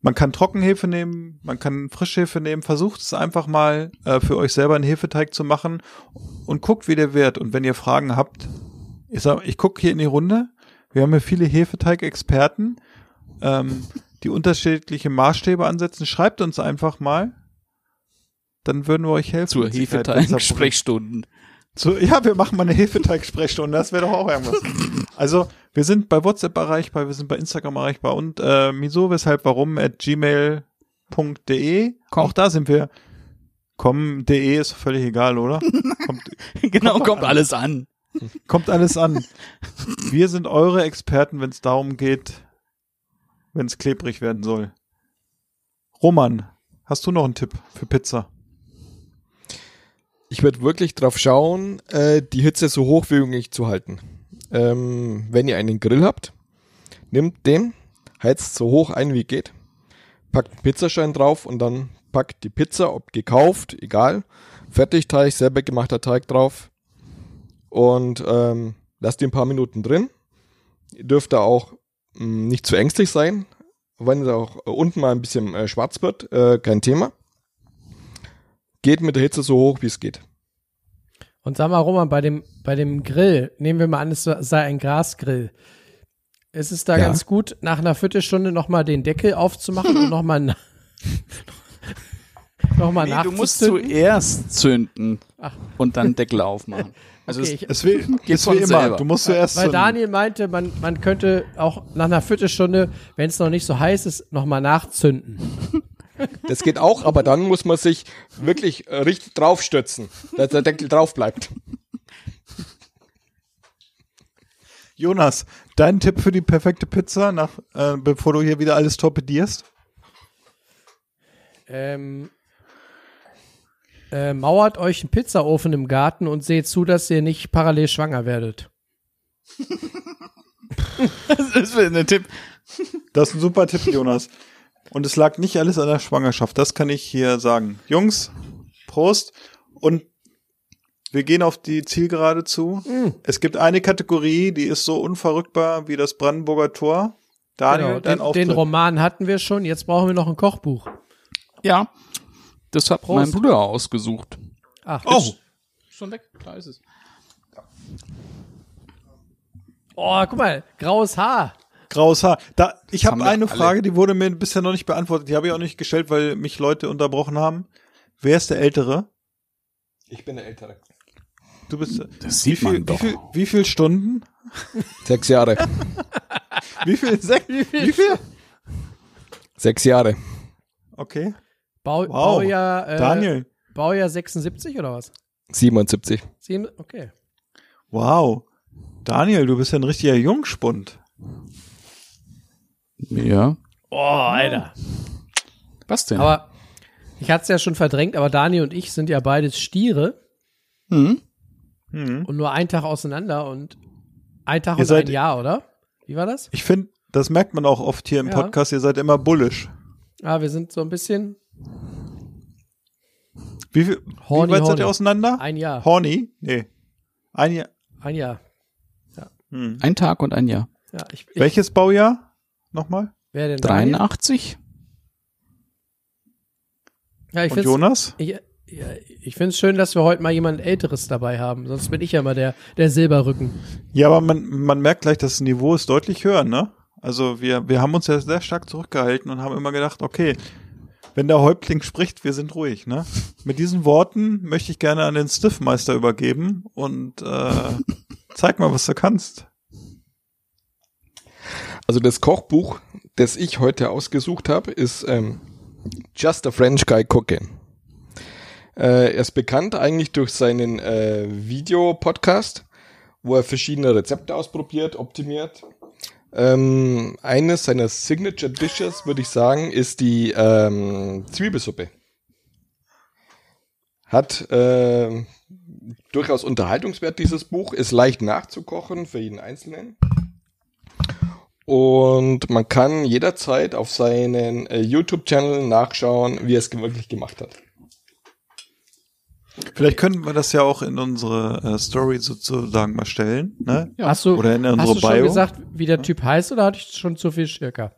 Man kann Trockenhefe nehmen, man kann Frischhefe nehmen. Versucht es einfach mal äh, für euch selber einen Hefeteig zu machen und guckt, wie der wird. Und wenn ihr Fragen habt, ich sag, ich gucke hier in die Runde. Wir haben hier viele Hefeteig-Experten, ähm, die unterschiedliche Maßstäbe ansetzen. Schreibt uns einfach mal. Dann würden wir euch helfen. Zur Hefeteig-Sprechstunden. Zu, ja, wir machen mal eine Hefeteig-Sprechstunde, das wäre doch auch irgendwas. [LAUGHS] Also, wir sind bei WhatsApp erreichbar, wir sind bei Instagram erreichbar und äh, wieso, weshalb, warum at gmail.de. Auch da sind wir. Komm, de ist völlig egal, oder? [LAUGHS] Kommt, genau, Kommt kommt an. alles an. Kommt alles an. [LAUGHS] Wir sind eure Experten, wenn es darum geht, wenn es klebrig werden soll. Roman, hast du noch einen Tipp für Pizza? Ich würde wirklich drauf schauen, äh, die Hitze so hoch wie möglich zu halten. Ähm, wenn ihr einen Grill habt, nimmt den, heizt so hoch ein wie geht, packt einen Pizzaschein drauf und dann packt die Pizza, ob gekauft, egal, Fertigteig, selber gemachter Teig drauf und ähm, lasst die ein paar Minuten drin. Ihr dürft da auch mh, nicht zu ängstlich sein, wenn es auch äh, unten mal ein bisschen äh, schwarz wird, äh, kein Thema. Geht mit der Hitze so hoch, wie es geht. Und sag mal, Roman, bei dem, bei dem Grill, nehmen wir mal an, es sei ein Grasgrill. Ist es da Ja. ganz gut, nach einer Viertelstunde nochmal den Deckel aufzumachen und nochmal na [LAUGHS] noch mal Nee, du musst zuerst zünden Ach. und dann Deckel aufmachen. [LAUGHS] Also Okay, es- Es wie, Geht von wie immer. selber. Du musst zuerst Weil zünden. Daniel meinte, man, man könnte auch nach einer Viertelstunde, wenn es noch nicht so heiß ist, nochmal nachzünden. [LAUGHS] Das geht auch, aber dann muss man sich wirklich äh, richtig draufstützen, dass der Deckel drauf bleibt. Jonas, dein Tipp für die perfekte Pizza, nach, äh, bevor du hier wieder alles torpedierst? Ähm, äh, mauert euch einen Pizzaofen im Garten und seht zu, dass ihr nicht parallel schwanger werdet. [LAUGHS] das ist ein Tipp. Das ist ein super Tipp, Jonas. Und es lag nicht alles an der Schwangerschaft, das kann ich hier sagen. Jungs, Prost. Und wir gehen auf die Zielgerade zu. Es gibt eine Kategorie, die ist so unverrückbar wie das Brandenburger Tor. Daniel, Genau, dein den, Auftritt. den Roman hatten wir schon, jetzt brauchen wir noch ein Kochbuch. Ja, das hat Prost. mein Bruder ausgesucht. Ach, Oh, Schon weg, da ist es. oh, guck mal, graues Haar. Graues Haar. Da, ich habe eine. Frage, die wurde mir bisher noch nicht beantwortet. Die habe ich auch nicht gestellt, weil mich Leute unterbrochen haben. Wer ist der Ältere? Ich bin der Ältere. Du bist. Das wie sieht viel, man doch. Wie viel, wie viel Stunden? Sechs Jahre. [LAUGHS] Wie viel? Sech, wie viel? Sechs Jahre. Okay. Bau, Wow. Baujahr, äh, Daniel. Baujahr 76 oder was? 77. Sieben, okay. Wow. Daniel, du bist ja ein richtiger Jungspund. Ja. Oh, Alter. Was denn? Aber ich hatte es ja schon verdrängt, aber Dani und ich sind ja beides Stiere hm? Hm. und nur einen Tag auseinander und ein Tag Ihr und seid- ein Jahr, oder? Wie war das? Ich finde, das merkt man auch oft hier im Ja. Podcast, ihr seid immer bullish. Ah, wir sind so ein bisschen Wie viel Horny, wie weit seid ihr auseinander? ein Jahr. Horny? Nee. Ein Jahr. Ein Jahr. Hm. Ein Tag und ein Jahr. Ja, ich, ich, Welches Baujahr? Nochmal? wer denn Daniel? 83? Ja, ich Und Jonas? ich, ja, ich finde es schön, dass wir heute mal jemand Älteres dabei haben. Sonst bin ich ja mal der, der Silberrücken. Ja, aber man, man merkt gleich, das Niveau ist deutlich höher, ne? Also wir, wir haben uns ja sehr stark zurückgehalten und haben immer gedacht, okay, wenn der Häuptling spricht, wir sind ruhig, ne? Mit diesen Worten möchte ich gerne an den Stiffmeister übergeben und äh, [LAUGHS] zeig mal, was du kannst. Also das Kochbuch, das ich heute ausgesucht habe, ist ähm, Just a French Guy Cooking. Äh, er ist bekannt eigentlich durch seinen äh, Videopodcast, wo er verschiedene Rezepte ausprobiert, optimiert. Ähm, eines seiner Signature Dishes, würde ich sagen, ist die ähm, Zwiebelsuppe. Hat äh, durchaus Unterhaltungswert, dieses Buch, ist leicht nachzukochen für jeden Einzelnen. Und man kann jederzeit auf seinen äh, YouTube-Channel nachschauen, wie er es wirklich gemacht hat. Vielleicht könnten wir das ja auch in unsere äh, Story sozusagen mal stellen, ne? Ja. Hast du, Oder in hast unsere du schon Bio. gesagt, wie der Typ heißt oder hatte ich schon zu viel Schirka?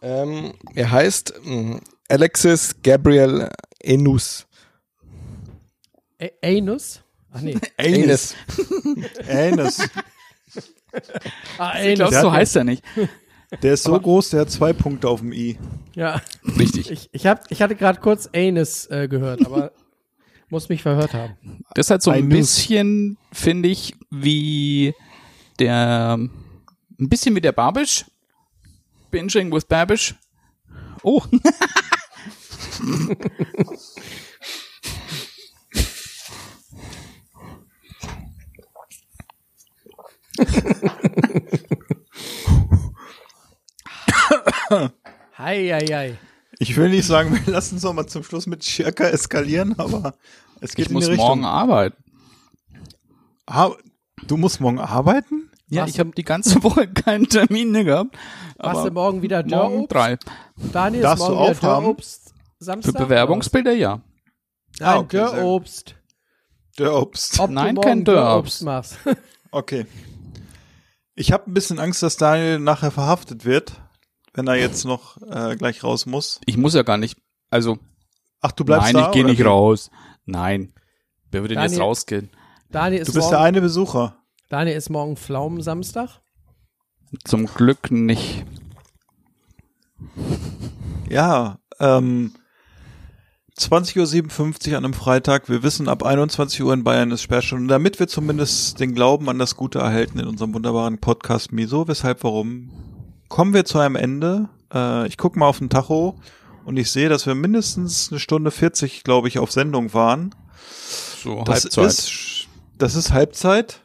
Ähm, er heißt mh, Alexis Gabriel Enus. Anus? Ach nee. Enes. Anus. [LAUGHS] Ah, Ich glaube, Anus. so heißt er nicht. [LAUGHS] Der ist so groß, der hat zwei Punkte auf dem I. Ja. Richtig. Ich, ich, hab, ich hatte gerade kurz Anus äh, gehört, aber [LAUGHS] muss mich verhört haben. Das ist halt so ein Ein Nuss. bisschen, finde ich, wie der, ein bisschen wie der Babisch. Binging with Babish. Oh, [LAUGHS] [LAUGHS] Hei, hei, hei. Ich will nicht sagen, wir lassen es noch mal zum Schluss mit Schirka eskalieren, aber es geht Ich in muss die Richtung. morgen arbeiten. Ah, du musst morgen arbeiten? Ja, Was? ich habe die ganze [LAUGHS] Woche keinen Termin mehr gehabt. Machst du morgen wieder morgen Dörrobst? drei. Daniel, Darfst ist du morgen wieder aufhaben? Dörrobst Für Samstag? Bewerbungsbilder ja. Nein, Ah, okay. Dörrobst. Der Obst. Ob Nein, du kein morgen Dörrobst. Dörrobst machst. Okay. Ich habe ein bisschen Angst, dass Daniel nachher verhaftet wird, wenn er jetzt noch äh, gleich raus muss. Ich muss ja gar nicht. Also, Ach, du bleibst nein, da? ich gehe nicht wie? raus. Nein. Wer würde denn jetzt Daniel- rausgehen? Daniel ist, Du bist morgen, der eine Besucher. Daniel ist morgen Pflaumensamstag. Zum Glück nicht. Ja, ähm, 20.57 Uhr an einem Freitag. Wir wissen, ab 21 Uhr in Bayern ist Sperrstunde. Damit wir zumindest den Glauben an das Gute erhalten in unserem wunderbaren Podcast Miso, weshalb, warum, kommen wir zu einem Ende. Äh, ich gucke mal auf den Tacho und ich sehe, dass wir mindestens eine Stunde 40, glaube ich, auf Sendung waren. So Das Halbzeit. ist, das ist Halbzeit.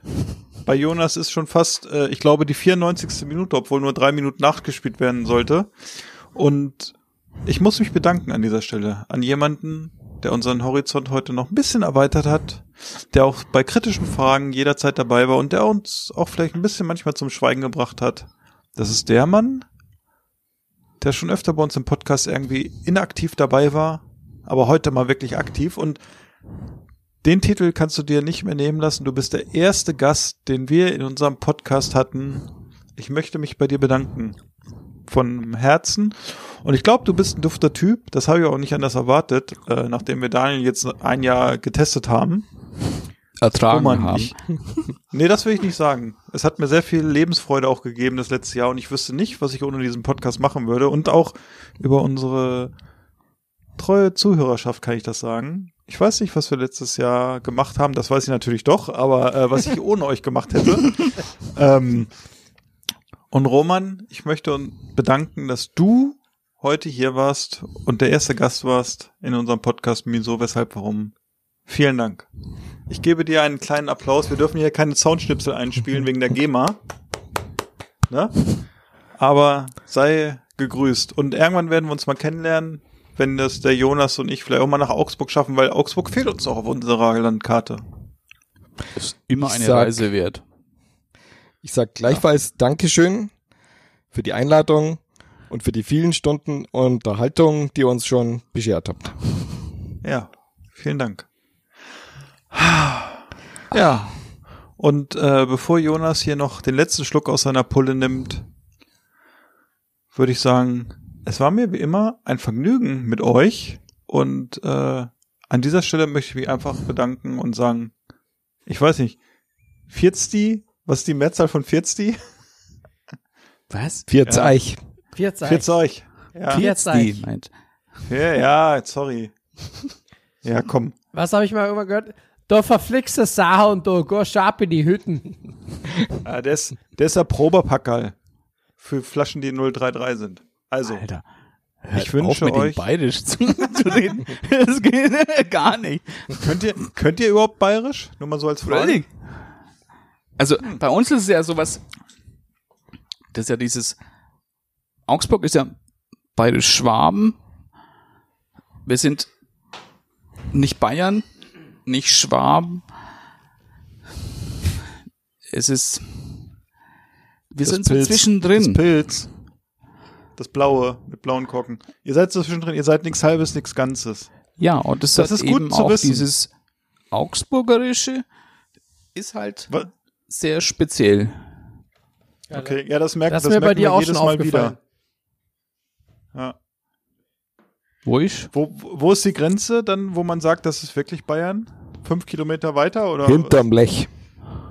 Bei Jonas ist schon fast, äh, ich glaube, die 94. Minute, obwohl nur drei Minuten nachgespielt werden sollte. Und ich muss mich bedanken an dieser Stelle an jemanden, der unseren Horizont heute noch ein bisschen erweitert hat, der auch bei kritischen Fragen jederzeit dabei war und der uns auch vielleicht ein bisschen manchmal zum Schweigen gebracht hat. Das ist der Mann, der schon öfter bei uns im Podcast irgendwie inaktiv dabei war, aber heute mal wirklich aktiv und den Titel kannst du dir nicht mehr nehmen lassen. Du bist der erste Gast, den wir in unserem Podcast hatten. Ich möchte mich bei dir bedanken. Von Herzen. Und ich glaube, du bist ein dufter Typ. Das habe ich auch nicht anders erwartet, äh, nachdem wir Daniel jetzt ein Jahr getestet haben. Ertragen Roman, haben. ich- Nee, das will ich nicht sagen. Es hat mir sehr viel Lebensfreude auch gegeben das letzte Jahr und ich wüsste nicht, was ich ohne diesen Podcast machen würde. Und auch über unsere treue Zuhörerschaft kann ich das sagen. Ich weiß nicht, was wir letztes Jahr gemacht haben, das weiß ich natürlich doch, aber äh, was ich ohne euch gemacht hätte. [LAUGHS] ähm, und Roman, ich möchte uns bedanken, dass du heute hier warst und der erste Gast warst in unserem Podcast Miso, weshalb, warum. Vielen Dank. Ich gebe dir einen kleinen Applaus. Wir dürfen hier keine Soundschnipsel einspielen wegen der GEMA. [LAUGHS] Ne? Aber sei gegrüßt. Und irgendwann werden wir uns mal kennenlernen, wenn das der Jonas und ich vielleicht auch mal nach Augsburg schaffen, weil Augsburg fehlt uns auch auf unserer Landkarte. Ist immer Ich eine sag- Reise wert. Ich sag gleichfalls Dankeschön für die Einladung und für die vielen Stunden Unterhaltung, die ihr uns schon beschert habt. Ja, vielen Dank. Ja, und äh, bevor Jonas hier noch den letzten Schluck aus seiner Pulle nimmt, würde ich sagen, es war mir wie immer ein Vergnügen mit euch und äh, an dieser Stelle möchte ich mich einfach bedanken und sagen, ich weiß nicht, Vierzti, was ist die Mehrzahl von Vierzti? Was? Vierz Ja. Eich. Vierzeig. Vierzeug. Ja, Vierzeig. Die meint. ja, ja, sorry. Ja, komm. Was habe ich mal immer gehört? Da verflixte Sache und du gehst ab in die Hütten. Ah, der ist, der ist der Proberpackerl für Flaschen, die 033 sind. Also, Alter. ich wünsche auf mit euch, Bayerisch [LAUGHS] zu, zu reden. Das geht [LAUGHS] gar nicht. könnt ihr, könnt ihr überhaupt bayerisch? Nur mal so als Frage. Also bei uns ist es ja sowas, das ist ja dieses, Augsburg ist ja bayerisch Schwaben. Wir sind nicht Bayern, nicht Schwaben. Es ist, wir Das sind so Pilz, zwischendrin. Das Pilz. Das Blaue mit blauen Korken. Ihr seid so zwischendrin, ihr seid nichts Halbes, nichts Ganzes. Ja, und das, Das ist gut eben zu auch wissen. dieses Augsburgerische ist halt Wa- sehr speziell. Okay, ja, das merkt Das ist das mir bei dir auch jedes schon Mal aufgefallen. wieder. Ja. Wo ich? Wo, wo ist die Grenze dann, wo man sagt, das ist wirklich Bayern? Fünf Kilometer weiter oder? Hinterm Lech.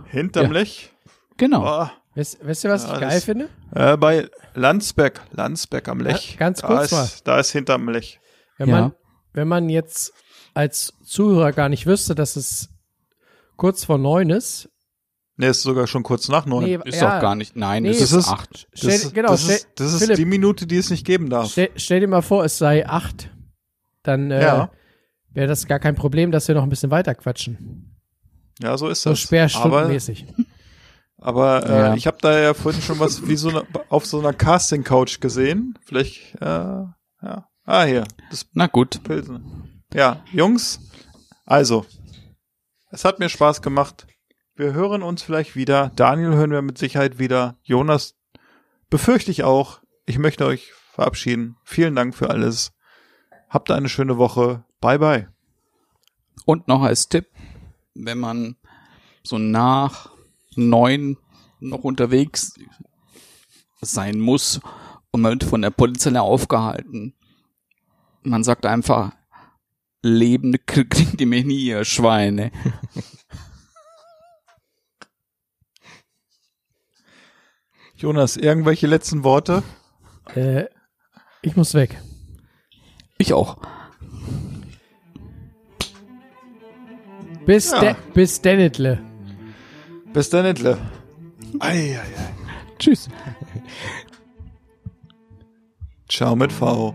Hinterm Ja. Lech? Genau. Boah. Wisst, wisst ihr, was Ja, ich das- geil finde? Äh, bei Landsberg, Landsberg am Lech. Ja, ganz da kurz ist, mal. Da ist hinterm Lech. Wenn, Ja. man, wenn man jetzt als Zuhörer gar nicht wüsste, dass es kurz vor neun ist. Ne, ist sogar schon kurz nach neun. Nee, Ist ja, doch gar nicht. Nein, Nee, es ist, ist- acht. Stell, das, genau, das, stell, ist, das ist Philipp, die Minute, die es nicht geben darf. stell, stell dir mal vor, es sei acht. Dann äh, Ja. wäre das gar kein Problem, dass wir noch ein bisschen weiter quatschen. Ja, so ist So das. Aber sperrstundenmäßig. Aber äh, Ja. ich habe da ja vorhin schon was wie so eine, auf so einer Casting-Couch gesehen. Vielleicht, äh, ja. Ah, hier, das Na gut. Pilsen. Ja, Jungs, also, es hat mir Spaß gemacht. Wir hören uns vielleicht wieder. Daniel hören wir mit Sicherheit wieder. Jonas befürchte ich auch. Ich möchte euch verabschieden. Vielen Dank für alles. Habt eine schöne Woche. Bye bye. Und noch als Tipp, wenn man so nach neun noch unterwegs sein muss und man wird von der Polizei aufgehalten, man sagt einfach, lebende kriegt ihr mich nie, ihr Schweine. Jonas, irgendwelche letzten Worte? Äh, ich muss weg. Ich auch. Bis, Ja. de bis Dennetle. Bis. Ei, ei, ei. Tschüss. Ciao mit V.